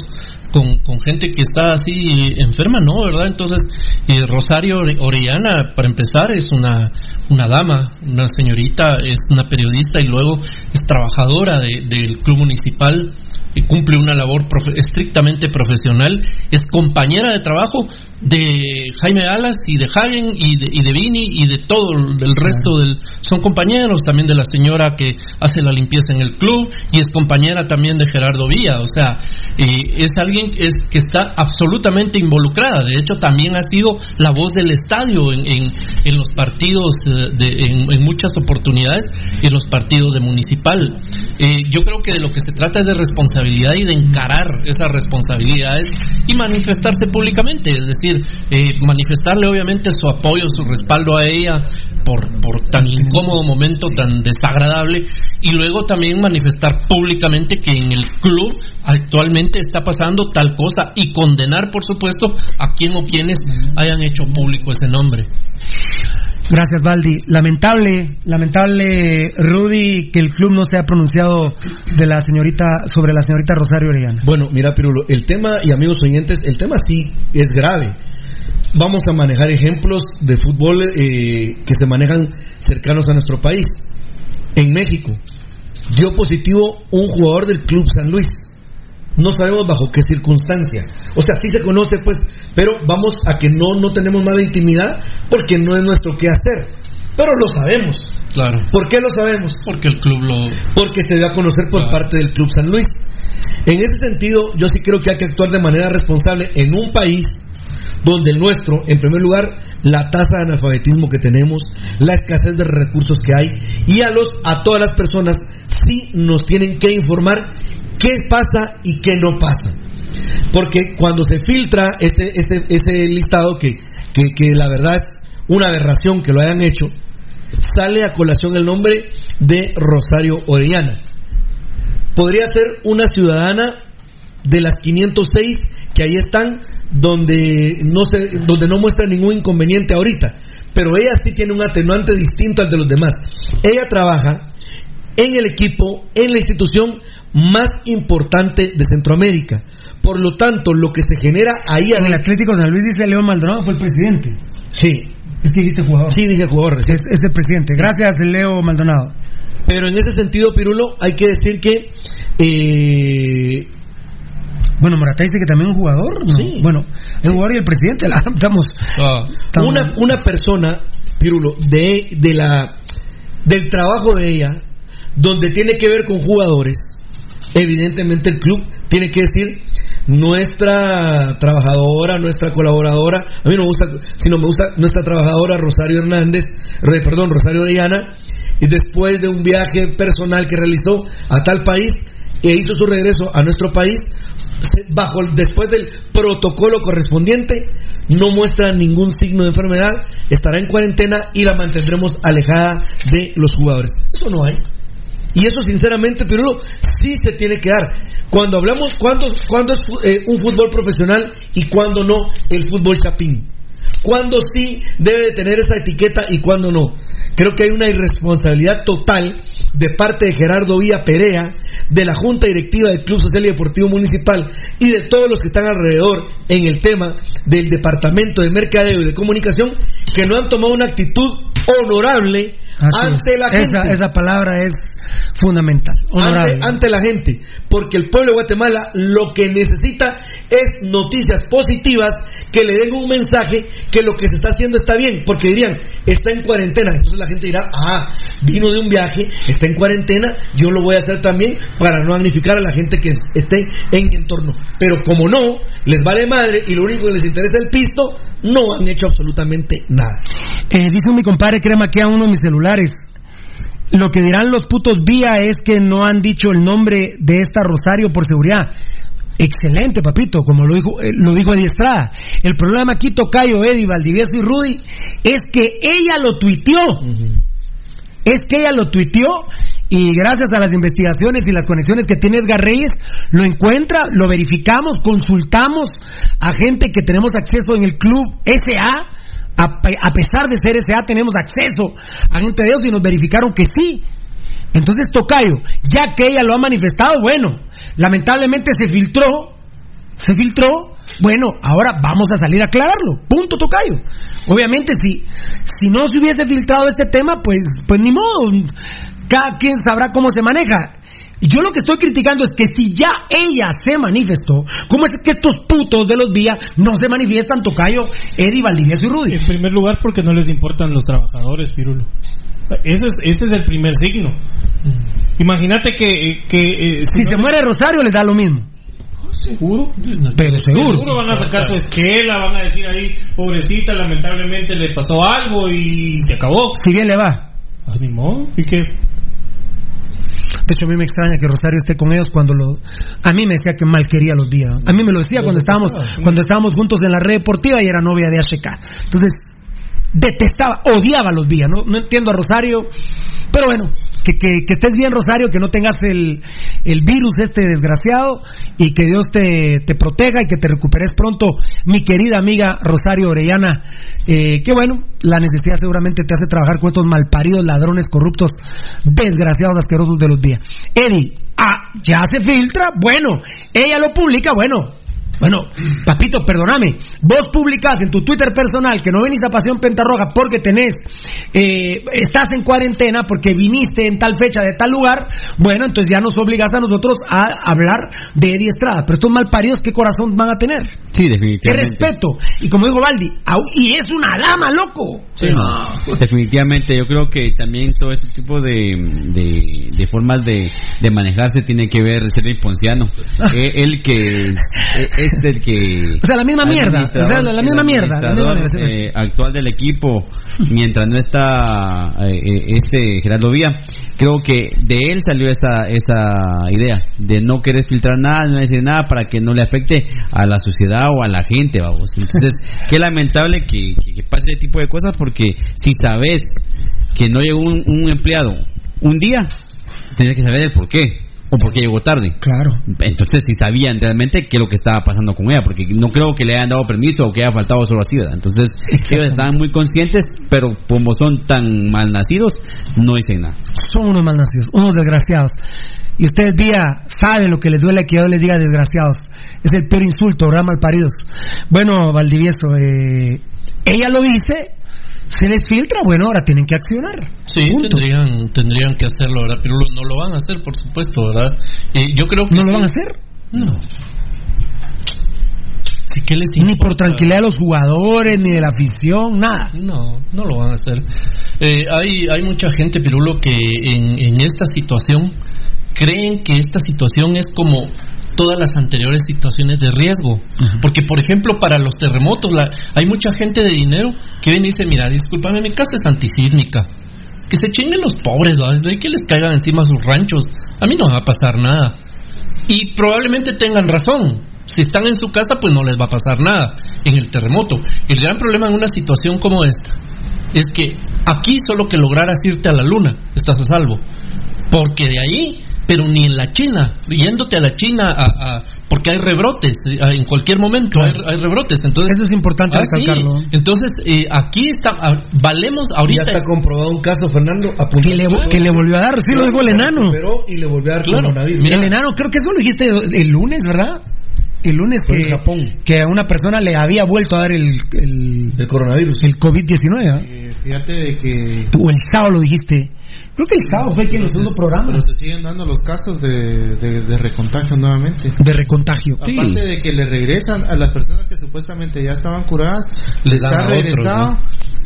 con, con, gente que está así enferma, ¿no? ¿Verdad? Entonces, eh, Rosario Orellana, para empezar, es una, una dama, una señorita, es una periodista y luego es trabajadora del club municipal y cumple una labor estrictamente profesional, es compañera de trabajo de Jaime Alas y de Hagen y de, y de Vini y de todo el resto del son compañeros también de la señora que hace la limpieza en el club y es compañera también de Gerardo Villa. O sea eh, es alguien que, es, que está absolutamente involucrada. De hecho también ha sido la voz del estadio en, en, los partidos eh, de, en, muchas oportunidades en los partidos de municipal. Eh, yo creo que de lo que se trata es de responsabilidad y de encarar esas responsabilidades y manifestarse públicamente es decir eh, manifestarle obviamente su apoyo, su respaldo a ella por, por tan incómodo momento, tan desagradable, y luego también manifestar públicamente que en el club actualmente está pasando tal cosa y condenar, por supuesto, a quien o quienes hayan hecho público ese nombre. Gracias, Valdi. Lamentable, lamentable, Rudy, que el club no se ha pronunciado de la señorita sobre la señorita Rosario Orellana. Bueno, mira, Pirulo, el tema y amigos oyentes, el tema sí es grave. Vamos a manejar ejemplos de fútbol eh, que se manejan cercanos a nuestro país. En México dio positivo un jugador del club San Luis no sabemos bajo qué circunstancia. O sea, sí se conoce, pues, pero vamos a que no, no tenemos más de intimidad porque no es nuestro qué hacer. Pero lo sabemos. Claro. ¿Por qué lo sabemos? Porque el club lo. Porque se dio a conocer por parte del Club San Luis. En ese sentido, yo sí creo que hay que actuar de manera responsable en un país donde el nuestro, en primer lugar, la tasa de analfabetismo que tenemos, la escasez de recursos que hay y a los a todas las personas sí nos tienen que informar qué pasa y qué no pasa. Porque cuando se filtra ese, ese, ese listado, que, que, que la verdad es una aberración que lo hayan hecho, sale a colación el nombre de Rosario Orellana. Podría ser una ciudadana de las 506 que ahí están donde no se, donde no muestra ningún inconveniente ahorita, pero ella sí tiene un atenuante distinto al de los demás. Ella trabaja en el equipo, en la institución más importante de Centroamérica. Por lo tanto, lo que se genera ahí En el Atlético San Luis dice León Maldonado fue el presidente. Sí. Es que dijiste jugador. Sí, dije jugador. Es, es el presidente. Gracias, Leo Maldonado. Pero en ese sentido, Pirulo, hay que decir que eh, Bueno, Morata dice que también es un jugador. ¿no? Sí. Bueno, el jugador y el presidente. (laughs) La, estamos, estamos- una, una persona, Pirulo, de, de la, del trabajo de ella, donde tiene que ver con jugadores, evidentemente el club tiene que decir nuestra trabajadora, nuestra colaboradora, a mí no me gusta, sino me gusta nuestra trabajadora Rosario Hernández, perdón, Rosario Orellana, y después de un viaje personal que realizó a tal país e hizo su regreso a nuestro país, bajo después del protocolo correspondiente, no muestra ningún signo de enfermedad, estará en cuarentena y la mantendremos alejada de los jugadores. Eso no hay. Y eso sinceramente, Pirulo, sí se tiene que dar. Cuando hablamos, ¿cuándo, cuándo es eh, un fútbol profesional y cuándo no el fútbol chapín? ¿Cuándo sí debe de tener esa etiqueta y cuándo no? Creo que hay una irresponsabilidad total de parte de Gerardo Vía Perea, de la Junta Directiva del Club Social y Deportivo Municipal y de todos los que están alrededor en el tema del Departamento de Mercadeo y de Comunicación, que no han tomado una actitud honorable Así ante es. la gente Esa, esa palabra es fundamental. Ante, ante la gente, porque el pueblo de Guatemala lo que necesita es noticias positivas que le den un mensaje que lo que se está haciendo está bien, porque dirían, está en cuarentena, entonces la gente dirá, ah, vino de un viaje, está en cuarentena, yo lo voy a hacer también para no magnificar a la gente que esté en mi entorno. Pero como no, les vale madre y lo único que les interesa es el pisto, no han hecho absolutamente nada. Eh, dice mi compadre que maquea uno de mis Lo que dirán los putos vía es que no han dicho el nombre de esta Rosario por seguridad. Excelente, papito, como lo dijo, eh, lo dijo Eddie Estrada. El problema aquí, Tocayo, Eddie, Valdivieso y Rudy, es que ella lo tuiteó. Es que ella lo tuiteó y gracias a las investigaciones y las conexiones que tiene Edgar Reyes, lo encuentra, lo verificamos, consultamos a gente que tenemos acceso en el club SA. A, a pesar de ser SA, tenemos acceso a gente de ellos y nos verificaron que sí. Entonces, Tocayo, ya que ella lo ha manifestado, bueno, lamentablemente se filtró, se filtró, bueno, ahora vamos a salir a aclararlo. Punto, Tocayo. Obviamente, si, si no se hubiese filtrado este tema, pues, pues ni modo. Cada quien sabrá cómo se maneja. Yo lo que estoy criticando es que si ya ella se manifestó, ¿cómo es que estos putos de los días no se manifiestan, Tocayo, Eddie, Valdivieso y Rudy? En primer lugar, porque no les importan los trabajadores, Pirulo. Eso es, ese es el primer signo. Imagínate que, que eh, Si se muere Rosario, les da lo mismo. Seguro. Pero seguro. Seguro van a sacar su esquela, van a decir ahí, pobrecita, lamentablemente le pasó algo y se acabó. Si bien le va. Ah, ni modo. ¿Y qué? De hecho, a mí me extraña que Rosario esté con ellos cuando lo. A mí me decía que mal quería los días. A mí me lo decía cuando estábamos, cuando estábamos juntos en la red deportiva y era novia de HK. Entonces, detestaba, odiaba los días. No, entiendo a Rosario. Pero bueno, que, que, que estés bien, Rosario, que no tengas el, el virus este desgraciado y que Dios te, te proteja y que te recuperes pronto, mi querida amiga Rosario Orellana. Eh, que bueno, la necesidad seguramente te hace trabajar con estos malparidos ladrones corruptos, desgraciados, asquerosos de los días. Eddie, ah, ya se filtra, bueno, ella lo publica, bueno. Bueno, papito, perdóname. Vos publicás en tu Twitter personal que no venís a Pasión Pentarroja porque tenés, eh, estás en cuarentena porque viniste en tal fecha de tal lugar. Bueno, entonces ya nos obligás a nosotros a hablar de Eddie Estrada. Pero estos malparidos, ¿qué corazón van a tener? Sí, ¿Qué definitivamente. respeto? Y como dijo Baldi, au- y es una dama, loco. Sí, no, definitivamente, yo creo que también todo este tipo de, de, de formas de, de manejarse tiene que ver ser ponciano. (laughs) Eh, él que es, es el que... O sea, la misma mierda. O sea, la, la misma el mierda. la misma eh, actual del equipo, (laughs) mientras no está eh, eh, este Gerardo Vía, creo que de él salió esa esa idea de no querer filtrar nada, no decir nada para que no le afecte a la sociedad o a la gente, vamos. Entonces, (laughs) qué lamentable que, que- que pase ese tipo de cosas porque si sabes que no llegó un, un empleado un día, tienes que saber el por qué. O por qué llegó tarde. Claro. Entonces, si sabían realmente qué es lo que estaba pasando con ella, porque no creo que le hayan dado permiso o que haya faltado solo así, ¿verdad? Entonces, ellos estaban muy conscientes, pero como son tan malnacidos, no dicen nada. Son unos malnacidos, unos desgraciados. Y ustedes, día, saben lo que les duele que yo les diga desgraciados. Es el peor insulto, ¿verdad? Malparidos. Bueno, Valdivieso, eh, ella lo dice, se les filtra, bueno, ahora tienen que accionar. Sí, tendrían, tendrían que hacerlo, ¿verdad? Pero no lo van a hacer, por supuesto, ¿verdad? Eh, yo creo que ¿No lo van a hacer? No. Sí, ¿qué les Ni por tranquilidad de los jugadores, ni de la afición, nada. No, no lo van a hacer. Eh, hay, hay mucha gente, Pirulo, que en, en esta situación creen que esta situación es como todas las anteriores situaciones de riesgo. Porque, por ejemplo, para los terremotos, la- hay mucha gente de dinero que viene y dice, mira, discúlpame, mi casa es antisísmica. Que se chinguen los pobres, ¿verdad? de que les caigan encima sus ranchos. A mí no me va a pasar nada. Y probablemente tengan razón. Si están en su casa, pues no les va a pasar nada en el terremoto. El gran problema en una situación como esta es que aquí solo que lograras irte a la luna, estás a salvo. Porque de ahí, pero ni en la China, yéndote a la China, a, a- porque hay rebrotes, eh, en cualquier momento hay, hay rebrotes. Entonces, Eso es importante Ah, sí. recalcarlo. Entonces, eh, aquí está, ah, valemos ahorita. Ya está comprobado un caso, Fernando, a Que le, que le volvió a dar, sí lo dijo el enano. Pero y le volvió a dar Claro. coronavirus. el enano, creo que eso lo dijiste el lunes, ¿verdad? El lunes que, que a una persona le había vuelto a dar el, el, El coronavirus. el COVID-19. ¿ah? Eh, fíjate de que O el sábado lo dijiste. Creo que el sábado fue que en el segundo programa. pero se siguen dando los casos de, de, de recontagio nuevamente. De recontagio. Aparte de que le regresan a las personas que supuestamente ya estaban curadas, les dan a han otros, regresado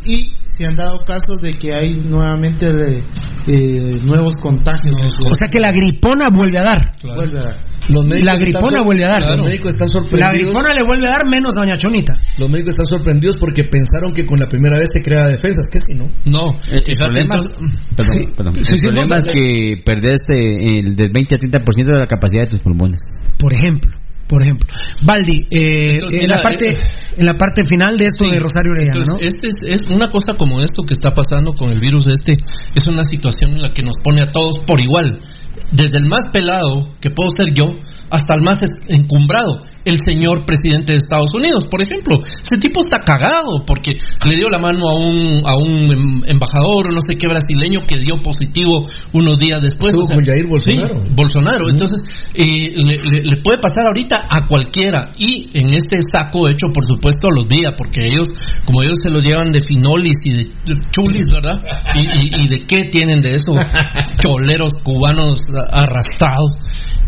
y se han dado casos de que hay nuevamente eh, eh, nuevos contagios. O sea que la gripona vuelve a dar. Vuelve a dar. Los médicos La están gripona vuelve a dar. Los médicos están La sorprendidos. gripona le vuelve a dar menos a Doña Chonita. Los médicos están sorprendidos porque pensaron que con la primera vez se crea defensas, que si no. No, El, el fíjate, problema, entonces- perdón, perdón. Sí, El sí, problema es que perdés eh, el del 20 a 30% de la capacidad de tus pulmones. Por ejemplo. Por ejemplo. Baldi, eh, Entonces, en, mira, la parte, eh, en la parte final de esto Sí. de Rosario Orellana, Entonces, ¿no? este es, es una cosa como esto que está pasando con el virus este, es una situación en la que nos pone a todos por igual. Desde el más pelado, que puedo ser yo, hasta el más es- encumbrado, el señor presidente de Estados Unidos, por ejemplo. Ese tipo está cagado porque le dio la mano a un, a un em- embajador o no sé qué brasileño que dio positivo unos días después. Estuvo o sea, con Jair Bolsonaro. sí, Bolsonaro. Entonces, eh, le, le- le puede pasar ahorita a cualquiera. Y en este saco hecho, por supuesto, a los días, porque ellos, como ellos se los llevan de finolis y de chulis, ¿verdad? Y, y- y de qué tienen de eso, (laughs) choleros cubanos arrastrados.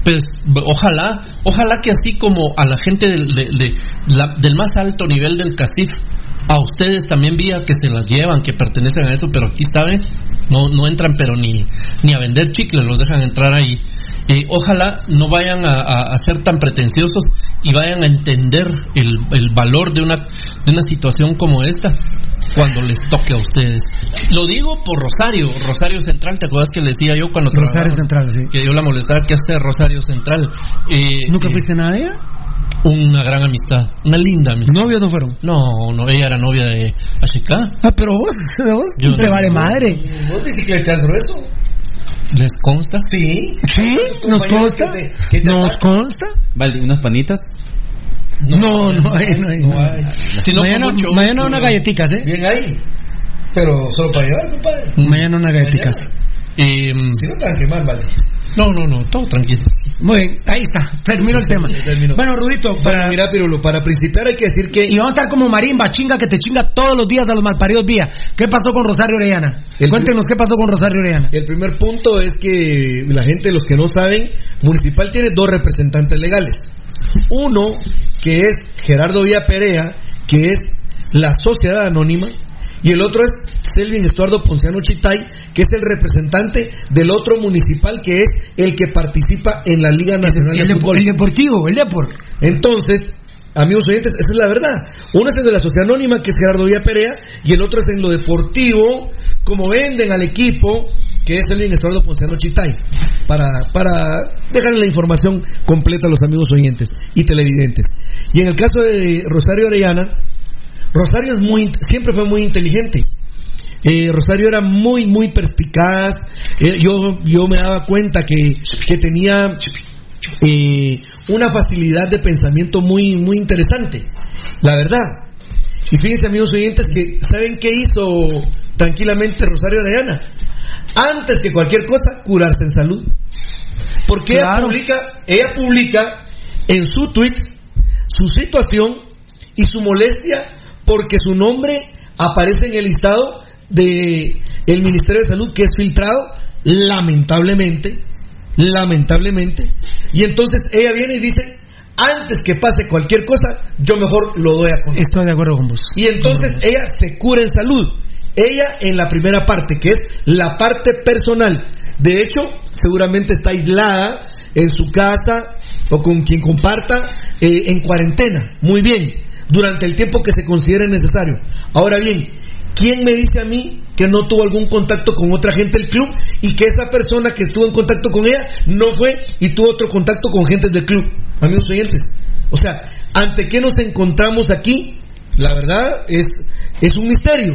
Pues ojalá, ojalá que así como a la gente del, de- la- del más alto nivel del CACIF, a ustedes también vía que se las llevan, que pertenecen a eso, pero aquí saben, no, no entran pero ni, ni a vender chicles, los dejan entrar ahí. Eh, ojalá no vayan a, a- a ser tan pretenciosos y vayan a entender el, el valor de una, de una situación como esta cuando les toque a ustedes. Lo digo por Rosario, Rosario Central, ¿te acuerdas que le decía yo cuando Rosario? Central, sí. Que yo la molestaba, ¿qué hace Rosario Central? Eh, ¿Nunca eh, fuiste nada de ella? Una gran amistad, una linda amistad. ¿Novios no fueron? No, no, ella era novia de Ashika. Ah, pero vos, (laughs) vos Yo te no. vale madre. ¿Vos bicicleteas grueso? ¿Les consta? Sí. ¿Sí? ¿Nos consta? que te- que te ¿Nos atacan. consta? Vale, unas panitas. No, no hay, no hay. no hay. Si no, mañana mucho mañana unas ¿no? galletitas, ¿eh? Bien ahí. Pero solo para llevar, compadre. Mañana unas galletitas. Eh, Si no te van a quemar, vale. No, no, no, todo tranquilo. Muy bien, ahí está. Terminó el tema. terminó. Bueno, Rudito, Para, para... mira, Pirulo, para principiar hay que decir que Y vamos a estar como marimba, chinga que te chinga todos los días a los malparidos vía. ¿Qué pasó con Rosario Orellana? El- Cuéntenos qué pasó con Rosario Orellana. el primer punto es que la gente, los que no saben, Municipal tiene dos representantes legales. Uno, que es Gerardo Vía Perea, que es la sociedad anónima, y el otro es Selvin Estuardo Ponciano Chitay, que es el representante del otro municipal, que es el que participa en la Liga Nacional El, de Fútbol. el deportivo, el depor. Entonces, amigos oyentes, esa es la verdad. Uno es el de la sociedad anónima, que es Gerardo Villa Perea, y el otro es en lo deportivo, como venden al equipo, que es el Estuardo Ponciano Chitay, para, para dejarle la información completa a los amigos oyentes y televidentes. Y en el caso de Rosario Orellana, Rosario es muy, siempre fue muy inteligente. Eh, Rosario era muy, muy perspicaz. Eh, yo, yo me daba cuenta que, que tenía eh, una facilidad de pensamiento muy, muy interesante. La verdad. Y fíjense, amigos oyentes, que ¿saben qué hizo tranquilamente Rosario Orellana? Antes que cualquier cosa, curarse en salud. Porque ella publica, ella publica en su tweet su situación y su molestia porque su nombre aparece en el listado de el Ministerio de Salud que es filtrado lamentablemente lamentablemente. Y entonces ella viene y dice antes que pase cualquier cosa yo mejor lo doy a conocer. Estoy de acuerdo con vos. Y entonces ella se cura en salud. Ella en la primera parte que es la parte personal. De hecho seguramente está aislada en su casa o con quien comparta eh, en cuarentena. Muy bien. Durante el tiempo que se considere necesario. Ahora bien, ¿quién me dice a mí que no tuvo algún contacto con otra gente del club y que esa persona que estuvo en contacto con ella no fue y tuvo otro contacto con gente del club? Amigos oyentes. O sea, ¿ante qué nos encontramos aquí? La verdad es, es un misterio.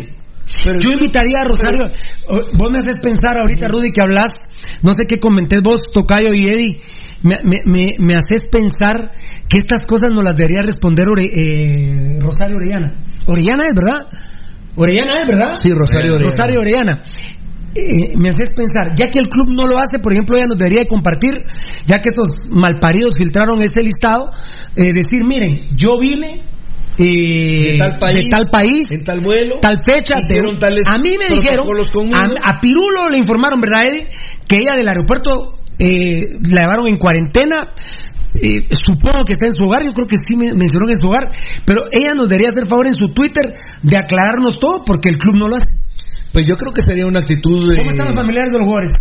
Yo invitaría a Rosario, vos me haces pensar ahorita, Rudy, que hablas, no sé qué comenté vos, Tocayo y Eddie, me, me, me, haces pensar que estas cosas no las debería responder eh, Rosario Orellana. Orellana es, ¿verdad? Orellana es, ¿verdad? Sí, Rosario Orellana. Rosario Orellana. Eh, me haces pensar, ya que el club no lo hace, por ejemplo, ella nos debería compartir, ya que estos malparidos filtraron ese listado, eh, decir, miren, yo vine de, tal país, tal país, en tal vuelo, tal fecha. a mí me dijeron, a, Pirulo le informaron, ¿verdad, Eddie? Que ella del aeropuerto eh, la llevaron en cuarentena. Eh, supongo que está en su hogar, yo creo que sí me mencionó en su hogar, pero ella nos debería hacer favor en su Twitter de aclararnos todo porque el club no lo hace. Pues yo creo que sería una actitud de... ¿Cómo están los familiares de los jugadores?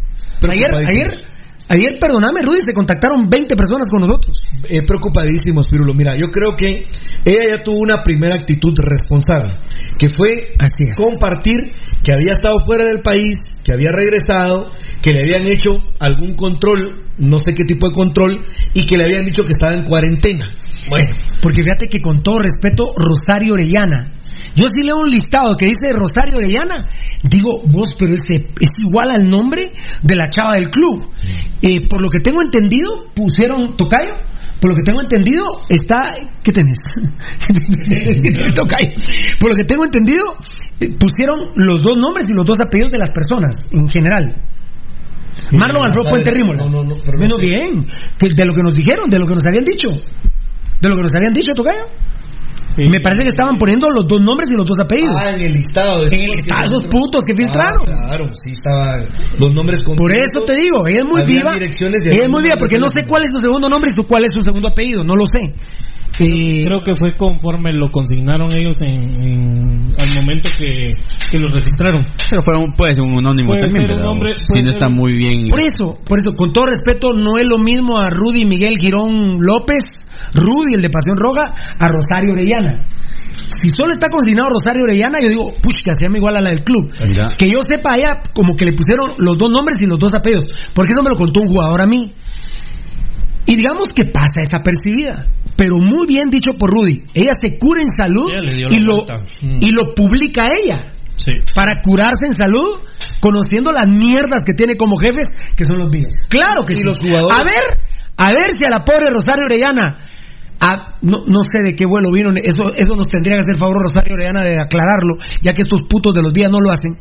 Ayer, ayer Ayer, perdóname, Rudy, se contactaron 20 personas con nosotros. Eh, preocupadísimos, Pirulo. Mira, yo creo que ella ya tuvo una primera actitud responsable, que fue compartir que había estado fuera del país, que había regresado, que le habían hecho algún control, no sé qué tipo de control, y que le habían dicho que estaba en cuarentena. Bueno, porque fíjate que con todo respeto, Rosario Orellana, yo sí leo un listado que dice Rosario Orellana, digo, vos, pero ese es igual al nombre de la chava del club. Eh, por lo que tengo entendido, pusieron Tocayo. Por lo que tengo entendido, está. ¿Qué tenés? (laughs) Tocayo. Por lo que tengo entendido, eh, pusieron los dos nombres y los dos apellidos de las personas, en general. Marlon Alfredo Puente Rímola. No, no, Menos bien. de lo que nos dijeron, de lo que nos habían dicho. De lo que nos habían dicho, Tocayo. Me parece que estaban poniendo los dos nombres y los dos apellidos. Ah, en el listado. En el listado, esos putos que filtraron. Ah, claro, sí estaban los nombres Por eso te digo, ella es muy viva. Ella es muy viva porque no sé cuál es su segundo nombre y cuál es su segundo apellido, no lo sé. Eh, Creo que fue conforme lo consignaron ellos en, al momento que, que lo registraron. Pero fue un, puede ser un anónimo también, un nombre, si no está muy bien. Por eso, por eso, con todo respeto, no es lo mismo a Rudy Miguel Girón López Rudy, el de Pasión Roja, a Rosario Orellana. Si solo está consignado Rosario Orellana, yo digo, push, que se llama igual a la del club. Que yo sepa, allá como que le pusieron los dos nombres y los dos apellidos. Porque eso me lo contó un jugador a mí. Y digamos que pasa esa percibida. Pero muy bien dicho por Rudy. Ella se cura en salud y lo, mm. y lo publica ella. Para curarse en salud, conociendo las mierdas que tiene como jefes, que son los míos. Claro que sí. Los jugadores... A ver, a ver si a la pobre Rosario Orellana Ah, no, no, sé de qué vuelo vino, eso, eso nos tendría que hacer favor Rosario Orellana de aclararlo, ya que estos putos de los días no lo hacen.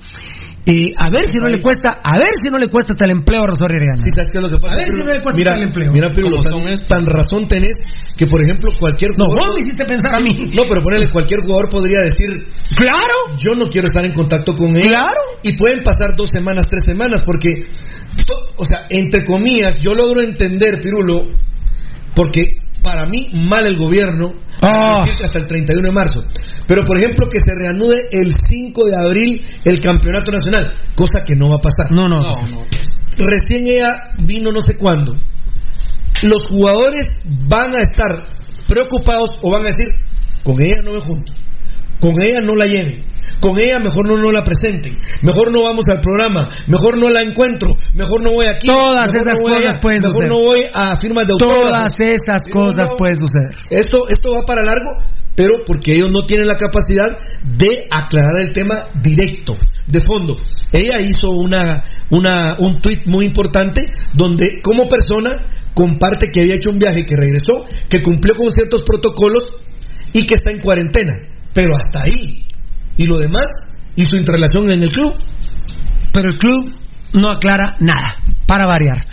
Eh, a ver si no le cuesta, a ver si no le cuesta hasta el empleo a Rosario Orellana. Sí, ¿sabes qué es lo que pasa? A ver si no le cuesta mira, hasta el empleo. Mira, pero tan, tan, razón tenés que, por ejemplo, cualquier jugador. No, vos me hiciste pensar a mí. (laughs) No, pero ponele, cualquier jugador podría decir. ¡Claro! Yo no quiero estar en contacto con él. ¡Claro! Y pueden pasar dos semanas, tres semanas, porque. O sea, entre comillas, yo logro entender, Pirulo, porque para mí mal el gobierno ah. hasta el 31 de marzo. Pero por ejemplo que se reanude el 5 de abril el campeonato nacional, cosa que no va a pasar. No, no. Recién ella vino no sé cuándo. Los jugadores van a estar preocupados o van a decir, con ella no me junto, con ella no la lleve, con ella mejor no, no la presenten, mejor no vamos al programa, mejor no la encuentro, mejor no voy aquí. Todas mejor esas no cosas allá, pueden mejor suceder. no voy a firmas de autógrafos. Todas esas cosas pueden suceder. Esto, esto va para largo, pero porque ellos no tienen la capacidad de aclarar el tema directo, de fondo. Ella hizo una, una, un tweet muy importante donde como persona comparte que había hecho un viaje, que regresó, que cumplió con ciertos protocolos y que está en cuarentena. Pero hasta ahí. Y lo demás, y su interrelación en el club. Pero el club no aclara nada, para variar.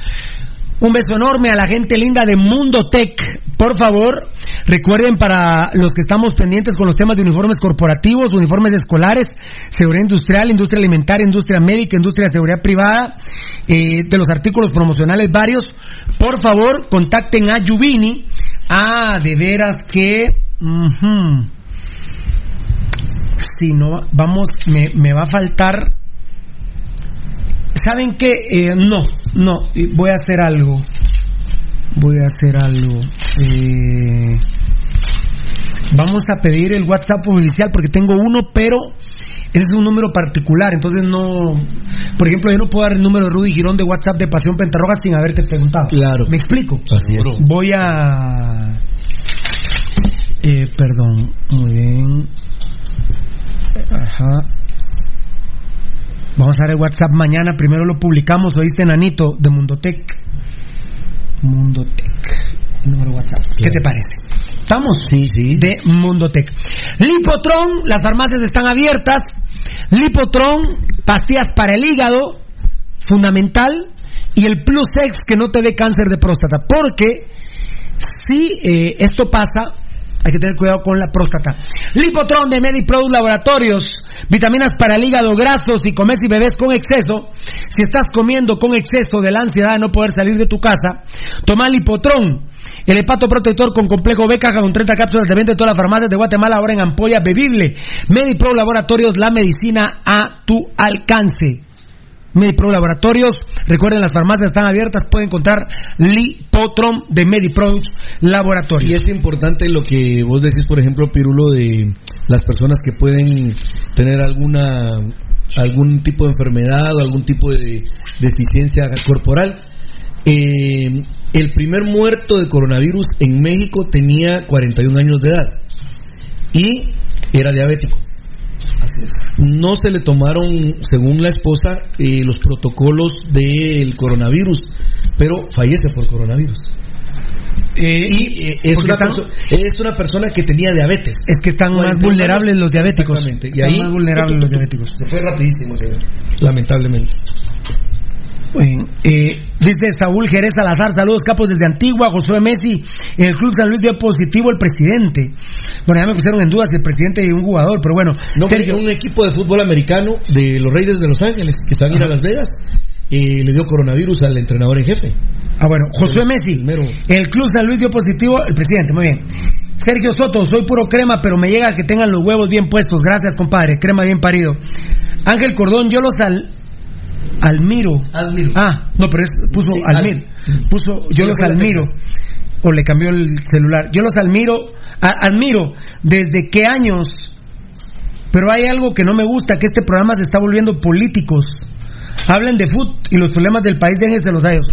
Un beso enorme a la gente linda de Mundo Tech. Por favor, recuerden para los que estamos pendientes con los temas de uniformes corporativos, uniformes escolares, seguridad industrial, industria alimentaria, industria médica, industria de seguridad privada, eh, de los artículos promocionales varios, por favor, contacten a Yuvini. Ah, de veras que... ujú. Si no, vamos, me, me va a faltar ¿Saben qué? Eh, no, no, voy a hacer algo. Voy a hacer algo. Eh, vamos a pedir el WhatsApp oficial porque tengo uno, pero ese es un número particular, entonces no... Por ejemplo, yo no puedo dar el número de Rudy Girón de WhatsApp de Pasión Pentarroja sin haberte preguntado. Claro. ¿Me explico? Así es. Voy a... Eh, perdón, muy bien. Ajá. Vamos a dar el WhatsApp mañana. Primero lo publicamos, oíste, Nanito, de Mundotec. Mundotec. El número de WhatsApp. ¿Qué te parece? ¿Estamos? Sí, sí. De Mundotec. Lipotron, las farmacias están abiertas. Lipotron, pastillas para el hígado, fundamental. Y el Plus X, que no te dé cáncer de próstata. Porque si eh, esto pasa, hay que tener cuidado con la próstata. Lipotron de MediPro Laboratorios. Vitaminas para el hígado grasos y comes y bebés con exceso. Si estás comiendo con exceso de la ansiedad de no poder salir de tu casa, toma Lipotron. El hepato protector con complejo B caja con 30 cápsulas de venta en todas las farmacias de Guatemala ahora en ampolla bebible. MediPro Laboratorios, la medicina a tu alcance. MediPro Laboratorios, recuerden las farmacias están abiertas, pueden encontrar Lipotron de MediPro Laboratorios. Y es importante lo que vos decís, por ejemplo, Pirulo, de las personas que pueden tener alguna algún tipo de enfermedad o algún tipo de deficiencia corporal. Eh, el primer muerto de coronavirus en México tenía 41 años de edad y era diabético. No se le tomaron, según la esposa, eh, los protocolos del coronavirus, pero fallece por coronavirus. Eh, y eh, es, una están- perso- es una persona que tenía diabetes. Es que están más 41 vulnerables años. los diabéticos. Exactamente. Y Están ahí más vulnerables los diabéticos. Se fue rapidísimo, señor. Lamentablemente. Bueno, eh, dice Saúl Jerez Salazar, saludos capos desde Antigua, Josué Messi, en el Club San Luis dio positivo el presidente. Bueno, ya me pusieron en dudas si el presidente y un jugador, pero bueno. No, Sergio, un equipo de fútbol americano de los Reyes de Los Ángeles que están a ir a Las Vegas eh, le dio coronavirus al entrenador en jefe. Ah, bueno, Josué Messi, el Club San Luis dio positivo el presidente, muy bien. Sergio Soto, soy puro crema, pero me llega que tengan los huevos bien puestos. Gracias, compadre, crema bien parido. Ángel Cordón, yo los al... Almiro. Ah, no, pero es, puso Sí, Almir. Puso, yo los admiro. O le cambió el celular. Yo los admiro, a- admiro desde qué años. Pero hay algo que no me gusta, que este programa se está volviendo políticos. Hablen de fútbol y los problemas del país, déjense los a ellos.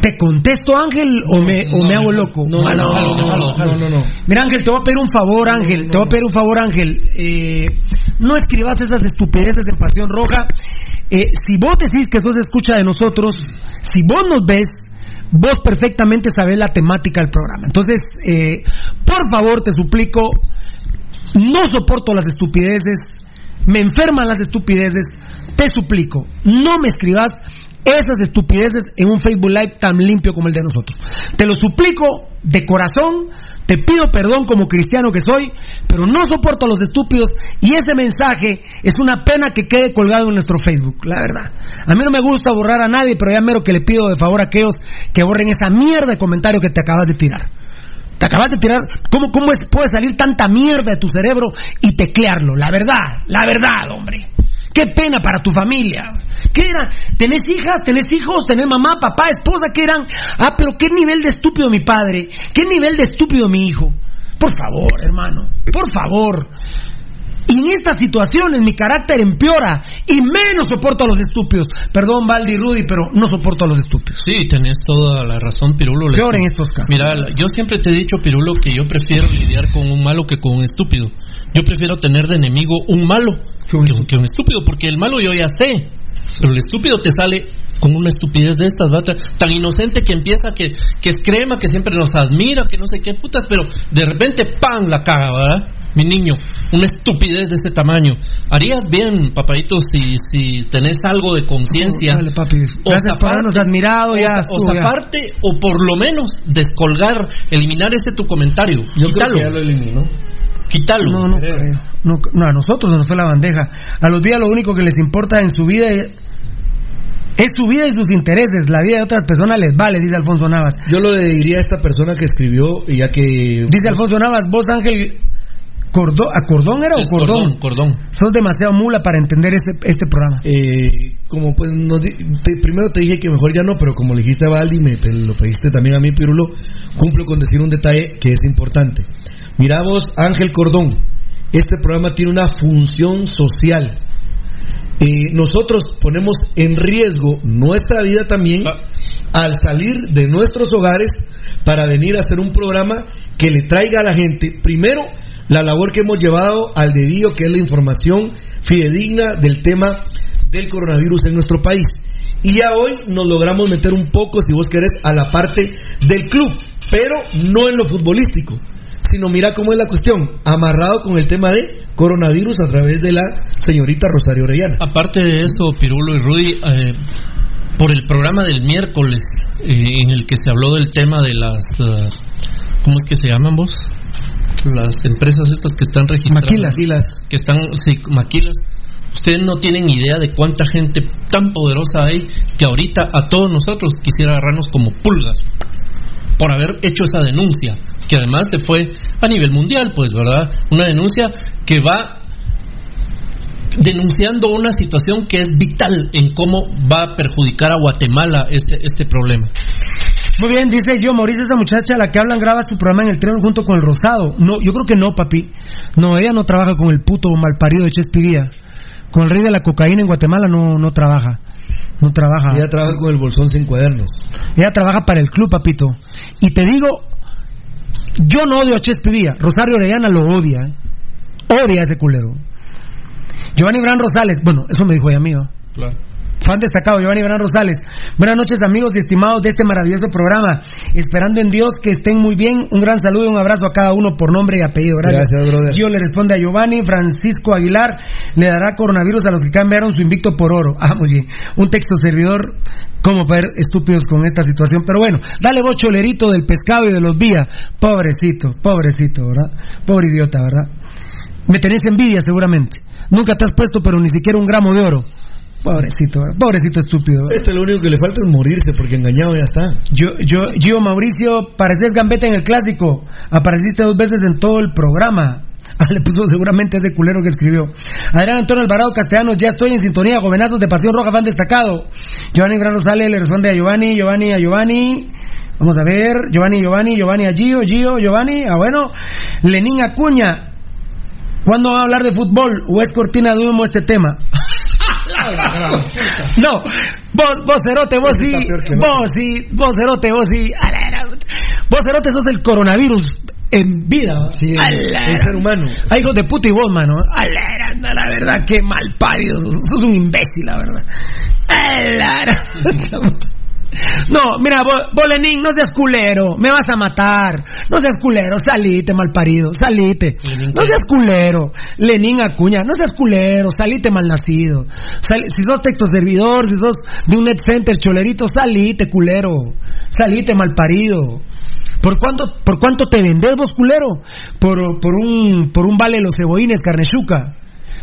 ¿Te contesto, Ángel, o me, o me hago loco? No, no, no, no, no, no. Mira, Ángel, te voy a pedir un favor, Ángel. te voy a pedir un favor, Ángel. Eh, no escribas esas estupideces en Pasión Roja. Eh, si vos decís que sos escucha de nosotros, si vos nos ves, vos perfectamente sabés la temática del programa. Entonces, eh, por favor, te suplico, no soporto las estupideces, me enferman las estupideces, te suplico, no me escribas esas estupideces en un Facebook Live tan limpio como el de nosotros. Te lo suplico de corazón, te pido perdón como cristiano que soy, pero no soporto a los estúpidos y ese mensaje es una pena que quede colgado en nuestro Facebook, la verdad. A mí no me gusta borrar a nadie, pero ya mero que le pido de favor a aquellos que borren esa mierda de comentario que te acabas de tirar. Te acabas de tirar. ¿Cómo, cómo puede salir tanta mierda de tu cerebro y teclearlo? La verdad, la verdad, hombre. Qué pena para tu familia. ¿Qué era? ¿Tenés hijas? ¿Tenés hijos? ¿Tenés mamá, papá, esposa? ¿Qué eran? Ah, pero qué nivel de estúpido mi padre. ¿Qué nivel de estúpido mi hijo? Por favor, hermano. Por favor. Y en estas situaciones mi carácter empeora y menos soporto a los estúpidos. Perdón, Valdi Rudy, pero no soporto a los estúpidos. Sí, tenés toda la razón, Pirulo. Peor en estos casos. Mira, yo siempre te he dicho, Pirulo, que yo prefiero lidiar con un malo que con un estúpido. Yo prefiero tener de enemigo un malo que un, que un estúpido, porque el malo yo ya sé, pero el estúpido te sale con una estupidez de estas, ¿verdad? tan inocente que empieza que, que es crema, que siempre nos admira, que no sé qué putas, pero de repente ¡pam! la caga, ¿verdad? Mi niño, una estupidez de ese tamaño. Harías bien, papadito, si, si tenés algo de conciencia. Dale, papi. o Gracias admirado. o, Ya o ya. zafarte, o por lo menos descolgar, eliminar ese tu comentario. Yo Quítalo. creo que ya lo eliminó. Quítalo. No, no creo. No, no, a nosotros nos fue la bandeja. A los días lo único que les importa en su vida es, es su vida y sus intereses. La vida de otras personas les vale, dice Alfonso Navas. Yo lo diría a esta persona que escribió, ya que. Dice Alfonso Navas, vos Ángel Cordón, ¿a Cordón era Es o Cordón? Cordón, Cordón. Sos demasiado mula para entender este, este programa. Eh, como pues di- te- primero te dije que mejor ya no, pero como le dijiste a Valdi, me lo pediste también a mí, Pirulo, cumplo con decir un detalle que es importante. Mira vos, Ángel Cordón, este programa tiene una función social. Eh, nosotros ponemos en riesgo nuestra vida también al salir de nuestros hogares para venir a hacer un programa que le traiga a la gente, primero, la labor que hemos llevado al dedillo, que es la información fidedigna del tema del coronavirus en nuestro país. Y ya hoy nos logramos meter un poco, si vos querés, a la parte del club, pero no en lo futbolístico, sino mira cómo es la cuestión, amarrado con el tema de coronavirus a través de la señorita Rosario Orellana. Aparte de eso, Pirulo y Rudy, eh, por el programa del miércoles, eh, en el que se habló del tema de las. eh, ¿Cómo es que se llaman vos? Las empresas estas que están registradas. Maquilas. Que están. Sí, maquilas. Ustedes no tienen idea de cuánta gente tan poderosa hay que ahorita a todos nosotros quisiera agarrarnos como pulgas por haber hecho esa denuncia, que además se fue a nivel mundial, pues, ¿verdad? Una denuncia que va denunciando una situación que es vital en cómo va a perjudicar a Guatemala este, este problema. Muy bien, dice yo, Mauricio, esa muchacha a la que hablan graba su programa en el tren junto con el Rosado. No, yo creo que no, papi. No, ella no trabaja con el puto malparido de Chespiguía. Con el rey de la cocaína en Guatemala no, no trabaja. No trabaja. Ella trabaja con el bolsón sin cuadernos. Ella trabaja para el club, papito. Y te digo, yo no odio a Chespiguía. Rosario Orellana lo odia. Odia a ese culero. Giovanni Bran Rosales, bueno, eso me dijo ella mío. Claro. Fan destacado, Giovanni Bran Rosales. Buenas noches, amigos y estimados de este maravilloso programa. Esperando en Dios que estén muy bien. Un gran saludo y un abrazo a cada uno por nombre y apellido. Gracias. Gracias, brother. Gio le responde a Giovanni. Francisco Aguilar le dará coronavirus a los que cambiaron su invicto por oro. (laughs) Ah, muy bien. Un texto servidor. Como ver estúpidos con esta situación. Pero bueno, dale vos, cholerito del pescado y de los vías. Pobrecito, pobrecito, ¿verdad? Pobre idiota, ¿verdad? Me tenés envidia, seguramente. Nunca te has puesto, pero ni siquiera un gramo de oro. Pobrecito, pobrecito estúpido. Este lo único que le falta es morirse porque engañado ya está. Yo, yo, Gio Mauricio, pareces gambeta en el clásico. Apareciste dos veces en todo el programa. (laughs) Ah, le puso seguramente ese culero que escribió. Adrián Antonio Alvarado Castellanos, ya estoy en sintonía. Jovenazos de Pasión Roja, fan destacado. Giovanni Grano sale, le responde a Giovanni, Giovanni, a Giovanni. Vamos a ver, Giovanni, Giovanni, Giovanni a Gio, Gio, Giovanni. Ah, bueno. Lenín Acuña. ¿Cuándo va a hablar de fútbol? ¿O es cortina de humo este tema? (laughs) (laughs) No, vos, vos cerote, vos sí, vos sí, vos cerote, vos sí. Vos cerote sos el coronavirus en vida. Sí, el- ser humano. Ay, hijos de puta y vos, mano. A la, verdad, qué mal parido. Sos, un imbécil, la verdad. A la era- (laughs) No, mira, vos, vos, Lenín, no seas culero, me vas a matar. No seas culero, salite, malparido, salite. No seas culero, Lenín Acuña, no seas culero, salite, malnacido. Sal- si sos texto servidor, si sos de un net center, cholerito, salite, culero. Salite, malparido. ¿Por cuánto, ¿Por cuánto te vendés vos, culero? Por, por, un, por un vale los cebollines, carnechuca.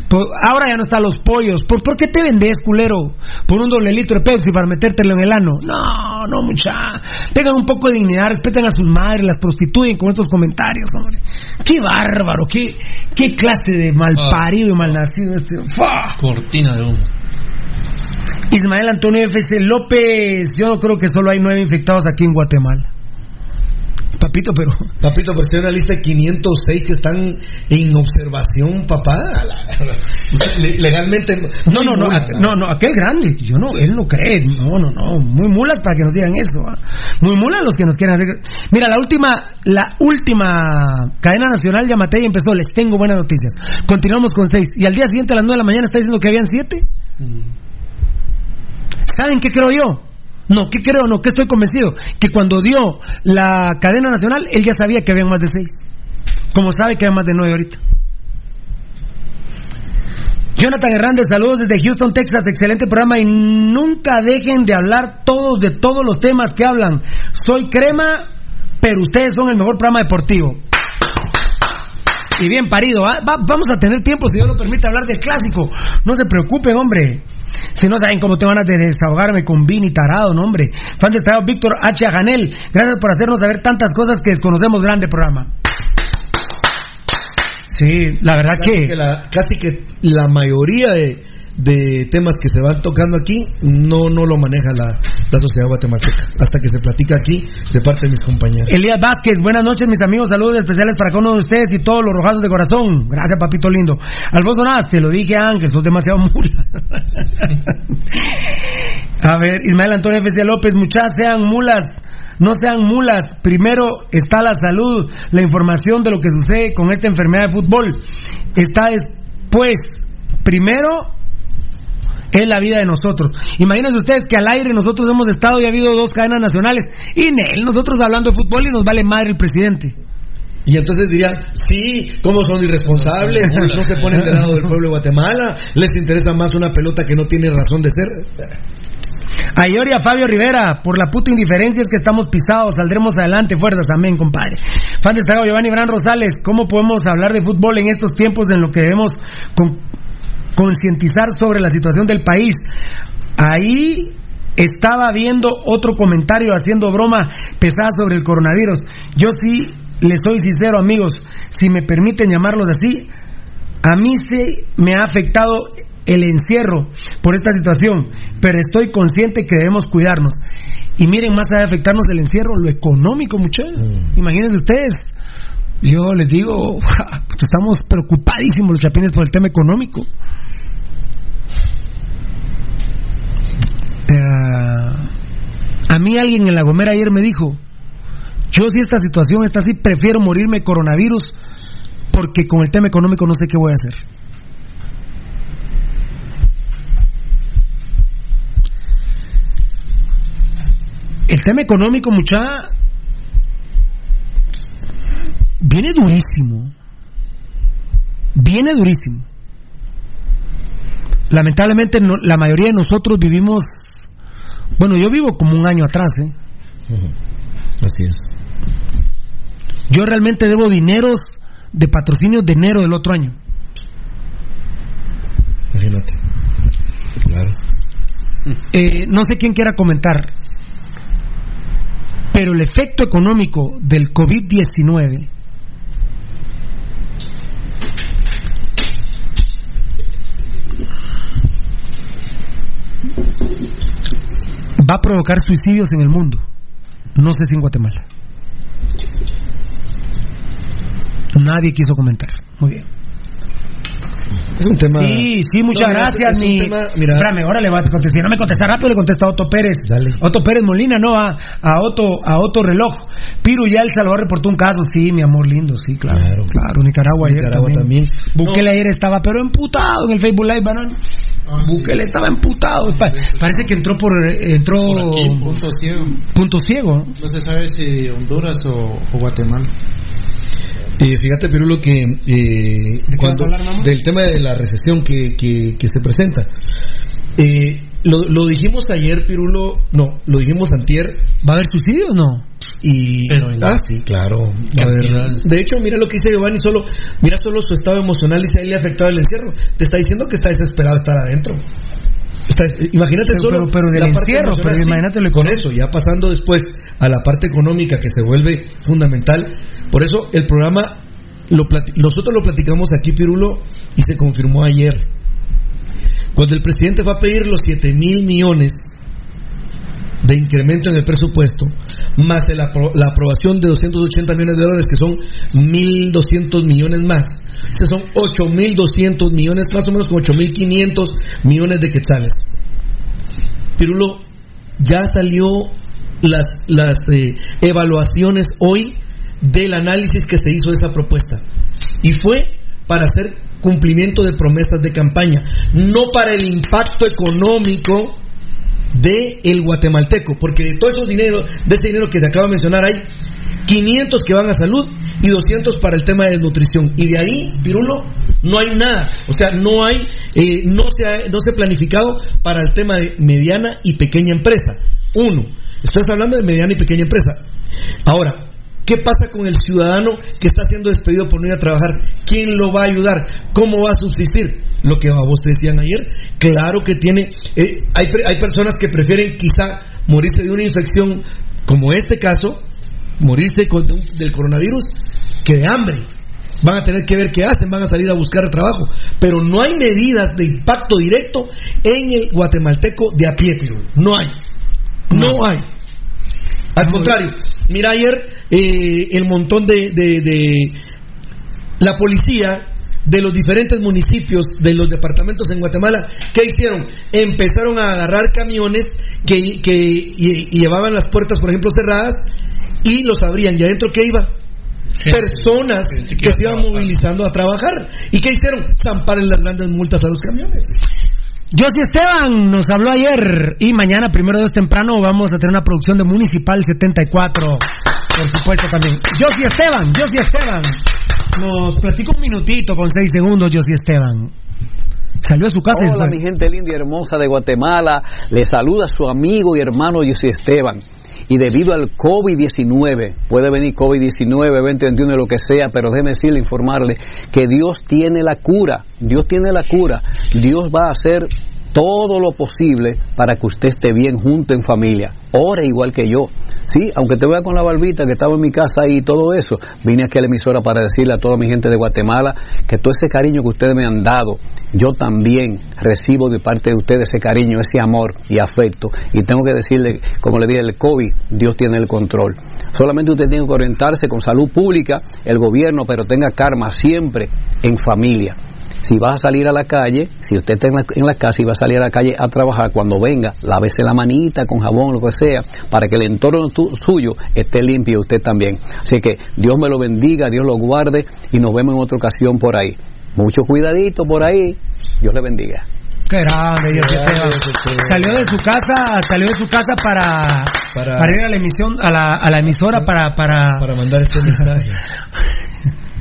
Por- ahora ya no están los pollos. ¿Por, ¿Por qué te vendes, culero? Por un doble litro de Pepsi para metértelo en el ano. No, no, mucha. Tengan un poco de dignidad, respeten a sus madres, las prostituyen con estos comentarios, hombre. Qué bárbaro, qué, qué clase de malparido y malnacido este. ¡Fua! Cortina de humo. Ismael Antonio FC López, yo creo que solo hay nueve infectados aquí en Guatemala. Papito, pero. Papito, pero si hay una lista de 506 que están en observación, papá. Le- Legalmente. No, no, no, no, no, aquel grande. Yo no, él no cree. No, no, no. Muy mulas para que nos digan eso. ¿ah? Muy mulas los que nos quieren hacer. Mira, la última, la última cadena nacional Yamatei empezó. Les tengo buenas noticias. Continuamos con seis. Y al día siguiente a las nueve de la mañana está diciendo que habían siete. ¿Saben qué creo yo? No, ¿qué creo? No, que estoy convencido. Que cuando dio la cadena nacional, él ya sabía que habían más de seis. Como sabe que hay más de nueve ahorita. Jonathan Hernández, saludos desde Houston, Texas. Excelente programa y nunca dejen de hablar todos de todos los temas que hablan. Soy crema, pero ustedes son el mejor programa deportivo. Y bien parido, ¿ah? Va- vamos a tener tiempo, si Dios lo permite, hablar del clásico. No se preocupen, hombre. Si no saben cómo te van a desahogarme con Vini Tarado, no, hombre. Fan de Tarado, Víctor H. Aganel. Gracias por hacernos saber tantas cosas que desconocemos. Grande programa. Sí, la verdad casi que... que la, casi que la mayoría de, de temas que se van tocando aquí no no lo maneja la, la sociedad guatemalteca hasta que se platica aquí de parte de mis compañeros. Elías Vázquez, buenas noches mis amigos, saludos especiales para cada uno de ustedes y todos los rojazos de corazón. Gracias papito lindo. Alfonso Naz, te lo dije Ángel, sos demasiado mula. (laughs) A ver, Ismael Antonio FC López, muchas sean mulas, no sean mulas. Primero está la salud, la información de lo que sucede con esta enfermedad de fútbol. Está después, primero es la vida de nosotros. Imagínense ustedes que al aire nosotros hemos estado y ha habido dos cadenas nacionales y en él nosotros hablando de fútbol y nos vale madre el presidente. Y entonces dirían, sí, ¿cómo son irresponsables? No se ponen del lado del pueblo de Guatemala, les interesa más una pelota que no tiene razón de ser. A Iori y a Fabio Rivera, por la puta indiferencia es que estamos pisados, saldremos adelante, fuerzas también, compadre. Fan destacado Giovanni Bran Rosales, ¿cómo podemos hablar de fútbol en estos tiempos en lo que debemos con- concientizar sobre la situación del país? Ahí estaba viendo otro comentario haciendo broma pesada sobre el coronavirus. Yo sí les soy sincero, amigos, si me permiten llamarlos así, a mí se me ha afectado el encierro por esta situación, pero estoy consciente que debemos cuidarnos. Y miren, más allá de afectarnos el encierro, lo económico, muchachos. Imagínense ustedes. Yo les digo, (laughs) estamos preocupadísimos los chapines por el tema económico. A mí alguien en La Gomera ayer me dijo, yo si esta situación está así, prefiero morirme coronavirus porque con el tema económico no sé qué voy a hacer. El tema económico, mucha viene durísimo. Viene durísimo. Lamentablemente no- la mayoría de nosotros vivimos, bueno, yo vivo como un año atrás, ¿eh? Así es. Yo realmente debo dineros de patrocinios de enero del otro año. Imagínate. Claro. Eh, no sé quién quiera comentar, pero el efecto económico del COVID-19 va a provocar suicidios en el mundo. No sé si en Guatemala. Nadie quiso comentar. Muy bien. Es un tema. Sí, sí, muchas No, gracias. mi... tema- mira. Espérame, ahora le va a contestar. Si no me contesta rápido, le contesta a Otto Pérez. Otto Pérez Molina, no, a, a Otto, a Otto Reloj. Piru ya El Salvador reportó un caso, sí, mi amor lindo, sí, claro. Claro, Nicaragua, ayer Nicaragua también. también. Bukele ayer estaba, pero emputado en el Facebook Live, banano. Bukele estaba emputado. Pa- parece que entró por. eh, entró. Punto ciego. Punto ciego. ¿no? Se sabe si Honduras o, o Guatemala. Y fíjate, Pirulo, que eh, cuando, hablar, del tema de la recesión que, que, que se presenta. Eh, lo, lo dijimos ayer, Pirulo, no, lo dijimos antier. ¿Va a haber suicidios o no? Y, ah, sí, claro. A ver, de hecho, mira lo que dice Giovanni, solo, mira solo su estado emocional y si a él le ha afectado el encierro. Te está diciendo que está desesperado de estar adentro. Está- imagínate Pero- solo pero- pero del la parte encierro, pero imagínate lo con eso, ya pasando después a la parte económica que se vuelve fundamental. Por eso el programa, lo nosotros lo platicamos aquí, Pirulo, y se confirmó ayer. Cuando el presidente fue a pedir los 7 mil millones de incremento en el presupuesto, más el apro- la aprobación de 280 millones de dólares, que son 1.200 millones más. Esos son 8.200 millones, más o menos con 8.500 millones de quetzales. Pirulo, ya salió las, las eh, evaluaciones hoy del análisis que se hizo de esa propuesta. Y fue para hacer cumplimiento de promesas de campaña, no para el impacto económico de el guatemalteco, porque de todo esos dinero, de ese dinero que te acabo de mencionar, hay 500 que van a salud y 200 para el tema de nutrición. Y de ahí, Pirulo, no hay nada. O sea, no hay, eh, no se ha, no se ha planificado para el tema de mediana y pequeña empresa. Uno, estás hablando de mediana y pequeña empresa. Ahora, ¿Qué pasa con el ciudadano que está siendo despedido por no ir a trabajar? ¿Quién lo va a ayudar? ¿Cómo va a subsistir? Lo que a vos te decían ayer, claro que tiene, eh, hay, hay personas que prefieren quizá morirse de una infección como este caso, morirse con- del coronavirus, que de hambre. Van a tener que ver qué hacen, van a salir a buscar trabajo. Pero no hay medidas de impacto directo en el guatemalteco de a pie. No hay. No hay. Al contrario, mira ayer eh, el montón de, de- de la policía de los diferentes municipios de los departamentos en Guatemala, ¿qué hicieron? Empezaron a agarrar camiones que, que y- y llevaban las puertas, por ejemplo, cerradas y los abrían. ¿Y adentro qué iba? Personas que se iban movilizando a trabajar. ¿Y qué hicieron? Zampar las grandes multas a los camiones. Josie Esteban nos habló ayer y mañana, primero de temprano, vamos a tener una producción de Municipal 74. Por supuesto también. Josie Esteban, Josie Esteban. Nos platica un minutito con seis segundos, Josie Esteban. Salió a su casa Hola, mi gente linda y hermosa de Guatemala. Le saluda su amigo y hermano José Esteban. Y debido al COVID-19, puede venir COVID-19, 2021, lo que sea, pero déjeme decirle, informarle que Dios tiene la cura. Dios tiene la cura. Dios va a hacer todo lo posible para que usted esté bien junto en familia. Ore igual que yo. Sí, aunque te vea con la barbita que estaba en mi casa y todo eso, vine aquí a la emisora para decirle a toda mi gente de Guatemala que todo ese cariño que ustedes me han dado, yo también recibo de parte de ustedes ese cariño, ese amor y afecto. Y tengo que decirle, como le dije, el COVID, Dios tiene el control. Solamente usted tiene que orientarse con salud pública, el gobierno, pero tenga karma siempre en familia. Si vas a salir a la calle, si usted está en la, en la casa y va a salir a la calle a trabajar, cuando venga, lávese la manita con jabón, lo que sea, para que el entorno tu- suyo esté limpio y usted también. Así que Dios me lo bendiga, Dios lo guarde y nos vemos en otra ocasión por ahí. Mucho cuidadito por ahí. Dios le bendiga. Qué grande, Esteban. Salió de su casa, salió de su casa para, Para- para, ir a la emisión, a la, a la emisora para, para, para mandar este mensaje. (laughs)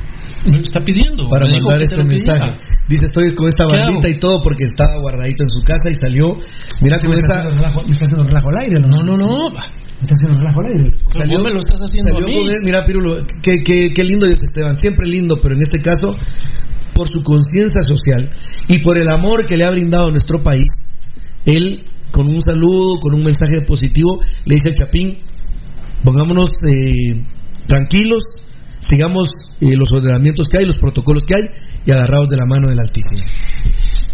está pidiendo. para mandar te este mensaje. Dice, estoy con esta ¿Qué bandita y todo porque estaba guardadito en su casa y salió. Mira me está me está haciendo relajo al aire, ¿no? No, no, no. Me está haciendo relajo al aire. Salió, vos me lo estás haciendo salió a mí. con él. Mira, Pirulo, qué, qué, qué lindo Dios Esteban, siempre lindo, pero en este caso, por su conciencia social y por el amor que le ha brindado a nuestro país, él, con un saludo, con un mensaje positivo, le dice al Chapín, pongámonos eh, tranquilos, sigamos eh, los ordenamientos que hay, los protocolos que hay, y agarrados de la mano del Altísimo.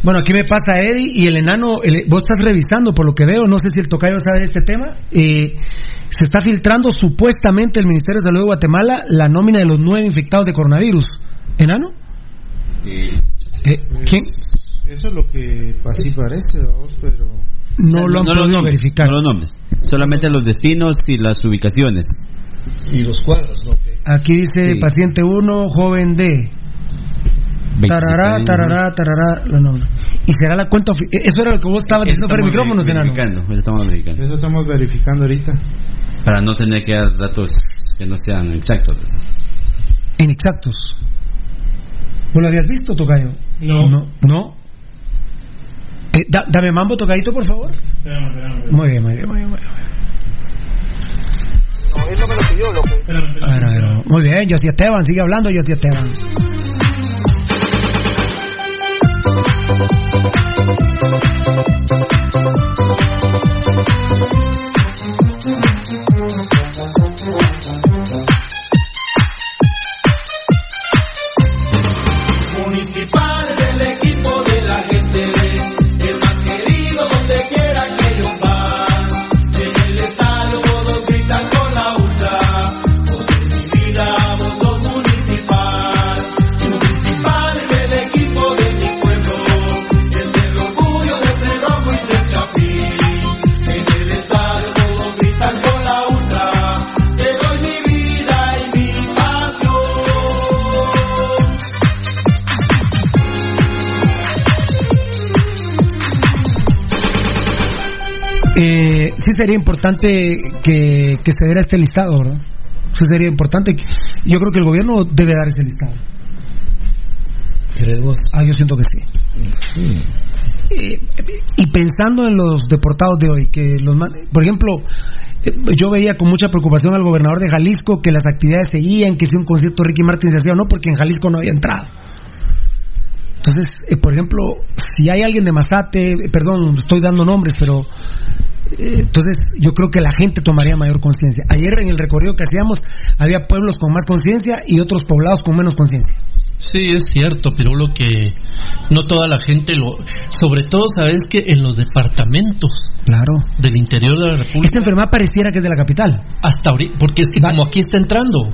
Bueno, aquí me pasa Eddie y el enano, el- vos estás revisando por lo que veo, no sé si el tocayo sabe de este tema, eh, se está filtrando supuestamente el Ministerio de Salud de Guatemala la nómina de los nueve infectados de coronavirus. ¿Enano? Eh, ¿Quién? Eso es lo que así parece, pero... No lo han los podido nombres, verificar. No los nombres. Solamente los destinos y las ubicaciones. Y los cuadros, ¿no? Aquí dice Sí. paciente 1, joven D. 27 Tarará, tarará, tarará, la. Y será la cuenta eh, Eso era lo que vos estabas diciendo micrófonos, enano. verificando, eso estamos verificando. Eso estamos verificando ahorita. Para no tener que dar datos que no sean exactos. Inexactos. ¿Vos lo habías visto, Tocayo? No. No. ¿No? Eh, da- dame mambo, Tocayito, por favor. Espérame, espérame, espérame. Muy bien, muy bien, muy bien. Muy bien. Él no me lo pidió. Lo que... A ver, a ver. Muy bien, José Esteban, sigue hablando José Esteban. Eh, sí sería importante que, que se diera este listado, ¿verdad? Sí sería importante. Yo creo que el gobierno debe dar ese listado. ¿Crees vos? Ah, yo siento que sí. Eh, y pensando en los deportados de hoy, que los por ejemplo, eh, yo veía con mucha preocupación al gobernador de Jalisco que las actividades seguían, que si un concierto Ricky Martin se hacía o no, porque en Jalisco no había entrado. Entonces, eh, por ejemplo, si hay alguien de Mazate, perdón, estoy dando nombres, pero entonces yo creo que la gente tomaría mayor conciencia. Ayer en el recorrido que hacíamos había pueblos con más conciencia y otros poblados con menos conciencia. Sí, es cierto, pero lo que no toda la gente lo... Sobre todo, ¿sabes que En los departamentos Claro. del interior de la República... Esta enfermedad pareciera que es de la capital. Hasta ahorita, porque es que como aquí está entrando.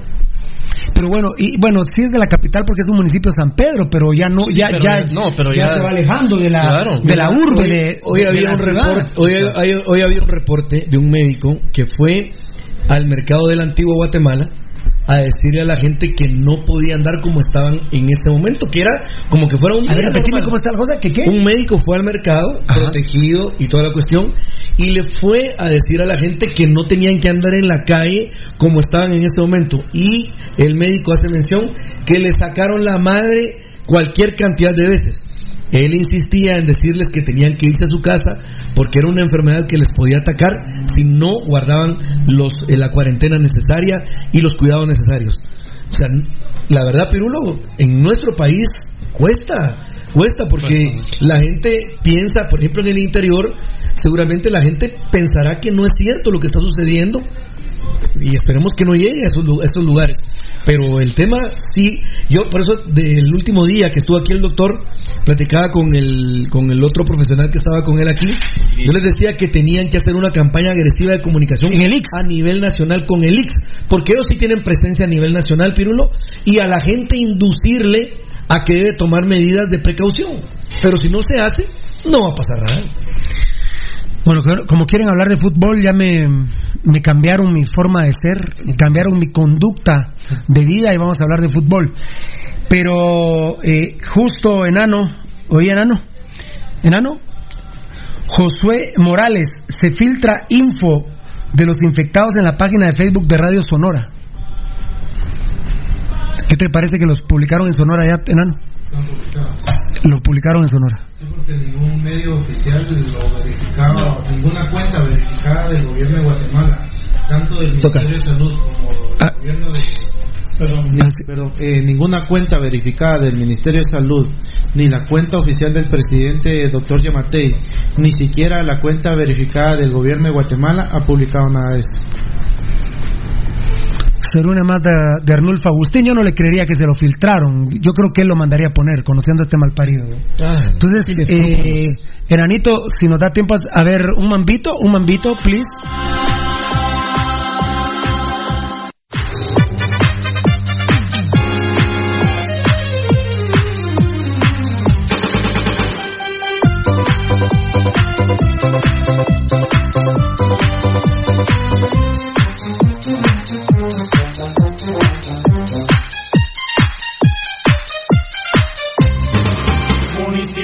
Pero bueno, y bueno, sí es de la capital porque es un municipio de San Pedro, pero ya no, Sí, ya, pero ya, no, pero ya ya- se va alejando de la, Claro. de la urbe. Hoy, de, hoy de había un reporte, hoy, hay- hoy había un reporte de un médico que fue al mercado del antiguo Guatemala a decirle a la gente que no podía andar como estaban en ese momento, que era como que fuera un ver, normal. cómo está la cosa, que qué? Un médico fue al mercado, protegido y toda la cuestión, y le fue a decir a la gente que no tenían que andar en la calle como estaban en ese momento. Y el médico hace mención que le sacaron la madre cualquier cantidad de veces. Él insistía en decirles que tenían que irse a su casa porque era una enfermedad que les podía atacar si no guardaban los, eh, la cuarentena necesaria y los cuidados necesarios. O sea, la verdad, Pirulo, en nuestro país cuesta, cuesta porque la gente piensa, por ejemplo, en el interior, seguramente la gente pensará que no es cierto lo que está sucediendo y esperemos que no llegue a esos, lu- a esos lugares. Pero el tema sí, yo por eso del último día que estuvo aquí el doctor, platicaba con el, con el otro profesional que estaba con él aquí, yo les decía que tenían que hacer una campaña agresiva de comunicación a nivel nacional con el IX, porque ellos sí tienen presencia a nivel nacional, Pirulo, y a la gente inducirle a que debe tomar medidas de precaución. Pero si no se hace, no va a pasar nada. Bueno, como quieren hablar de fútbol, ya me, cambiaron mi forma de ser, cambiaron mi conducta de vida y vamos a hablar de fútbol. Pero eh, justo enano, oye enano, enano, Josué Morales, se filtra info de los infectados en la página de Facebook de Radio Sonora. ¿Qué te parece que los publicaron en Sonora ya, enano? Lo publicaron en Sonora. Porque ningún medio oficial lo verificaba, ninguna cuenta verificada del gobierno de Guatemala, tanto del Ministerio de Salud como del gobierno de... Perdón, perdón, eh, ninguna cuenta verificada del Ministerio de Salud, ni la cuenta oficial del presidente doctor Yamatei, ni siquiera la cuenta verificada del gobierno de Guatemala ha publicado nada de eso. Ser una más de, de Arnulfo Agustín, yo no le creería que se lo filtraron. Yo creo que él lo mandaría a poner, conociendo a este mal parido. Entonces, eh, Enanito, si nos da tiempo a a ver un mambito, un mambito, please.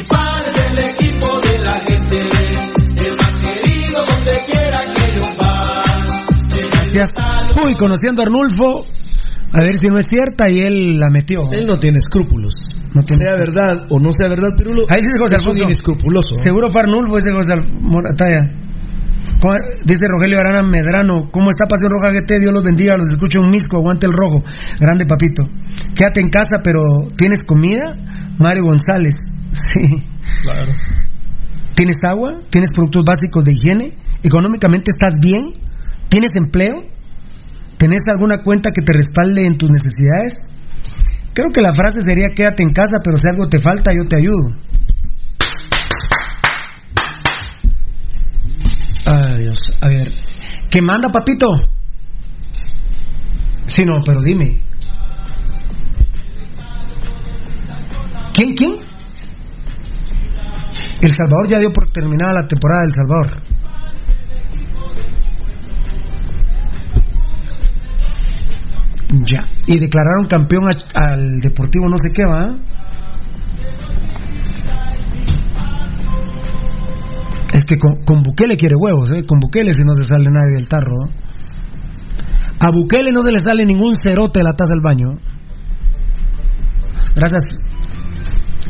Municipal del equipo de la gente, el más querido donde quiera que ellos van. Gracias. Uy, conociendo a Arnulfo, a ver si no es cierta y él la metió. Él no tiene escrúpulos. No tiene sea verdad o no sea verdad, Pirulo. Ahí dice José es Alfonso. inescrupuloso. Seguro fue Arnulfo, ese José Morataya. ¿Cómo- Dice Rogelio Arana Medrano, ¿cómo está Pasión Roja GT? Dios los bendiga, los escucho un misco, aguante el rojo. Grande papito. Quédate en casa, pero ¿tienes comida? Mario González. Sí. Claro. ¿Tienes agua? ¿Tienes productos básicos de higiene? ¿Económicamente estás bien? ¿Tienes empleo? ¿Tenés alguna cuenta que te respalde en tus necesidades? Creo que la frase sería quédate en casa, pero si algo te falta, yo te ayudo. Ay, Dios. A ver. ¿Qué manda, papito? Sí, no, pero dime. ¿Quién, quién? El Salvador ya dio por terminada la temporada del Salvador. Ya. Y declararon campeón al Deportivo no sé qué, ¿va? Es que con, con Bukele quiere huevos, ¿eh? Con Bukele si no se sale nadie del tarro. ¿no? A Bukele no se le sale ningún cerote de la taza del baño. Gracias.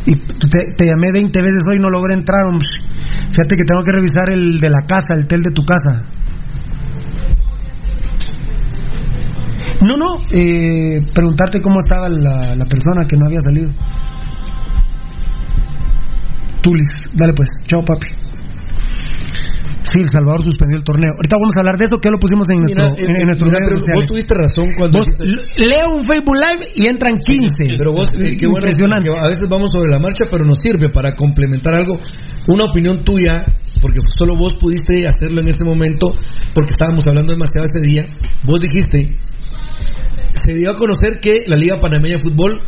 Y te, llamé 20 veces hoy, no logré entrar. hombre. Fíjate que tengo que revisar el de la casa, el tel de tu casa. No, no, eh, preguntarte cómo estaba la, la persona que no había salido. Tulis, dale pues, chao papi. Sí, El Salvador suspendió el torneo. Ahorita vamos a hablar de eso, que ya lo pusimos en nuestro, Mira, en, en nuestros mira, redes pero sociales. vos tuviste razón cuando Vos- dijiste- leo un Facebook Live y entran 15. Pero vos, eh, qué bueno, Impresionante. a veces vamos sobre la marcha, pero nos sirve para complementar algo. Una opinión tuya, porque solo vos pudiste hacerlo en ese momento, porque estábamos hablando demasiado ese día. Vos dijiste, se dio a conocer que la Liga Panameña de Fútbol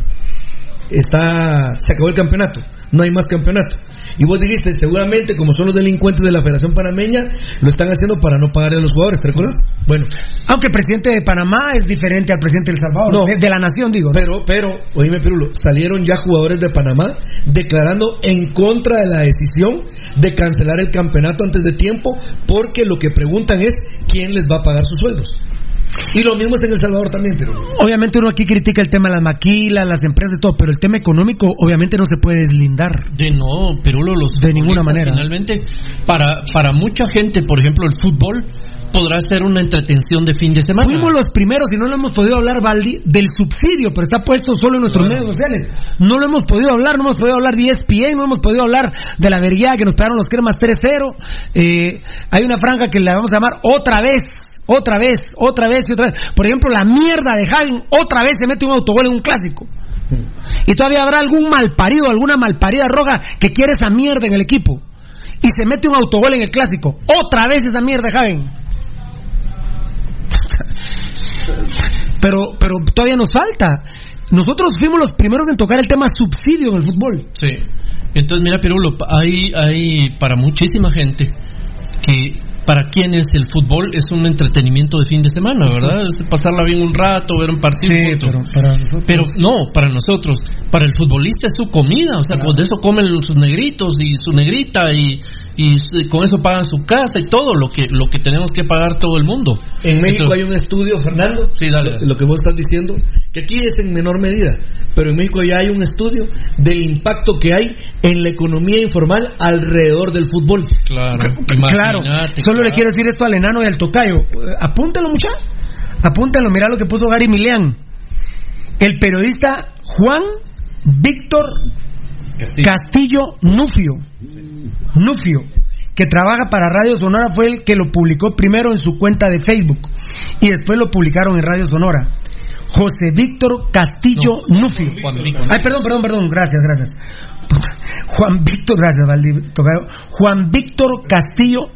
está, se acabó el campeonato, no hay más campeonato. Y vos dijiste, seguramente como son los delincuentes de la Federación Panameña, lo están haciendo para no pagarle a los jugadores, ¿te recuerdas? Bueno, Aunque el presidente de Panamá es diferente al presidente de El Salvador, No. de, de la nación, digo. Pero, pero, oíme, Pirulo, salieron ya jugadores de Panamá declarando en contra de la decisión de cancelar el campeonato antes de tiempo, porque lo que preguntan es quién les va a pagar sus sueldos. Y lo mismo es en El Salvador también, pero Obviamente uno aquí critica el tema de las maquilas, las empresas y todo, pero el tema económico obviamente no se puede deslindar. De no, pero lo- los De ninguna manera. Finalmente, para, para mucha gente, por ejemplo, el fútbol podrá ser una entretención de fin de semana. Fuimos los primeros y no lo hemos podido hablar, Valdi, del subsidio, pero está puesto solo en nuestros medios sociales. No lo hemos podido hablar, no hemos podido hablar de ESPN, no hemos podido hablar de la verguía que nos pegaron los cremas 3-0. Eh, hay una franja que la vamos a llamar otra vez, otra vez, otra vez y otra vez. Por ejemplo, la mierda de Hagen otra vez se mete un autogol en un clásico. Y todavía habrá algún malparido, alguna malparida roja que quiere esa mierda en el equipo. Y se mete un autogol en el clásico. Otra vez esa mierda, Hagen. (laughs) Pero, pero todavía nos falta. Nosotros fuimos los primeros en tocar el tema subsidio en el fútbol. Sí. Entonces, mira, Pirulo, hay, hay para muchísima gente que para quienes el fútbol es un entretenimiento de fin de semana, ¿verdad? Es pasarla bien un rato, ver un partido. punto. pero para nosotros. Pero no, para nosotros, para el futbolista es su comida, o sea, con eso comen sus negritos y su negrita y, y con eso pagan su casa y todo lo que lo que tenemos que pagar todo el mundo. en México Entonces- hay un estudio, Fernando, Sí, dale, dale. lo que vos estás diciendo, que aquí es en menor medida, pero en México ya hay un estudio del impacto que hay en la economía informal alrededor del fútbol. Claro, Claro, solo le quiero decir esto al enano y al tocayo. Eh, Apúntalo, mucha. Apúntalo, mira lo que puso Gary Milian. El periodista Juan Víctor Castillo, Nufio. Nufio, que trabaja para Radio Sonora, fue el que lo publicó primero en su cuenta de Facebook y después lo publicaron en Radio Sonora. José Víctor Castillo Nufio. Juan Víctor. Ay, perdón, perdón, perdón, gracias, gracias. Juan Víctor, gracias, Valdi, tocayo. Juan Víctor Castillo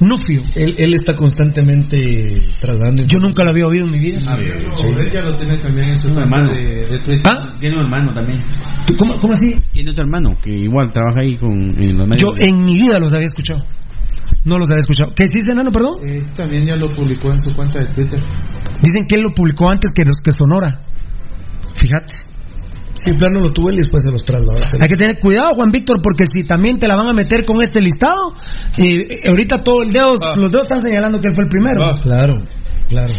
Nufio. Él, él está constantemente tratando. Yo nunca lo había oído en mi vida. Ah, Él ya lo tiene también en su hermano. de, de Twitter. ¿Ah? Tiene un hermano también. ¿Cómo, cómo así? Tiene otro hermano que igual trabaja ahí con, en los medios. Yo en mi vida los había escuchado. No los había escuchado. ¿Qué dice Enano, perdón? Eh, también ya lo publicó en su cuenta de Twitter. Dicen que él lo publicó antes que los que Sonora. Fíjate. Sí, en plano lo tuvo él y después se los trasladó. Hay que tener cuidado, Juan Víctor, porque si también te la van a meter con este listado, y ahorita todo el dedo, Ah. los dedos están señalando que él fue el primero. Ah. Claro, claro.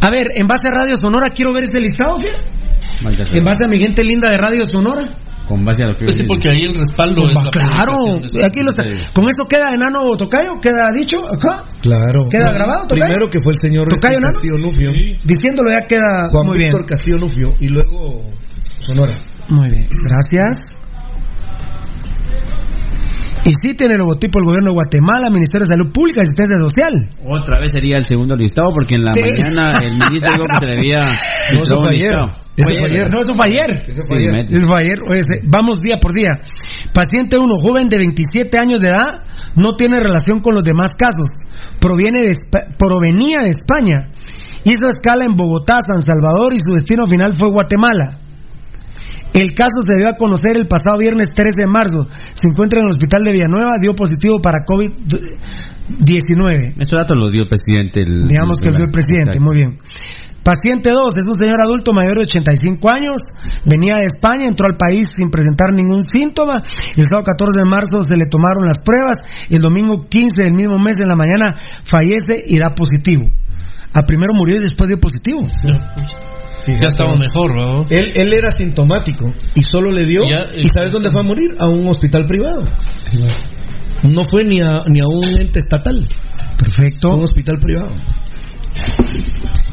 A ver, en base a Radio Sonora, quiero ver ese listado, ¿sí? En base a mi gente linda de Radio Sonora. con base a lo que Pues sí, porque ahí el respaldo Pues es va, la claro, aquí lo está. ¿Con eso queda enano Tocayo? ¿Queda dicho acá? Claro. ¿Queda grabado, Tocayo? Primero que fue el señor ¿Tocayo? Castillo Nufio. Diciéndolo ya queda Juan muy Víctor bien. Castillo Nufio. Y luego Sonora. Muy bien, gracias. Y sí tiene el logotipo del gobierno de Guatemala, Ministerio de Salud Pública y Asistencia Social. Otra vez sería el segundo listado porque en la Sí. mañana el ministro dijo que se le había (laughs) No, fue un fue ayer. No, eso fue ayer. Eso Sí, fue ayer. mete. Eso fue ayer. Oye, se- Vamos día por día. Paciente 1, joven de 27 años de edad, no tiene relación con los demás casos. Proviene de, Espa- provenía de España. Hizo escala en Bogotá, San Salvador y su destino final fue Guatemala. El caso se dio a conocer el pasado viernes 13 de marzo. Se encuentra en el hospital de Villanueva, dio positivo para COVID-19. Estos datos los dio el presidente. El, Digamos que lo dio el presidente, muy bien. Paciente 2 es un señor adulto mayor de 85 años, venía de España, entró al país sin presentar ningún síntoma. El sábado 14 de marzo se le tomaron las pruebas. El domingo 15 del mismo mes en la mañana fallece y da positivo. A primero murió y después dio positivo. Ya estaba mejor, ¿no? Él, él era sintomático y solo le dio. Ya, ¿Y sabes dónde fue a morir? A un hospital privado. No fue ni a, ni a un ente estatal. Perfecto. Fue a un hospital privado.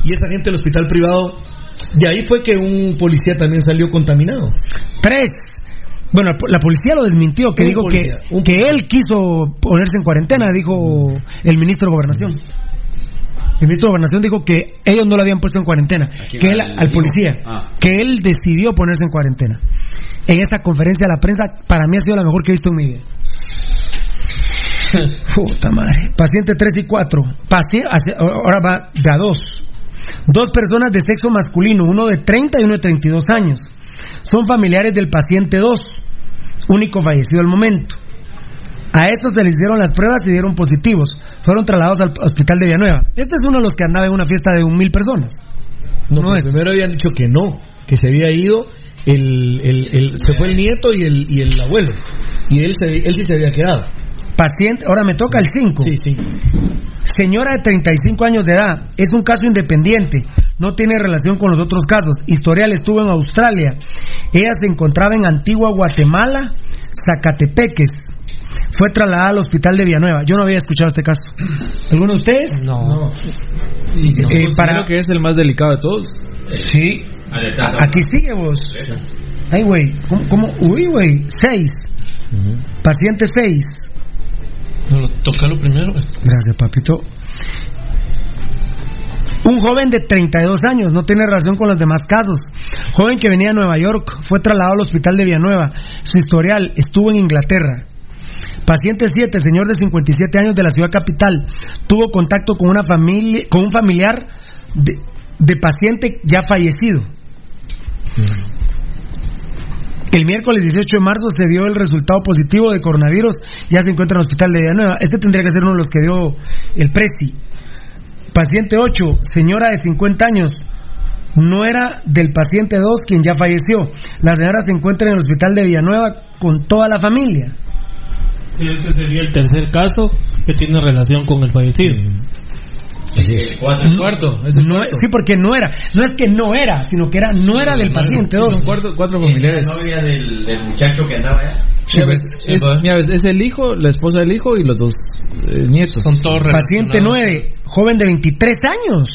Y esa gente del hospital privado. De ahí fue que un policía también salió contaminado. Tres. Bueno, la policía lo desmintió, que Un dijo policía, que, que él quiso ponerse en cuarentena, dijo el ministro de Gobernación. El ministro de Gobernación dijo que ellos no lo habían puesto en cuarentena, que él, ¿Al policía, Ah. que él decidió ponerse en cuarentena. En esta conferencia de la prensa, para mí ha sido la mejor que he visto en mi vida. (laughs) Puta madre. Paciente 3 y 4. ahora va de a dos. Dos personas de sexo masculino, uno de 30 y uno de 32 años. Son familiares del paciente 2, único fallecido al momento. A estos se les hicieron las pruebas y dieron positivos. Fueron trasladados al hospital de Villanueva. Este es uno de los que andaba en una fiesta de un mil personas. No, No pero es. primero habían dicho que no, que se había ido. El, el- el- se fue el nieto y el, y el abuelo. Y él, se, él sí se había quedado. Paciente, ahora me toca el 5. Sí, sí. Señora de 35 años de edad, es un caso independiente, no tiene relación con los otros casos. Historial estuvo en Australia. Ella se encontraba en Antigua Guatemala, Zacatepeques. Fue trasladada al hospital de Villanueva. Yo no había escuchado este caso. ¿Alguno de ustedes? No. Eh, para que es el más delicado de todos. Sí. Aquí sigue vos. Ay, güey. ¿Cómo, cómo? Uy, güey. Seis. Paciente seis. No, Tócalo primero. Gracias, papito. Un joven de 32 años, no tiene relación con los demás casos. Joven que venía de Nueva York, fue trasladado al hospital de Villanueva. Su historial estuvo en Inglaterra. Paciente 7, señor de 57 años de la ciudad capital, tuvo contacto con una familia, con un familiar de, de paciente ya fallecido. El miércoles 18 de marzo se dio el resultado positivo de coronavirus, ya se encuentra en el hospital de Villanueva. Este tendría que ser uno de los que dio el Presi. Paciente 8, señora de 50 años, no era del paciente 2 quien ya falleció. La señora se encuentra en el hospital de Villanueva con toda la familia. Este sería el tercer caso que tiene relación con el fallecido. El cuarto. es el No, cuarto. sí, porque no era. No es que no era, sino que era no era del paciente 2. Son cuatro, cuatro familiares. novia del, del muchacho que andaba allá. Mira, ves, es, mira, ves, es el hijo, la esposa del hijo y los dos eh, nietos. Son todos Paciente 9, joven de 23 años.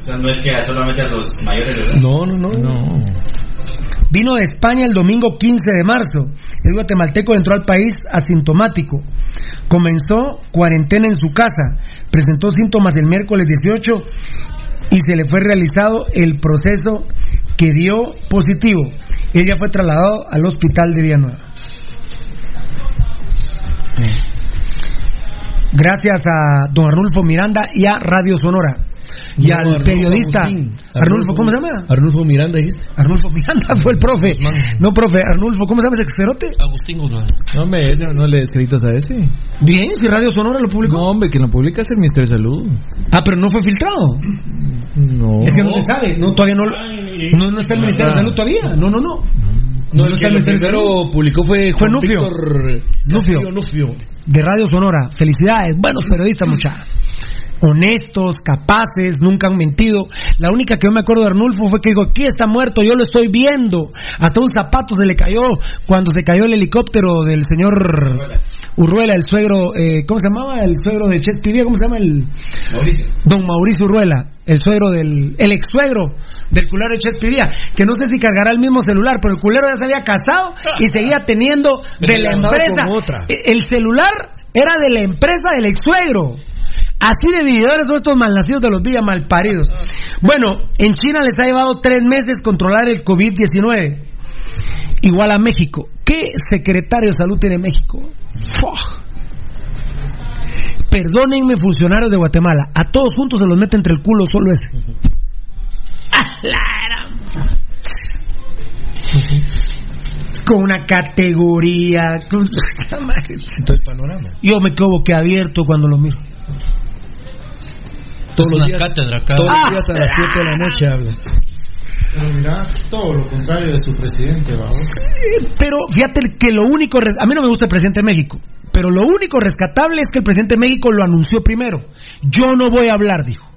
O sea, no es que solamente a los mayores, ¿verdad? No, no, no. No. Vino de España el domingo 15 de marzo. El guatemalteco entró al país asintomático. Comenzó cuarentena en su casa. Presentó síntomas el miércoles 18 y se le fue realizado el proceso que dio positivo. Ella fue trasladado al hospital de Villanueva. Gracias a don Arnulfo Miranda y a Radio Sonora. Y No, al Arnulfo periodista Agustín. Arnulfo, ¿cómo se llama? Arnulfo Miranda. ¿sí? Arnulfo Miranda fue el profe. No, profe, Arnulfo, ¿cómo se llama ese cerote? Agustín Guzmán. No, hombre, ese no le escritas a ese. Bien, si Radio Sonora lo publicó. No, hombre, que lo publica es el Ministerio de Salud. Ah, pero no fue filtrado. No. Es que no se sabe, no, todavía no, no, no está el Ministerio de Salud todavía. No, no, no. No, el está que el lo Ministerio de Salud. primero publicó fue, Fue Juan Nufio. Víctor Nufio. Nufio. De Radio Sonora. Felicidades, buenos periodistas, muchachos. Honestos, capaces, nunca han mentido. La única que yo me acuerdo de Arnulfo fue que dijo, aquí está muerto, yo lo estoy viendo. Hasta un zapato se le cayó cuando se cayó el helicóptero del señor Urruela, el suegro, eh, ¿cómo se llamaba? El suegro de Chespivía, ¿cómo se llama? El... Mauricio. Don Mauricio Urruela, el suegro del, el ex suegro del culero de Chespivía, que no sé si cargará el mismo celular, pero el culero ya se había casado y seguía teniendo (laughs) de la empresa. E- El celular era de la empresa del ex suegro. Así de vividores son estos malnacidos de los villas malparidos. Bueno, en China les ha llevado tres meses controlar el COVID-19. Igual a México. ¿Qué secretario de salud tiene México? Fuah. Perdónenme, funcionarios de Guatemala. A todos juntos se los mete entre el culo solo ese. ¡Ah, la gran- Con una categoría. Con... (laughs) el panorama. Yo me quedo abierto cuando lo miro. Todos los días, cátedra todos Ah. los días a las 7 de la noche habla. Pero mira, todo lo contrario de su presidente, vamos. Pero fíjate que lo único, a mí no me gusta el presidente de México, pero lo único rescatable es que el presidente de México lo anunció primero. Yo no voy a hablar, dijo.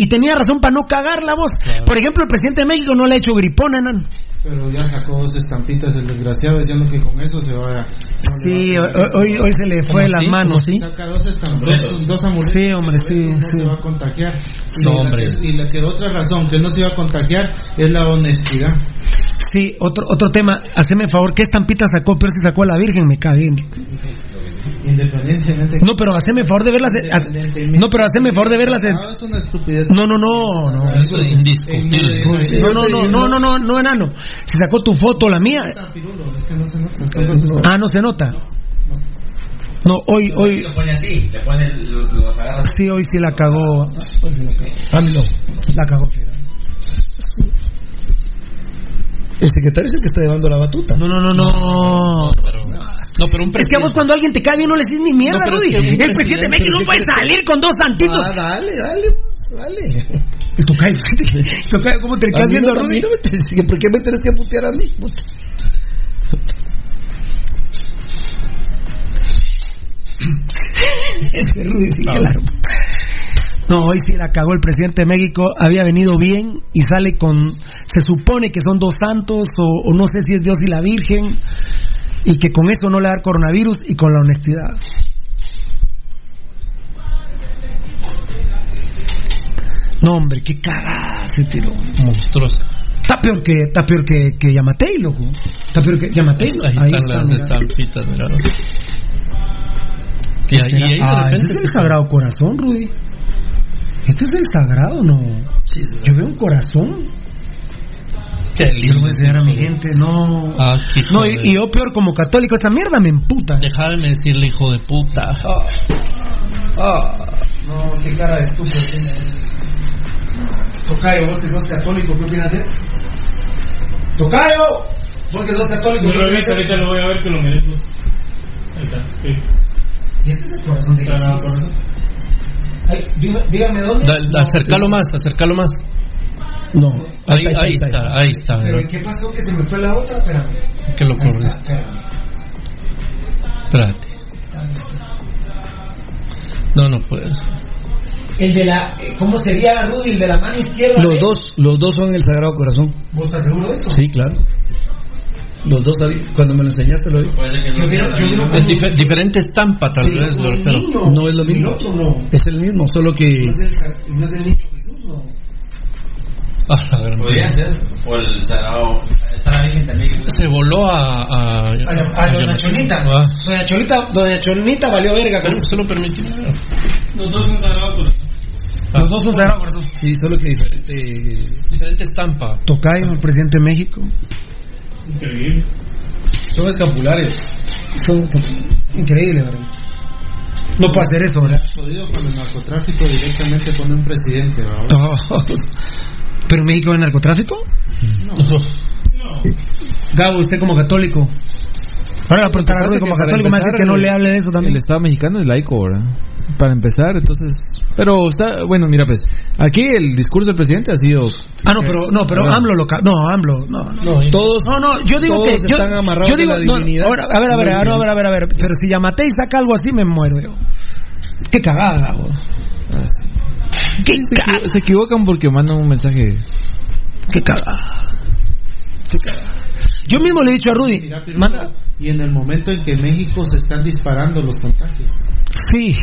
Y tenía razón para no cagar la voz. Por ejemplo, el presidente de México no le ha hecho gripón, enano. Pero ya sacó dos estampitas del desgraciado diciendo que con eso se va a... Sí, hoy, hoy- hoy se le fue de las manos, ¿sí? Saca dos estampitas, dos, amuletos. Sí, hombre, sí, no sí. se va a contagiar. Y No, la hombre. que- y la que otra razón que no se iba a contagiar es la honestidad. Sí, otro, otro tema, haceme el favor, ¿qué estampita sacó? Pero si sacó a la Virgen, me cae bien. Independientemente. No, pero haceme favor de verlas. No, pero haceme favor de verlas. en- es una estupidez. No, no, no, no. Eso es indiscutible. No, no, no, no, no, no, no, enano. Si sacó tu foto, la mía. Ah, no se nota. No, hoy, hoy. Lo pone así, le pone, Sí, hoy sí la cagó. Ah, no. La cagó. El secretario es el que está llevando la batuta. No, no, no, no. No, pero un Es que a vos cuando alguien te cae bien no le decís ni mierda, No, es Rudy. que El presidente de México no puede salir con dos santitos. Ah, dale, dale, pues, dale. ¿cómo te quedas mí viendo no, a Rudy? no me ¿Por qué me tenés que putear a mí? puta? (laughs) Ese Rudy sí que la- No, hoy sí la cagó el presidente de México, había venido bien y sale con, se supone que son dos santos o, o no sé si es Dios y la Virgen y que con eso no le da coronavirus y con la honestidad. No, hombre, qué cagada se tiró. Monstruoso. Está peor que, está peor que, que Yamatei, loco. Está peor que Yamatei. Ahí están las estampitas, mira. Y ahí, ahí de Ah, ese es el sagrado corazón, Rudy. Este es el sagrado, ¿no? Yo veo un corazón. A enseñar a mi gente, no. Ah, no, y, y yo peor como católico, esta mierda me emputa. Déjame decirle, hijo de puta. No, qué cara de estúpido tiene. Tocayo, vos que sos católico, ¿qué opinas de esto? Tocayo, vos que sos católico, No ¿qué lo ahorita lo voy a ver que lo miré. pues. Ahí está. sí. Y este es el corazón de Jesús. Ay, dígame, dígame dónde. Da- da- acércalo más, acércalo más. No. Ahí, ahí está, ahí está. Pero mira. ¿y qué pasó que se me fue la otra? Espérame. Que lo Ahí está, corriste. espérame. Espérate. No, no puedes. El de la. eh, ¿Cómo sería, Rudy? El de la mano izquierda. Los ¿eh? dos, los dos son el Sagrado Corazón. ¿Vos estás seguro de eso? Sí, claro. Los dos, cuando me lo enseñaste lo vi. Yo sea yo la. Es dife- diferente estampa, tal Sí, vez, pero. No es lo Y el mismo. otro no. Es el mismo, solo que No es el, no es el niño Jesús, no. Ah, la gran- Podría ser. O el sagrado. Está la Virgen también. Se voló a. A, A, a Doña Cholita. Ah, Doña Cholita, Doña Cholita valió verga. pero con- se lo permití. Los dos son sagrados corazón. Los dos son sagrados corazón. sí, solo que diferente. Diferente estampa. Tocayo, el presidente de México. Increíble. Son escapularios. Son increíbles, ¿verdad? No puede hacer eso, ¿verdad? Jodido con el narcotráfico directamente con un presidente, ¿verdad? (laughs) Oh. ¿Pero México es narcotráfico? Gabo, usted como católico. Ahora le voy a preguntar a Rudy como católico, me hace que no le hable de eso también. El Estado mexicano es laico, ¿verdad? Para empezar, entonces. Pero está. Bueno, mira, pues. Aquí el discurso del presidente ha sido. Ah, no, pero no, pero ¿verdad? AMLO lo ca- no, AMLO, no, no. Todos, No, no, yo digo todos que yo, están amarrados yo digo, de la no, ahora, a ver, a ver, a ver, a ver, a ver, a ver, pero si Yamatei saca algo así me muero yo. Qué cagada, Gabo. Ah, sí. Se, equivo- se equivocan porque mandan un mensaje. Qué cagada. Qué cagada. Yo mismo le he dicho a Rudy, Pirulo, y en el momento en que México se están disparando los contagios. Sí,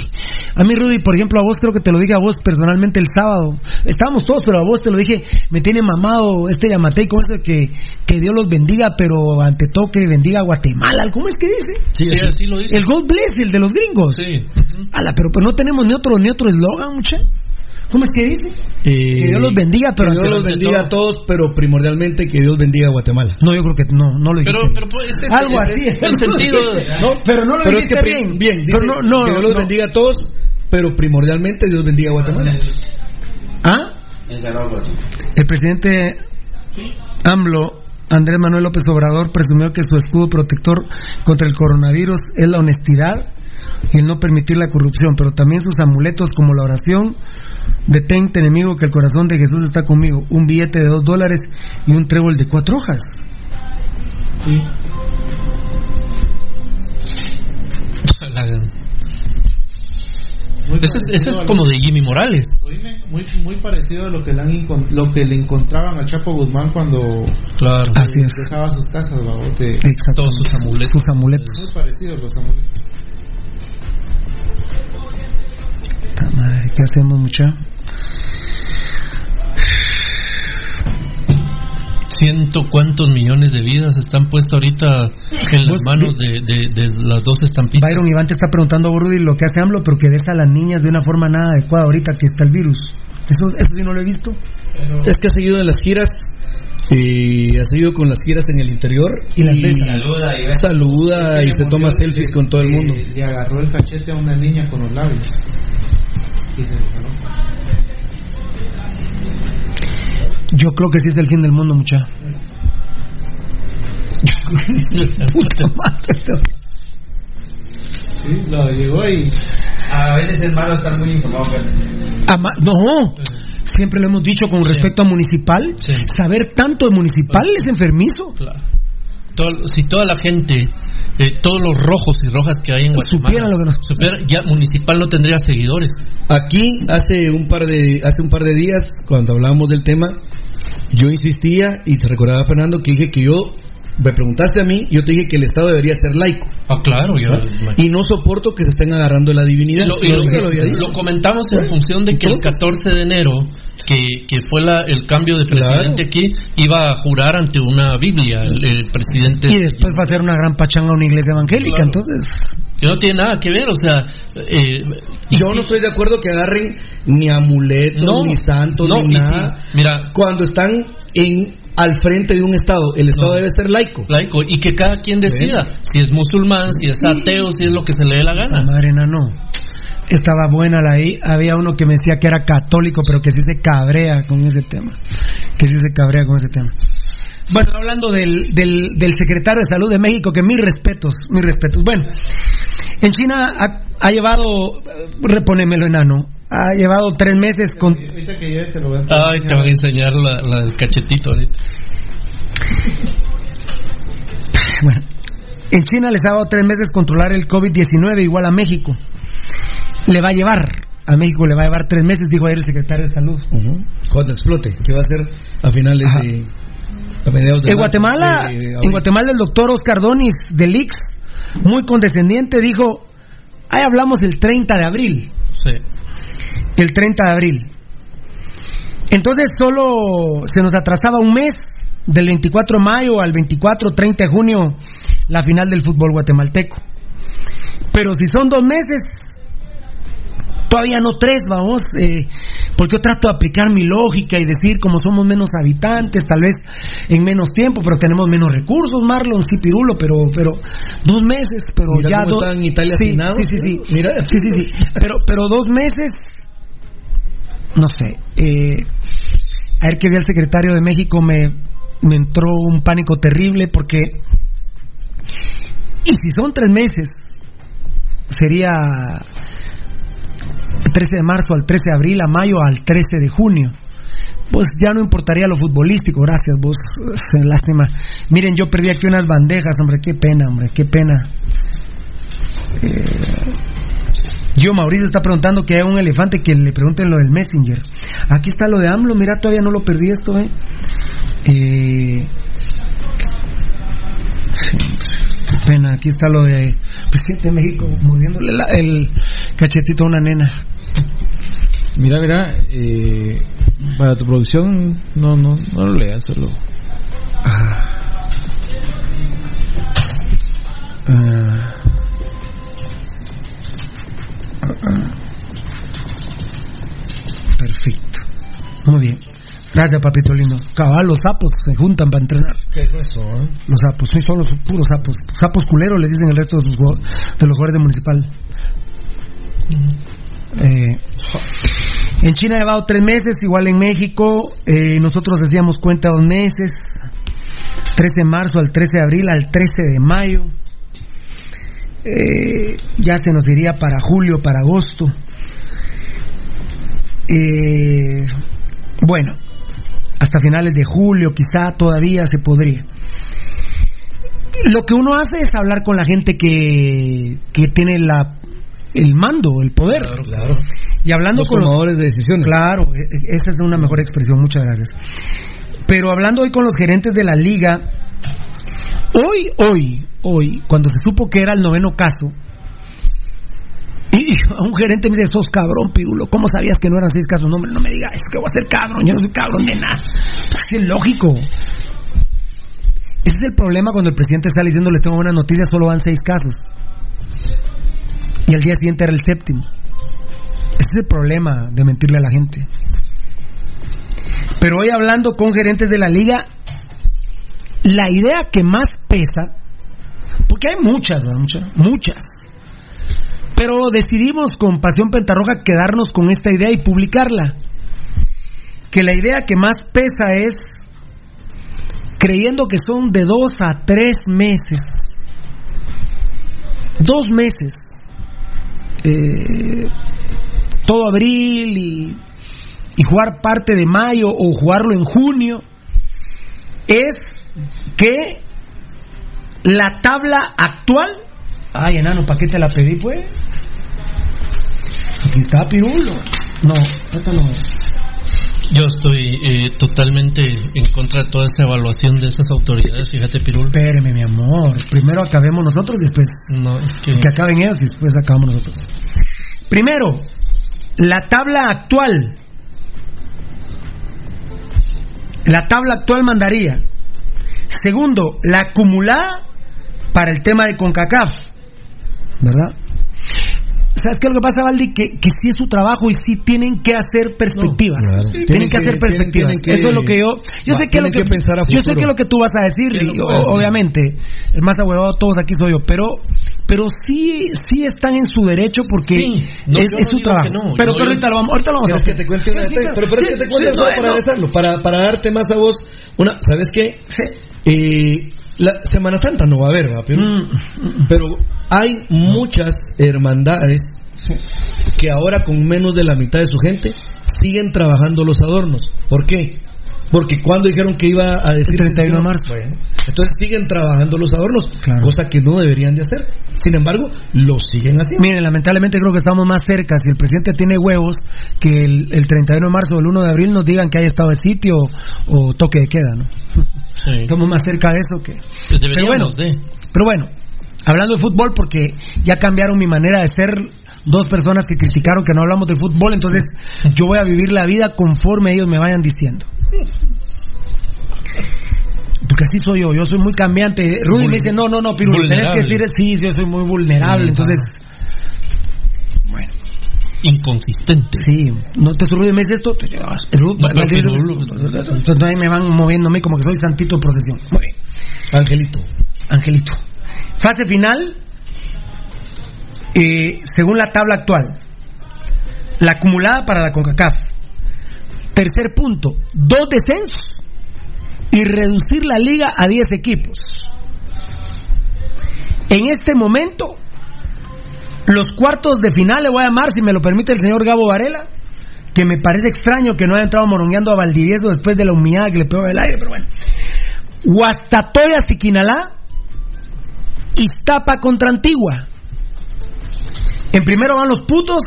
a mí Rudy, por ejemplo, a vos creo que te lo dije a vos personalmente el sábado. Estábamos todos, pero a vos te lo dije, me tiene mamado este Yamatei, ¿cómo es el que, que Dios los bendiga, pero ante todo que bendiga a Guatemala? ¿Cómo es que dice? Sí, así lo dice. El God bless, el de los gringos. Sí. Ala, pero, pero no tenemos ni otro ni otro eslogan, mucha. ¿Cómo es que dice? Eh, Que Dios los bendiga, pero que Dios los bendiga todo. a todos, pero primordialmente que Dios bendiga a Guatemala. No, yo creo que no, no lo dijiste. Pero, pero pues, este es Algo así. el sentido. (laughs) No, pero no lo Pero es que bien. bien, Pero no, no, que Dios los no. bendiga a todos, pero primordialmente Dios bendiga a Guatemala. ¿Ah? El presidente AMLO, Andrés Manuel López Obrador, presumió que su escudo protector contra el coronavirus es la honestidad y el no permitir la corrupción, pero también sus amuletos como la oración, detente enemigo que el corazón de Jesús está conmigo, un billete de dos dólares y un trébol de cuatro hojas. La- Ese es, ese es como de Jimmy Morales. Muy, muy parecido a lo que, le han lo que le encontraban a Chapo Guzmán cuando Claro. Así es. dejaba sus casas, babote. Exacto. Todos sus amuletos. Sus amuletos. Muy parecidos los amuletos. Puta madre, ¿Qué hacemos, mucha? Ciento cuántos millones de vidas están puestos ahorita en las manos de, de, de las dos estampitas. Byron Iván te está preguntando, Rudy, lo que hace AMLO, pero que ves a las niñas de una forma nada adecuada ahorita que está el virus. Eso, eso sí no lo he visto. Es que ha seguido en las giras y ha seguido con las giras en el interior Y las ves. Saluda y saluda y se toma selfies con todo el mundo. Le agarró el cachete a una niña con los labios. Yo creo que sí es el fin del mundo, mucha. Yo creo que sí es el puta madre. Sí, lo llegó y A veces es malo estar muy informado. Ama- no, siempre lo hemos dicho con respecto a municipal. Sí. Saber tanto de municipal es enfermizo. Claro. Todo- si toda la gente, eh, todos los rojos y rojas que hay en Guatemala, Supiera lo que nos- supiera, ya municipal no tendría seguidores. Aquí hace un par de hace un par de días cuando hablábamos del tema, yo insistía y se recordaba Fernando que dije que yo me preguntaste a mí, yo te dije que el Estado debería ser laico Ah, claro, yo, y no soporto que se estén agarrando la divinidad. Lo, y lo- Nunca lo había dicho. lo comentamos en función de que el 14 de enero, que, que fue la- el cambio de presidente aquí, iba a jurar ante una Biblia el, el presidente. Y después va a ser una gran pachanga a una iglesia evangélica, Claro. entonces... Que no tiene nada que ver, o sea. eh, y- Yo no estoy de acuerdo que agarren ni amuletos, No, ni santos, no, ni nada. sí, mira, Cuando están en al frente de un Estado, el Estado No. debe ser laico. laico, y que cada quien decida si es musulmán, si es ateo, si es lo que se le dé la La gana. madre no. Estaba buena la ahí. Había uno que me decía que era católico, pero que sí se cabrea con ese tema. Que sí se cabrea con ese tema. Bueno, hablando del, del, del secretario de Salud de México, que mis respetos, mis respetos. Bueno, en China ha, ha llevado, eh, reponémelo enano, ha llevado tres meses con... ahorita que te lo voy a Ay, te voy a enseñar la, la del cachetito ahorita. Bueno, en China les ha dado tres meses controlar el COVID-19 igual a México. Le va a llevar, a México le va a llevar tres meses, dijo ayer el secretario de Salud. Ujú. Cuando explote, que va a ser a finales Ajá. de. A mediados de En marzo, Guatemala, de en. Guatemala el doctor Oscar Donis del IX, muy condescendiente, dijo, ahí hablamos el 30 de abril, Sí. El 30 de abril. Entonces solo se nos atrasaba un mes, del 24 de mayo al 24, 30 de junio, la final del fútbol guatemalteco. Pero si son dos meses, todavía no tres, vamos, eh, porque yo trato de aplicar mi lógica y decir como somos menos habitantes, tal vez en menos tiempo, pero tenemos menos recursos, Marlon, sí, Pirulo, pero, pero dos meses, pero Mira ya cómo do- está en Italia sí, sí, sí, sí, Mira. sí, sí, sí, pero, pero dos meses, no sé, eh, a ver que vi al secretario de México me, me entró un pánico terrible porque y si son tres meses sería 13 de marzo al 13 de abril, a mayo al 13 de junio. Pues ya no importaría lo futbolístico, gracias vos, (laughs) lástima. Miren, yo perdí aquí unas bandejas, hombre, qué pena, hombre, qué pena. Eh, Yo, Mauricio está preguntando que hay un elefante que le pregunten lo del Messenger. Aquí está lo de AMLO, mira, todavía no lo perdí esto, ¿eh? eh pena, aquí está lo de presidente de México mordiéndole el cachetito a una nena. Mira, mira, eh, para tu producción, no, no, no lo leas, solo. Ah. Ah. Perfecto. Muy bien. Gracias, papito lindo. Cabal, los sapos se juntan para entrenar. ¿Qué es eso? Eh? Los sapos, sí, son los puros sapos. Sapos culeros le dicen el resto de los, de los municipal. Eh, en China ha llevado tres meses, igual en México. Eh, nosotros decíamos cuenta dos meses. 13 de marzo al 13 de abril al 13 de mayo. Eh, ya se nos iría para julio, para agosto. Bueno, hasta finales de julio quizá todavía se podría. Lo que uno hace es hablar con la gente que, que tiene la, el mando, el poder. Claro, Y hablando los con tomadores los, de decisiones. Claro, e, e, esa es una mejor expresión, muchas gracias. Pero hablando hoy con los gerentes de la liga, hoy, hoy, hoy, cuando se supo que era el noveno caso, y (laughs) un gerente me dice, sos cabrón, pirulo, ¿cómo sabías que no eran seis casos? No, no me digas, es que voy a ser cabrón, yo no soy cabrón de nada. Es lógico. Ese es el problema cuando el presidente está diciendo, le tengo buenas noticias, solo van seis casos. Y al día siguiente era el séptimo. Ese es el problema de mentirle a la gente. Pero hoy hablando con gerentes de la liga, la idea que más pesa, porque hay muchas, muchas, muchas, pero decidimos con Pasión Pentarroja quedarnos con esta idea y publicarla. Que la idea que más pesa es creyendo que son de dos a tres meses. Dos meses. Eh, todo abril y, jugar parte de mayo o jugarlo en junio. Es que la tabla actual. Ay, enano, ¿para qué te la pedí, pues? Aquí está Pirulo. No, esto no. Yo estoy eh, totalmente en contra de toda esa evaluación de esas autoridades, fíjate, Pirul. Espéreme, mi amor. Primero acabemos nosotros y después. No, es que... que acaben ellos y después acabamos nosotros. Primero, la tabla actual. La tabla actual mandaría. Segundo, la acumulada para el tema de CONCACAF. ¿Verdad? ¿Sabes qué es lo que pasa, Valdi? Que, que sí es su trabajo y sí tienen que hacer perspectivas. No, claro. tienen, Tienen que, hacer perspectivas. tienen Eso es lo que yo. Yo Va, sé que lo que, pensar a yo sé que lo que tú vas a decir, ¿Qué es lo y, que o- vas a decir? obviamente, el más ahuevado de todos aquí soy yo, pero pero sí sí están en su derecho porque Sí. No, es, es no su trabajo. no. pero, Yo- pero ahorita lo vamos, ahorita lo vamos a ¿Quieres que hacer. te cuente una Sí, detalle? sí, Pero, pero sí, es que te cuente para regresarlo, para, para darte más a vos. Una, ¿Sabes qué? Eh, la Semana Santa no va a haber, ¿va? Pero, Mm, pero hay muchas hermandades que ahora con menos de la mitad de su gente siguen trabajando los adornos. ¿Por qué? Porque cuando dijeron que iba a decir El 31 de marzo. Bueno, entonces siguen trabajando los adornos, Claro. cosa que no deberían de hacer. Sin embargo, lo siguen haciendo. Miren, lamentablemente creo que estamos más cerca. Si el presidente tiene huevos, que el, el 31 de marzo o el 1 de abril nos digan que hay estado de sitio o, o toque de queda, ¿no? (laughs) Sí. Estamos más cerca de eso que. Pues Pero bueno, de. pero bueno, hablando de fútbol, porque ya cambiaron mi manera de ser. Dos personas que criticaron que no hablamos de fútbol, entonces yo voy a vivir la vida conforme ellos me vayan diciendo. (laughs) Porque así soy yo, yo soy muy cambiante. Rudy me dice, no, no, no, Pirulo, tenés que decir, sí, yo soy muy vulnerable, entonces, Inconsistente. sí, no te Rudy me dice esto, te llevas. No, pero Valdir- Pirulo- entonces ahí me van mí como que soy santito de procesión. Muy bien. Angelito. Angelito. Fase final, eh, según la tabla actual, la acumulada para la CONCACAF. Tercer punto, dos descensos y reducir la liga a 10 equipos. En este momento, los cuartos de final le voy a llamar, si me lo permite el señor Gabo Varela, que me parece extraño que no haya entrado morongueando a Valdivieso después de la humillada que le pegó el aire, pero bueno. Guastatoya Siquinalá, Iztapa contra Antigua. En primero van los putos,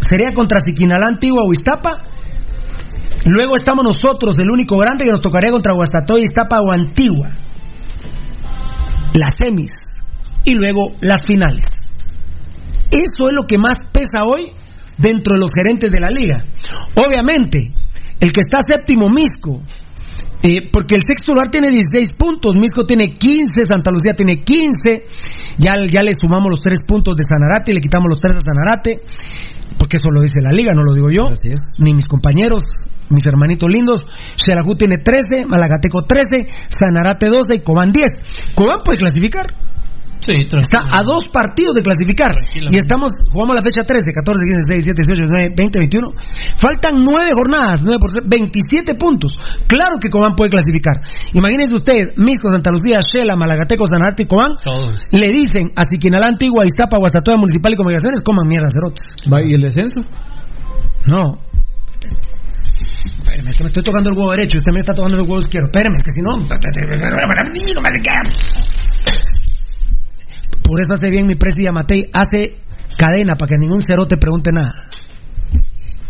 sería contra Siquinalá Antigua o Iztapa. Luego estamos nosotros, el único grande que nos tocaría contra Guastatoya, Iztapa o Antigua. Las semis. Y luego las finales. Eso es lo que más pesa hoy dentro de los gerentes de la liga. Obviamente, el que está séptimo, Misco, eh, porque el sexto lugar tiene 16 puntos, Misco tiene 15, Santa Lucía tiene 15, ya, ya le sumamos los 3 puntos de Sanarate y le quitamos los 3 a Sanarate, porque eso lo dice la liga, no lo digo yo, ni mis compañeros, mis hermanitos lindos. Xelajú tiene 13, Malagateco 13, Sanarate 12 y Cobán 10. Cobán puede clasificar. Sí, Está a dos partidos de clasificar. Y estamos, jugamos la fecha 13, 14, 15, 16, 17, 18, 19, 20, 21. Faltan nueve jornadas, 9 por 3, 27 puntos. Claro que Cobán puede clasificar. Imagínense ustedes, Misco, Santa Lucía, Shela, Malagateco, Sanarate y Cobán. Todos. Le dicen a Siquinalá Antigua, Iztapa, Guastatoya Municipal y Comunicaciones, coman mierda, cerotes. ¿Y el descenso? No. Espérame, es que me estoy tocando el huevo derecho, usted me está tocando el huevo izquierdo. Espérame, es que si no. Por eso hace bien mi presi hace cadena para que ningún cerote pregunte nada.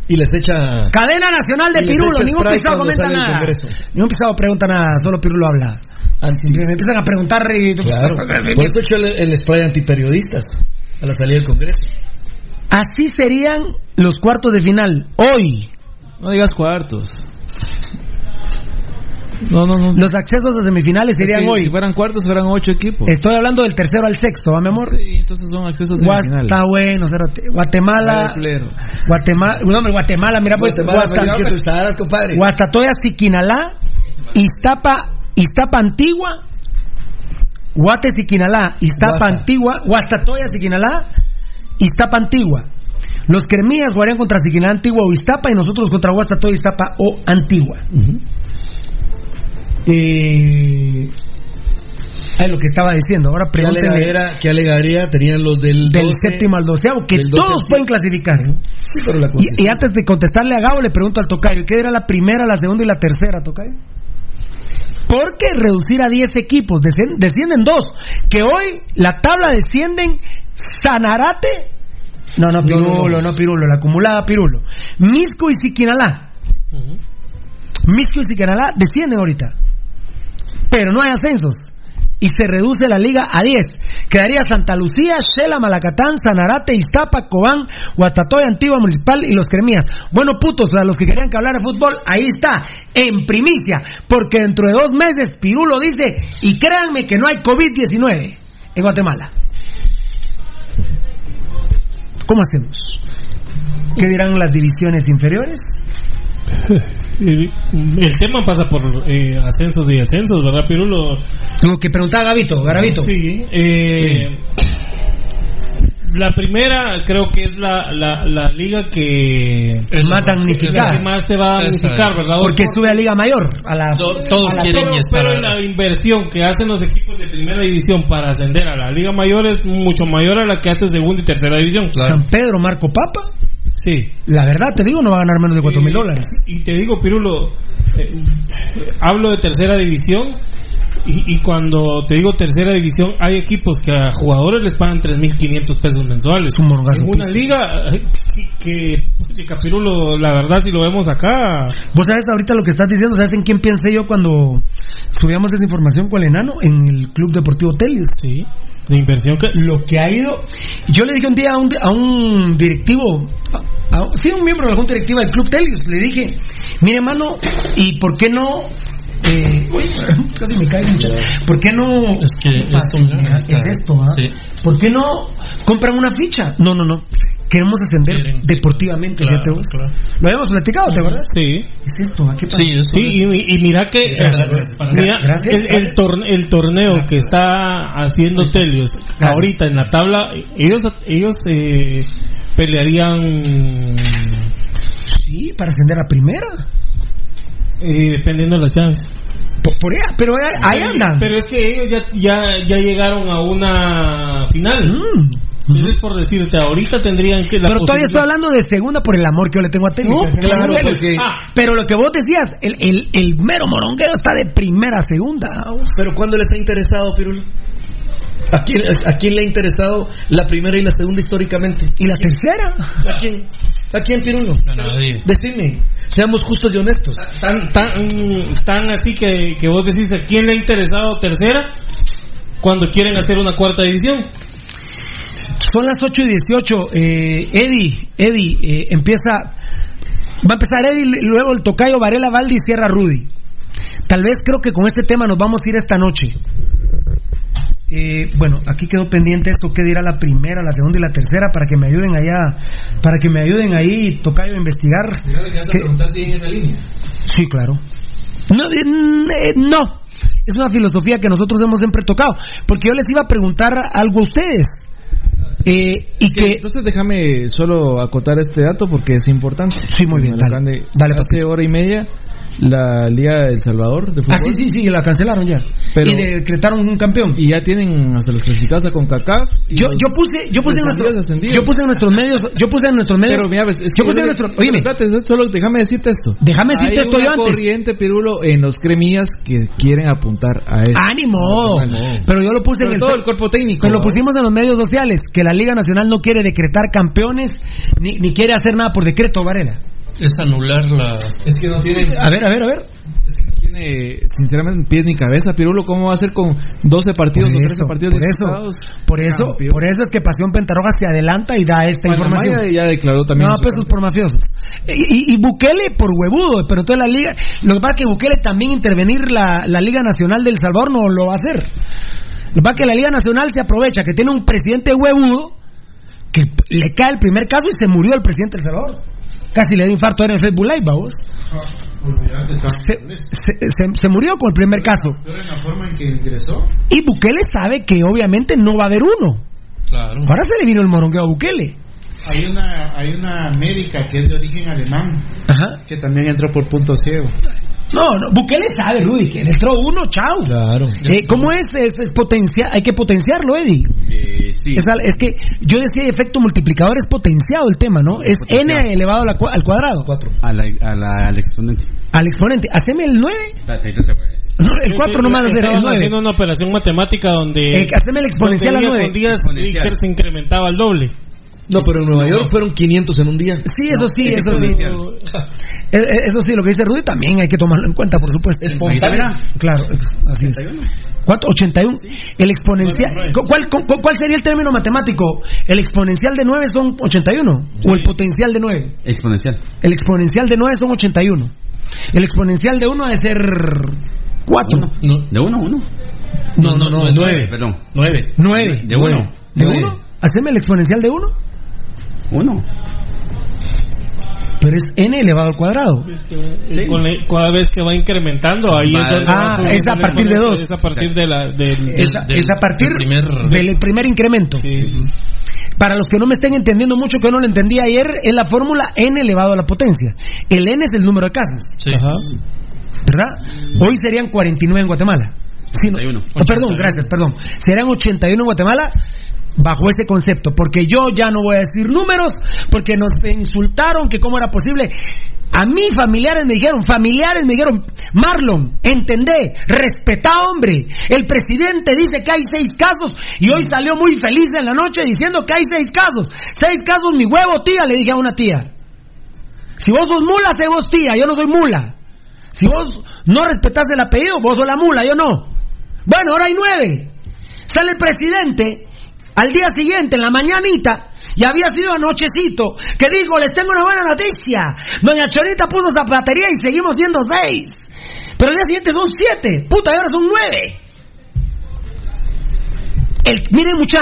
Y les echa. Cadena Nacional de Pirulo, ningún pisado comenta nada. Ningún pisado pregunta nada, solo Pirulo habla. Me empiezan a preguntar y. Claro. Por eso echó el, el spray antiperiodistas a la salida del Congreso. Así serían los cuartos de final. Hoy. No digas cuartos. No, no, no. Los accesos a semifinales Es serían que hoy. Si fueran cuartos, fueran ocho equipos. Estoy hablando del tercero al sexto, ¿va, mi amor? Sí, entonces son accesos semifinales. Está bueno. Guatemala. Guatemala. No, hombre, Guatemala, mira, pues. Guatemala, que tus salas, compadre. Guastatoya, Siquinalá, Iztapa, Iztapa Antigua, Guate, Siquinalá, Iztapa Guasta. Antigua, Guastatoya, Siquinalá, Iztapa Antigua. Los Kermías jugarían contra Siquinalá Antigua o Iztapa y nosotros contra Guastatoya, Iztapa o Antigua. Eh, es lo que estaba diciendo. Ahora ¿Qué pregúntenle alegaría, ¿Qué alegaría tenían los del, del 12? séptimo al doceavo, que del 12 todos pueden clasificar. Sí, pero la Y, y antes de contestarle a Gabo, le pregunto al Tocayo, ¿qué era la primera, la segunda y la tercera, Tocayo? ¿Por qué reducir a 10 equipos? Descen- descienden dos. Que hoy la tabla descienden Sanarate. No, no, Pirulo, no, Pirulo, la acumulada Pirulo. Misco y Siquinalá. Misco y Siquinalá descienden ahorita. Pero no hay ascensos. Y se reduce la liga a 10. Quedaría Santa Lucía, Shela, Malacatán, Sanarate, Iztapa, Cobán, Guastatoya, Antigua Municipal y los Cremías. Bueno, putos, a los que querían que hablara de fútbol, ahí está, en primicia. Porque dentro de dos meses, Pirulo dice, y créanme que no hay COVID-19 en Guatemala. ¿Cómo hacemos? ¿Qué dirán las divisiones inferiores? (laughs) El, tema pasa por eh, ascensos y ascensos, ¿verdad, Pirulo? Lo que preguntaba Gavito, Garavito. Sí. eh, La primera creo que es la, la, la liga que más damnificada. que más se va a damnificar, es. ¿verdad? Porque sube a Liga Mayor. A la, To- todos a la- quieren pero, estar pero la inversión que hacen los equipos de primera división para ascender a la liga mayor es mucho mayor a la que hace segunda y tercera división. San Pedro Marco Papa. Sí. La verdad, te digo, no va a ganar menos de 4 mil dólares. Y te digo, Pirulo, eh, hablo de tercera división y, y cuando te digo tercera división, hay equipos que a jugadores les pagan 3.500 pesos mensuales. En una liga que, que chica, Pirulo, la verdad, si lo vemos acá, Vos sabes ahorita lo que estás diciendo, ¿sabes en quién pensé yo cuando subíamos esa información con el enano? En el Club Deportivo Telios. sí, de inversión que... Lo que ha ido. Yo le dije un día a un, a un directivo, a- a- sí, un miembro de la junta directiva del Club Telios, le dije, mire, hermano, ¿y por qué no.? Eh, uy, casi me cae mucho. ¿Por qué no.? Es que esto- Mira, es esto, ¿ah? Sí. ¿Por qué no compran una ficha? No, no, no. Queremos ascender Quieren, deportivamente, Claro, claro. Lo habíamos platicado, ¿te acuerdas? Sí, Es esto, ¿a qué pasa? Sí, sí, y, y mira que Gracias, gracias. mira, Gracias. el, el torne- el torneo que está haciendo Telios ahorita en la tabla, ellos ellos eh, pelearían Sí, para ascender a primera. Eh, dependiendo de las llaves. Por, por ella, pero ahí, ahí andan. Pero es que ellos ya, ya, ya llegaron a una final. Mm. Entonces, por decirte, ahorita tendrían que. la Pero todavía estoy hablando de segunda por el amor que yo le tengo a. No, Que claro, porque- Ah, pero lo que vos decías, el, el, el mero moronguero está de primera a segunda. Pero ¿cuándo les ha interesado, Pirulo? ¿A quién, ¿A quién le ha interesado la primera y la segunda históricamente? ¿Y la tercera? ¿A quién? ¿A quién, Pirulo? A nadie. Decime, seamos justos y honestos. Tan, tan, tan así que, que vos decís a quién le ha interesado tercera cuando quieren hacer una cuarta división. Son las 8 y 18. Eh, Eddie, Eddie, eh, empieza. Va a empezar Eddie, luego el tocayo Varela Valdi y cierra Rudy. Tal vez creo que con este tema nos vamos a ir esta noche. Eh, bueno, aquí quedó pendiente esto, qué dirá la primera, la segunda y la tercera para que me ayuden allá, para que me ayuden ahí, tocayo, a investigar. Si en esa línea? Sí, claro. No, eh, no, es una filosofía que nosotros hemos siempre tocado, porque yo les iba a preguntar algo a ustedes. Eh, y que, entonces déjame solo acotar este dato porque es importante. Sí, muy bien. Dale, dale hace hora y media la Liga del Salvador de fútbol. Ah, sí, sí, sí, la cancelaron ya. Pero, y decretaron un campeón. Y ya tienen hasta los clasificados a CONCACAF. Yo, yo puse, yo puse en nuestro, yo puse en nuestros medios, yo puse en nuestros medios. Pero mira, ves, es yo que puse en nuestro, oye, solo déjame decirte esto. Déjame decirte Hay esto yo una antes. corriente pirulo en los cremillas que quieren apuntar a eso. ¡Ánimo! Pero yo lo puse en el, todo el cuerpo técnico. Pero lo pusimos en los medios sociales que la Liga Nacional no quiere decretar campeones ni, ni quiere hacer nada por decreto, Varela. Es anular la. Es que no tiene. A ver, a ver, a ver. Es que no tiene, sinceramente, pies ni cabeza, Pirulo. ¿Cómo va a ser con 12 partidos Por o 13 eso, partidos por eso, disputados? por eso, Campeón. por eso es que Pasión Pentarroja se adelanta y da esta Bueno, información. Maya ya declaró también. No, su es por mafiosos. Y, y- y Bukele por huevudo, pero toda la liga. Lo que pasa es que Bukele también intervenir la, la Liga Nacional del Salvador no lo va a hacer. Lo que pasa es que la Liga Nacional se aprovecha que tiene un presidente huevudo que le cae el primer caso y se murió el presidente del Salvador. Casi le dio infarto en el Facebook Live, vamos. Se, se- se- se murió con el primer caso. La forma en que ingresó. Y Bukele sabe que obviamente no va a haber uno. Claro. Ahora se le vino el morongueo a Bukele. Hay una, hay una médica que es de origen alemán Ajá. que también entró por punto ciego. No, no, Bukele sabe, Rudy, que le entró uno, chao. Claro. Eh, ¿Cómo es? Es, es potencia- hay que potenciarlo, Eddie. Eh, sí. Es, al- es que yo decía efecto multiplicador, es potenciado el tema, ¿no? Es n elevado a la al cuadrado. A la- a la- al exponente. Al exponente. Haceme el 9. Espérate, ahorita te voy a decir. No, el 4 nomás hacer el Estaban 9. haciendo una operación matemática donde. Eh, haceme el exponencial al día nueve. con días se incrementaba al doble. No, pero en Nueva York fueron 500 en un día. Sí, eso sí, es eso sí. Eh, eh, Eso sí, lo que dice Rudy también hay que tomarlo en cuenta, por supuesto. Espontáneo. Claro, así es. ¿Cuánto? 81. El exponencial. ¿cu- ¿Cuál, cu- ¿Cuál sería el término matemático? ¿El exponencial de 9 son 81? ¿O el potencial de 9? Exponencial. El exponencial de 9 son 81. El exponencial de 1 ha de ser 4. No, ¿De uno a uno? No, no, no, es nueve. Perdón. Nueve. 9. De uno. ¿De Nueve. 1? ¿Haceme el exponencial de 1? Uno. Pero es n elevado al cuadrado. Y con la- cada vez que va incrementando, ahí es donde Ah, va es a partir de dos. Es a partir de la, del, Es a, del- es a partir del primer- del primer incremento. Para los que no me estén entendiendo mucho, que yo no lo entendí ayer, es la fórmula n elevado a la potencia. El n es el número de casas, Sí. ¿verdad? Hoy serían 49 en Guatemala. Sí, no- 81. oh, perdón, gracias, perdón. Serán 81 en Guatemala bajo ese concepto, porque yo ya no voy a decir números, porque nos insultaron que cómo era posible. A mí familiares me dijeron, familiares me dijeron, Marlon, entendé, respetá hombre, el presidente dice que hay seis casos y hoy salió muy feliz en la noche diciendo que hay seis casos. Seis casos, mi huevo, tía, le dije a una tía. Si vos sos mula, sé vos tía, yo no soy mula. Si vos no respetás el apellido, vos sos la mula, yo no. Bueno, ahora hay nueve. Sale el presidente al día siguiente, en la mañanita, y había sido anochecito, que dijo, les tengo una buena noticia. Doña Chorita puso zapatería y seguimos siendo seis. Pero el día siguiente son siete. Puta, y ahora son nueve. El, miren mucha,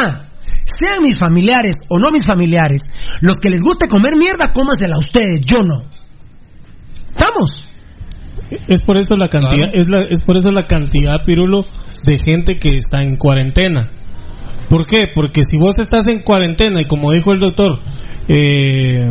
sean mis familiares o no mis familiares, los que les guste comer mierda, cómansela ustedes, yo no. ¿Estamos? Es por eso la cantidad, es, la, es por eso la cantidad, Pirulo, de gente que está en cuarentena. ¿Por qué? Porque si vos estás en cuarentena y como dijo el doctor, eh,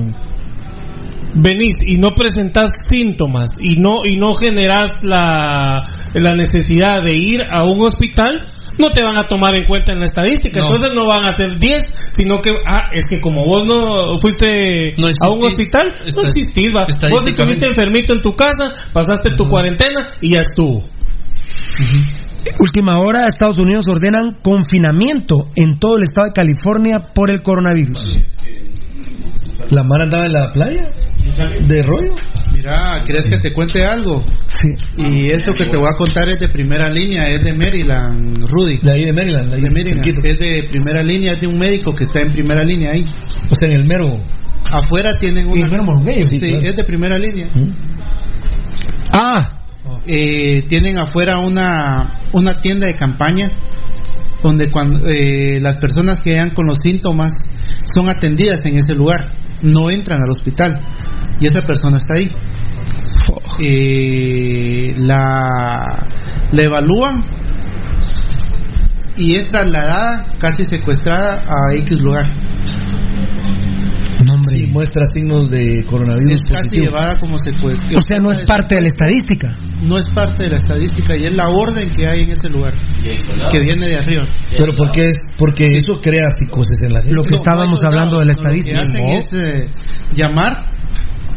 venís y no presentás síntomas y no y no generás la, la necesidad de ir a un hospital, no te van a tomar en cuenta en la estadística. No. Entonces no van a ser 10, sino que, ah, es que como vos no fuiste No a un hospital, no existís, va. Vos estuviste enfermito en tu casa, pasaste tu cuarentena y ya estuvo. Última hora, Estados Unidos ordenan confinamiento en todo el estado de California por el coronavirus. ¿La mar andaba en la playa? ¿De rollo? Mira, ¿quieres que te cuente algo? Sí. Y esto que te voy a contar es de primera línea, es de Maryland, Rudy. De ahí de Maryland, de ahí De Maryland. Es de primera línea, es de un médico que está en primera línea ahí. O sea, en el mero. Afuera tienen una... el mero Sí, sí, claro. es de primera línea. Ah, Eh, tienen afuera una, una tienda de campaña donde cuando eh, las personas que llegan con los síntomas son atendidas en ese lugar, no entran al hospital y esa persona está ahí. Eh, la, la evalúan y es trasladada, casi secuestrada a X lugar. Y muestra signos de coronavirus Es casi positivo. llevada como secuestrada. o sea, no es parte de la estadística. No es parte de la estadística y es la orden que hay en ese lugar, que viene de arriba. Pero ¿por qué es? Porque eso crea psicosis en la gente. Lo que estábamos hablando de la Lo que estadística. hacen es eh, llamar,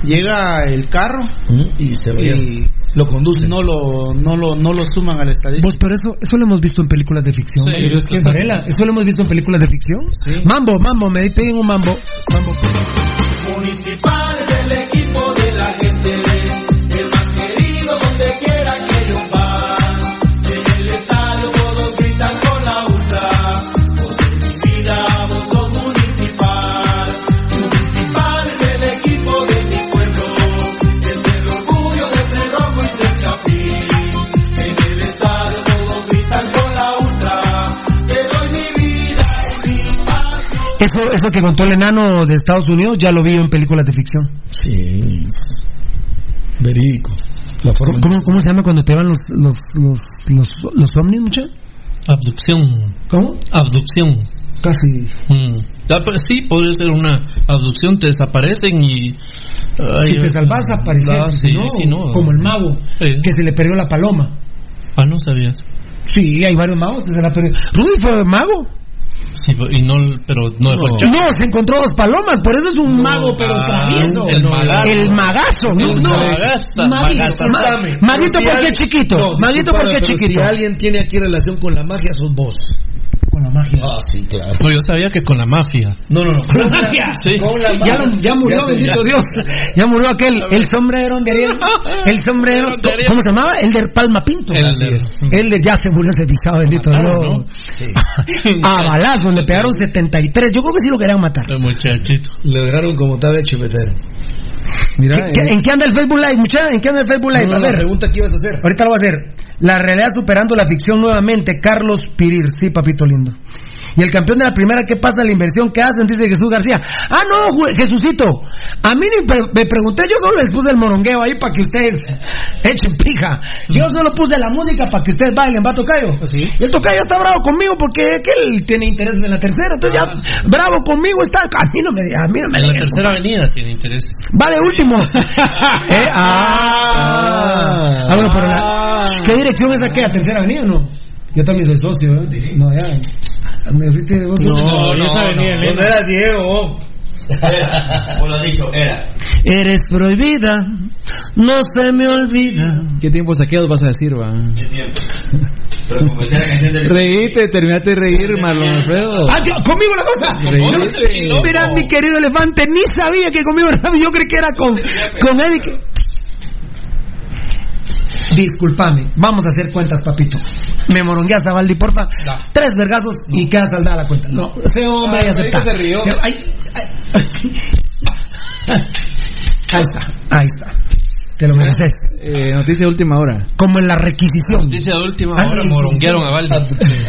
llega el carro y se lo y. Lo conducen. no lo no lo no lo suman a la estadística. Vos, pero eso, eso lo hemos visto en películas de ficción. Sí, ¿no? pero es que- Varela, eso lo hemos visto en películas de ficción. Mambo, mambo, me piden un mambo. Mambo. Municipal del equipo de la gente, Eso, eso que contó el enano de Estados Unidos ya lo vi en películas de ficción. Sí. Verídico. La forma ¿Cómo, cómo se llama cuando te van los, los, los, los, los ovnis, mucha? Abducción. ¿Cómo? Abducción. Casi. Mm. Ah, pues sí, podría ser una abducción, te desaparecen y... si Ay, te salvas, apareces. ah, sí, ¿no? sí, no. Como el mago, Sí. que se le perdió la paloma. Ah, no sabías. Sí, hay varios magos que se la perdió. Rudy fue mago. Sí, y no, pero no dejó echar. No, se encontró dos palomas, por eso es un mago, pero ah, travieso. el magazo. El magazo, ¿no? El no. magaza, Maguito, magaza. ma- Discúlpame. Maguito, Si ¿por qué alguien- chiquito? No, Maguito, ¿por discúlpame, qué pero chiquito? Si alguien tiene aquí relación con la magia, sos vos. Con la magia. Ah, sí, claro. No, yo sabía que con la mafia. No, no, no. Con la magia. (laughs) Sí. Con la Ya, lo- ya murió, Ya, bendito ya. Dios. Ya murió aquel, el sombrero de Ariel. (laughs) El sombrero, de. ¿cómo se llamaba? El de Palma Pinto. Elder. Elder ya se murió ese pisado, bendito Mataron, Dios. (laughs) A balazos le pegaron 73. Yo creo que sí lo querían matar. El muchachito. Le dejaron como estaba hecho meter. Mira, ¿Qué- qué- ¿En qué anda el Facebook Live, muchacha? ¿En qué anda el Facebook Live? No, A la ver. pregunta que ibas a hacer. Ahorita lo voy a hacer. La realidad superando la ficción nuevamente. Carlos Pirir, sí, papito lindo. Y el campeón de la primera, ¿qué pasa? La inversión que hacen, dice Jesús García. Ah, no, Jesucito. A mí ni pre- me pregunté, yo solo les puse el morongueo ahí para que ustedes (laughs) echen pija. Yo solo puse la música para que ustedes bailen, va tocayo. Y el tocayo está bravo conmigo porque que él tiene interés en la tercera. Entonces ya, bravo conmigo está. A mí no me, a mí no me En la tercera avenida tiene intereses. Va de último. (laughs) Eh, ah. Ah, bueno, pero la, ¿qué dirección es aquella? ¿Tercera avenida o no? Yo también soy socio, ¿eh? No, ya. ¿Me fuiste vos? No, esa avenida Elena. ¿Dónde era Diego? Como lo has dicho, era. Eres prohibida, no se me olvida. ¿Qué tiempo saqueos vas a decir, va? ¿Qué tiempo? Pero como decía la canción del. (laughs) Reíte, terminaste de reír, Marlon Alfredo. Ah. ¿Conmigo la cosa? Reíte. Mira, mi querido elefante, ni sabía que conmigo era. Yo creí que era con, con Eric. Disculpame, vamos a hacer cuentas, papito. Me morongueas a Valdi, porfa. Tres vergazos y queda saldada la cuenta. No, ese hombre Ah, acepta. se rió. Se- Ahí, ahí. (laughs) Ahí está, ahí está. Te lo mereces. Eh, noticia de última hora. Como en la requisición. Noticia de última Ah, hora, moronguearon a Valdi.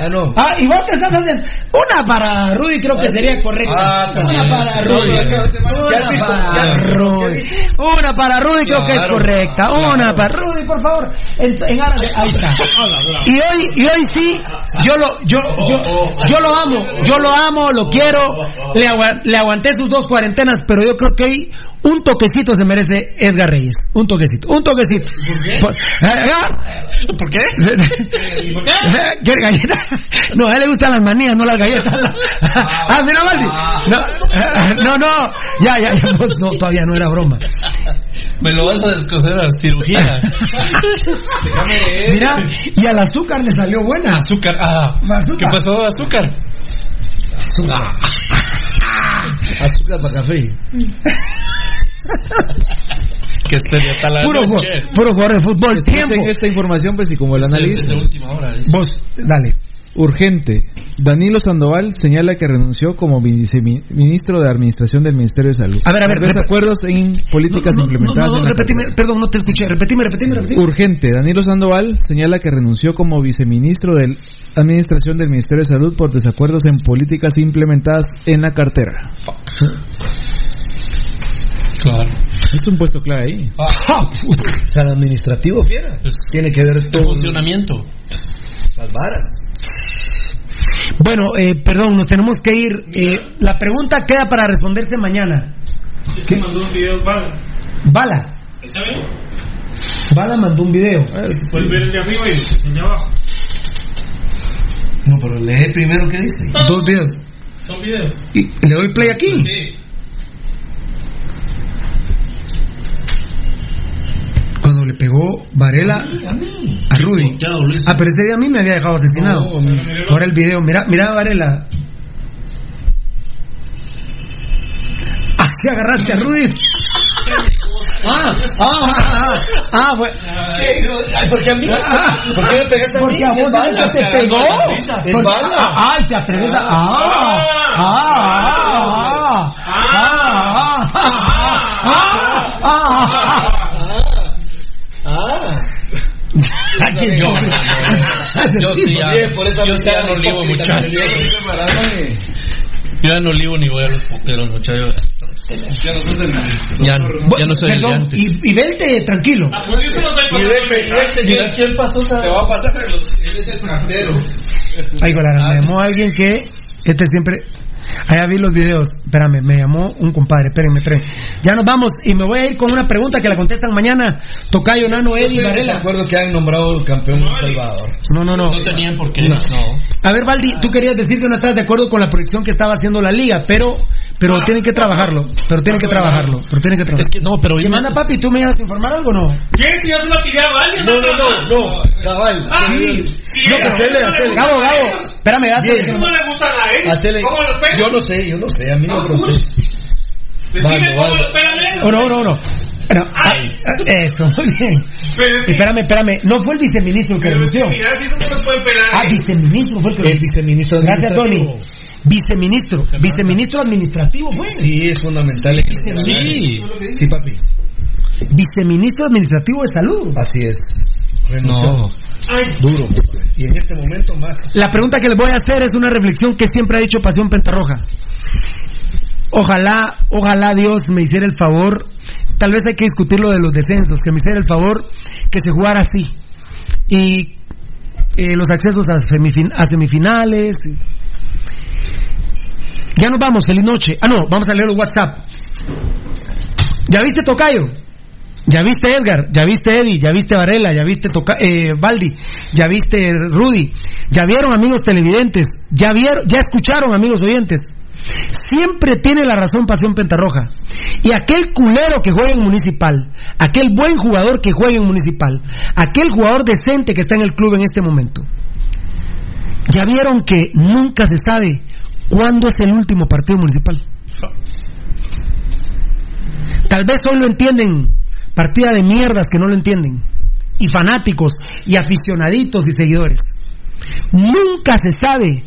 Ah, no. Ah, y vos te estás haciendo. Una para Rudy, creo que sería correcta. Ah, también. Una para Rudy. Una para Rudy. Una para Rudy, creo que es correcta. Una para Rudy, por favor. En, en aras de- Ahí (laughs) está. Y hoy, y hoy sí, yo lo, yo, yo, yo lo amo. Yo lo amo, lo quiero. Le, agua- le aguanté sus dos cuarentenas, pero yo creo que hoy un toquecito se merece Edgar Reyes. Un toquecito. Un toquecito. ¿Por qué? ¿Por qué? ¿Por qué? ¿Quiere (laughs) galleta? No, a él le gustan las manías, no las galletas. Ah, mira, Valdi. No, (laughs) no, no. Ya, ya, ya. no, todavía no era broma. Me lo vas a descoser a cirugía. (laughs) Mira, y al azúcar le salió buena. Azúcar, ah. ¿Qué pasó de azúcar? Azúcar. Azúcar para café. Que estaría tal la Puro, noche. puro jugador de fútbol. Tiempo. esta información, pues, y como el hora. dice. Vos, dale. Urgente. Danilo Sandoval señala que renunció como viceministro de Administración del Ministerio de Salud. A ver, a ver, rep- desacuerdos en políticas No, no, implementadas. no, en repetime, perdón, no te escuché. Repetime, repetime, repetime. Urgente. Danilo Sandoval señala que renunció como viceministro de Administración del Ministerio de Salud por desacuerdos en políticas implementadas en la cartera. Claro. Es un puesto clave ahí. Ah, O sea, el administrativo, fiera. Tiene que ver El todo. funcionamiento. Las varas. Bueno, eh, perdón, nos tenemos que ir. Eh, la pregunta queda para responderse mañana. ¿Qué mandó un video para? Bala. ¿Está bien? Bala mandó un video. Puedes ver el de arriba y el de abajo. No, pero lee primero qué dice. Dos videos. Son videos. Y le doy play aquí. Sí. Le pegó Varela a Rudy. Chao. Ah, pero ese día a mí me había dejado asesinado. Ahora el video, mira, mira Varela. Así agarraste a Rudy. Ah, ah, ah, ah, ah, bueno. Porque a mí. Ah, ¿Por qué me pegaste a mí? Porque a vos te pegó. Es Porque- bala. ah, Ay, te atreves a. Ah, ah, ah, ah, ah, ah, ah, ah, Ah. Ay, Yo, qué- yo sí ya, yo sí ya no libo, muchachos. Yo ya no libo ni voy a los puteros, muchachos. Ya no sos el- Ya, ya no soy el y, y vente tranquilo. Ah, pues Y vete, y vete, quién pasó. Te va a pasar, pero él es el cartero. Ay, Golara, me llamó alguien que este siempre. Allá vi los videos. Espérame, me llamó un compadre. Espérenme, espérenme. Ya nos vamos y me voy a ir con una pregunta que la contestan mañana. Tocayo, Nano, Eddie, Varela. acuerdo que han nombrado campeón de El Salvador. No, no, no. No tenían por qué. No. No. A ver, Valdi, tú querías decir que no estás de acuerdo con la proyección que estaba haciendo la liga, pero pero tienen que trabajarlo. Pero tienen que trabajarlo. Pero tienen que Es trabajarlo. que no, pero ¿Qué yo manda, papi? ¿Tú me ibas a informar algo o no? ¿Quién si ya se lo tiré a alguien? No, no, no, no, cabal. Ah, Sí. sí, No, hacele, no le hacele. gusta Gabo, Gabo. Espérame, date. No le gustan a ellos. Hacele. ¿Cómo los pegan? Yo no sé, yo no sé, a mí no Ah, me sé. Decime Vale, cómo vale. Oh, no, no, no. (laughs) Ah, eso, muy bien. Pero Espérame, espérame. No fue el viceministro el que renunció. mira, si eso no pueden pelar. Ah, ¿eh? viceministro fue el que El viceministro Gracias, Tony. Viceministro. Viceministro administrativo, fue. Sí, es fundamental. Sí. Sí, papi. Viceministro administrativo de salud. Así es. Renunció. No. Duro. Y en este momento más. La pregunta que les voy a hacer es una reflexión que siempre ha dicho Pasión Pentarroja. Ojalá, ojalá Dios me hiciera el favor, tal vez hay que discutir lo de los descensos, que me hiciera el favor que se jugara así. Y eh, los accesos a, a semifinales. Ya nos vamos, feliz noche. Ah, no, vamos a leer los WhatsApp. ¿Ya viste Tocayo? ¿Ya viste Edgar? ¿Ya viste Eddie? ¿Ya viste Varela? ¿Ya viste Toca eh, Baldi? ¿Ya viste Rudy? ¿Ya vieron amigos televidentes? ¿Ya vieron, ya escucharon amigos oyentes? Siempre tiene la razón Pasión Pentarroja. Y aquel culero que juega en Municipal, aquel buen jugador que juega en Municipal, aquel jugador decente que está en el club en este momento, ya vieron que nunca se sabe cuándo es el último partido municipal. Tal vez hoy lo entienden, partida de mierdas que no lo entienden, y fanáticos, y aficionaditos y seguidores. Nunca se sabe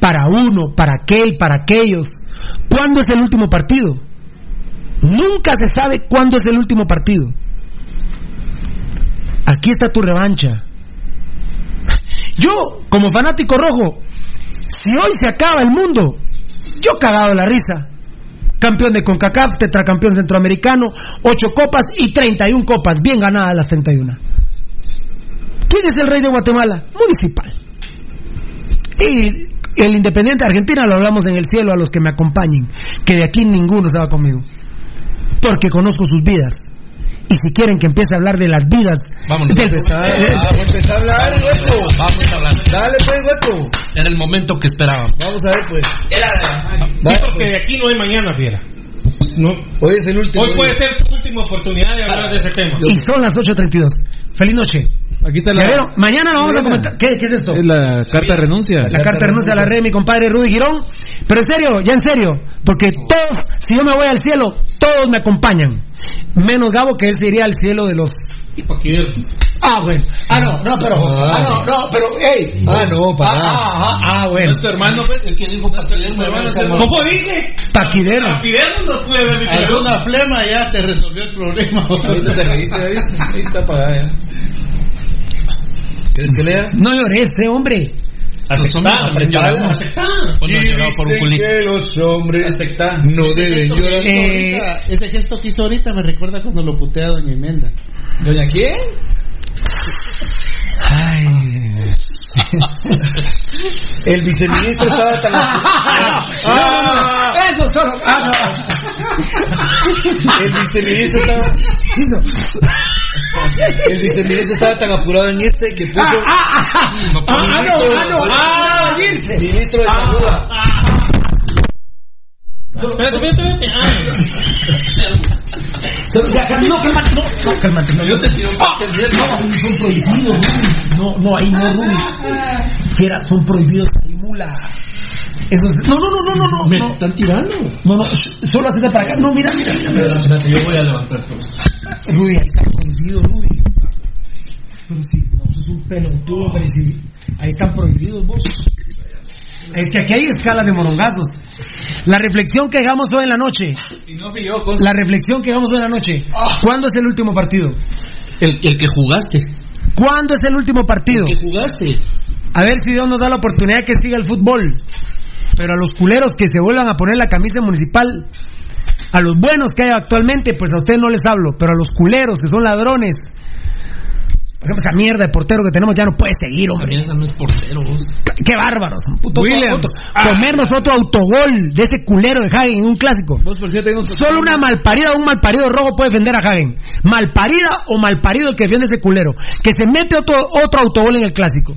para uno, para aquel, para aquellos, cuándo es el último partido. Nunca se sabe cuándo es el último partido. Aquí está tu revancha. Yo, como fanático rojo, si hoy se acaba el mundo, yo cagado la risa. Campeón de CONCACAF, tetracampeón centroamericano, 8 copas y 31 copas, bien ganadas las 31. ¿Quién es el rey de Guatemala? Municipal. Y el Independiente de Argentina lo hablamos en el cielo a los que me acompañen, que de aquí ninguno se va conmigo. Porque conozco sus vidas. Y si quieren que empiece a hablar de las vidas Vámonos. del Empezar, vamos a empezar a hablar, hueco. Vamos a hablar. Dale, pues, hueco. Era el momento que esperábamos. Vamos a ver, pues. Sí, Dale, porque pues. de aquí no hay mañana, fiera. no. Hoy es el último. Hoy puede ser tu última oportunidad de hablar de ese tema. Y son las 8.32. Feliz noche. Aquí está la. Guerrero, mañana lo vamos a comentar. ¿Qué, qué es esto? Es la carta de renuncia. La carta de renuncia a la red de mi compadre Rudy Girón. Pero en serio, ya en serio. Porque todos, si yo me voy al cielo, todos me acompañan. Menos Gabo, que él se iría al cielo de los. Ah, bueno. Ah, no, no, pero. Ah, no, no, pero, ey. Ah, no, para Ah, ah, ah, ah, bueno. Nuestro hermano, pues, el que dijo Paquidero. ¿Cómo dije? Paquidero. Paquidero no puede haber dicho. Alguna flema ya te resolvió el problema. Ahorita te reíste, ¿ya viste? Ahí está apagada ya. ¿Quieres que lea? No llores, ese hombre. Aceptá. Y dicen que los hombres no deben llorar. Eh, ese gesto que hizo ahorita me recuerda cuando lo putea a Doña Imelda. ¿Doña quién? Ay. (laughs) El viceministro estaba tan. (laughs) Ah, eso solo. Ah, El viceministro estaba. (laughs) El viceministro estaba tan apurado en ese que puso. Ah, ah, ah, ah, no, ah, no, ah, irse. Ministro de Salud. Espérate, No, cálmate, no, no, cálmate. No, yo te tiro No, son prohibidos. No, no, ahí no, Rudy. Fiera, son prohibidos ahí, mula. Eso es- No, no, no, no, no, no. Me no. están tirando. No, no, solo hacete para acá. No, mira, mira, mira. yo voy a levantar todo. Rudy, está prohibido, Rudy. Pero sí, no, eso es un pelotudo, pero sí, ahí están prohibidos vos. Es que aquí hay escalas de morongazos. La reflexión que hagamos hoy en la noche. Y no fui yo con. La reflexión que hagamos hoy en la noche. ¿Cuándo es el último partido? El, el que jugaste. ¿Cuándo es el último partido? El que jugaste. A ver si Dios nos da la oportunidad que siga el fútbol. Pero a los culeros que se vuelvan a poner la camisa municipal, a los buenos que hay actualmente, pues a ustedes no les hablo. Pero a los culeros que son ladrones, por ejemplo, esa mierda de portero que tenemos ya no puede seguir, hombre. También no es portero. vos. Qué bárbaros. Puto, Williams. otro- comernos otro autogol de ese culero de Hagen en un clásico. Vos, por cierto, hay unos- Solo una malparida o un malparido rojo puede defender a Hagen. Malparida o malparido el que defiende ese culero. Que se mete otro, otro autogol en el clásico.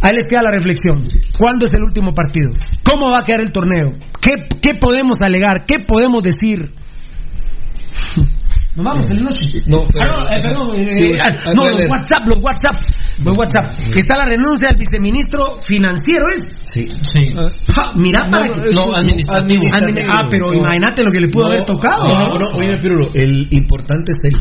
Ahí les queda la reflexión. ¿Cuándo es el último partido? ¿Cómo va a quedar el torneo? ¿Qué, qué podemos alegar? ¿Qué podemos decir? Nos vamos, feliz noche. No, Ah, no, eh, perdón, eh, Sí, eh, ah, no, los. WhatsApp, los WhatsApp, los WhatsApp. Está la renuncia del viceministro financiero, ¿es? Sí. Sí. Ja, mira, para que- No, administrativo. Admini- Ah, pero imagínate lo que le pudo haber tocado. No, no, oye, Pirulo, el importante es él.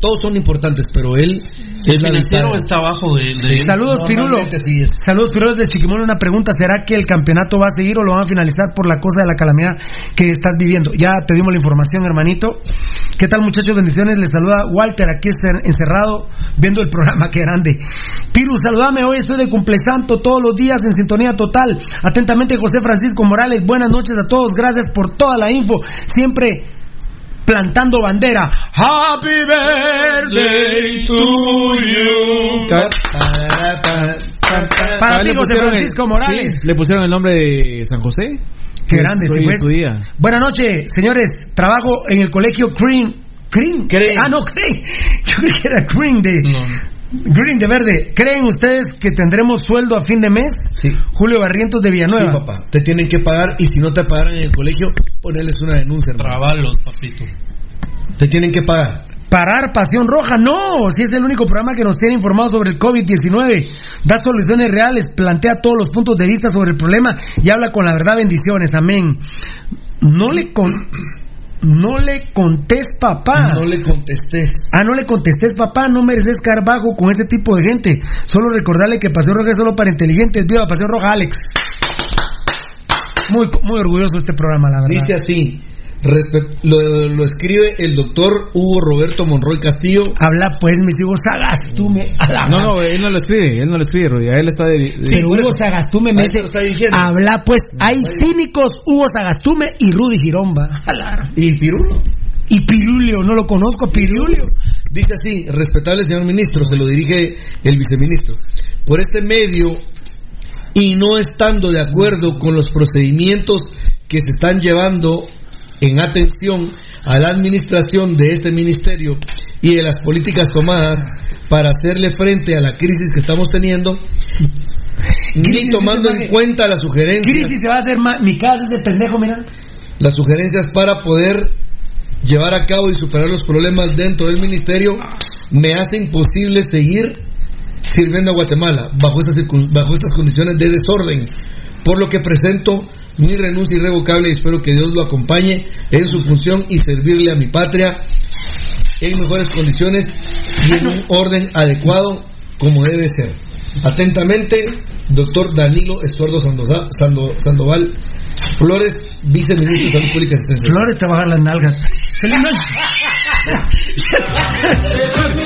Todos son importantes, pero él El es la financiero está abajo de, de Saludos, Pirulo. Sí. Saludos, Pirulo desde Chiquimón. Una pregunta: ¿será que el campeonato va a seguir o lo van a finalizar por la cosa de la calamidad que estás viviendo? Ya te dimos la información, hermanito. ¿Qué tal, muchachos? Bendiciones. Les saluda Walter, aquí está encerrado viendo el programa. (laughs) Qué grande. Piru, saludame. Hoy estoy de cumplesanto todos los días en sintonía total. Atentamente, José Francisco Morales. Buenas noches a todos. Gracias por toda la info. Siempre plantando bandera. Happy birthday to you. Para ti, José Francisco el- Morales. sí, le pusieron el nombre de San José. Qué grande, sí, pues. Buenas noches, señores. Trabajo en el colegio Green. Green. Ah, no, Green. (laughs) Yo creí que era Green de. Green de verde. ¿Creen ustedes que tendremos sueldo a fin de mes? Sí. Julio Barrientos de Villanueva. Sí, papá. Te tienen que pagar y si no te pagaran en el colegio, ponerles una denuncia. hermano. Trabalos, papito. Te tienen que pagar. Parar Pasión Roja, no, si es el único programa que nos tiene informados sobre el COVID-19, da soluciones reales, plantea todos los puntos de vista sobre el problema y habla con la verdad, bendiciones, amén. No le con... No le contés, papá. No le contestes. Ah, no le contestes, papá. No mereces caer bajo con este tipo de gente. Solo recordarle que Pasión Roja es solo para inteligentes. Viva Pasión Roja, Alex. Muy, muy orgulloso de este programa, la verdad. Dice así. Respe- lo, lo escribe el doctor Hugo Roberto Monroy Castillo. Habla pues, mis hijos, Sagastume. a la No, no, él no lo escribe, él no lo escribe, Rudy. A él está de. de- Pero Hugo Sagastume me dice, habla pues, hay cínicos Hugo Sagastume y Rudy Giromba. ¿Y Pirulo? Y Pirulio, no lo conozco, Pirulio. Dice así, respetable señor ministro, se lo dirige el viceministro. Por este medio y no estando de acuerdo con los procedimientos que se están llevando en atención a la administración de este ministerio y de las políticas tomadas para hacerle frente a la crisis que estamos teniendo, ni tomando en cuenta las sugerencias. Crisis se va a hacer más, mi casa ese pendejo, mira. las sugerencias para poder llevar a cabo y superar los problemas dentro del ministerio me hace imposible seguir sirviendo a Guatemala bajo estas, bajo estas condiciones de desorden, por lo que presento mi renuncia irrevocable y espero que Dios lo acompañe en su función y servirle a mi patria en mejores condiciones y en un orden adecuado como debe ser. Atentamente, doctor Danilo Estuardo Sandoval Flores, viceministro de Salud Pública y Asistencia. Flores te bajan las nalgas. ¡Feliz noche! (laughs)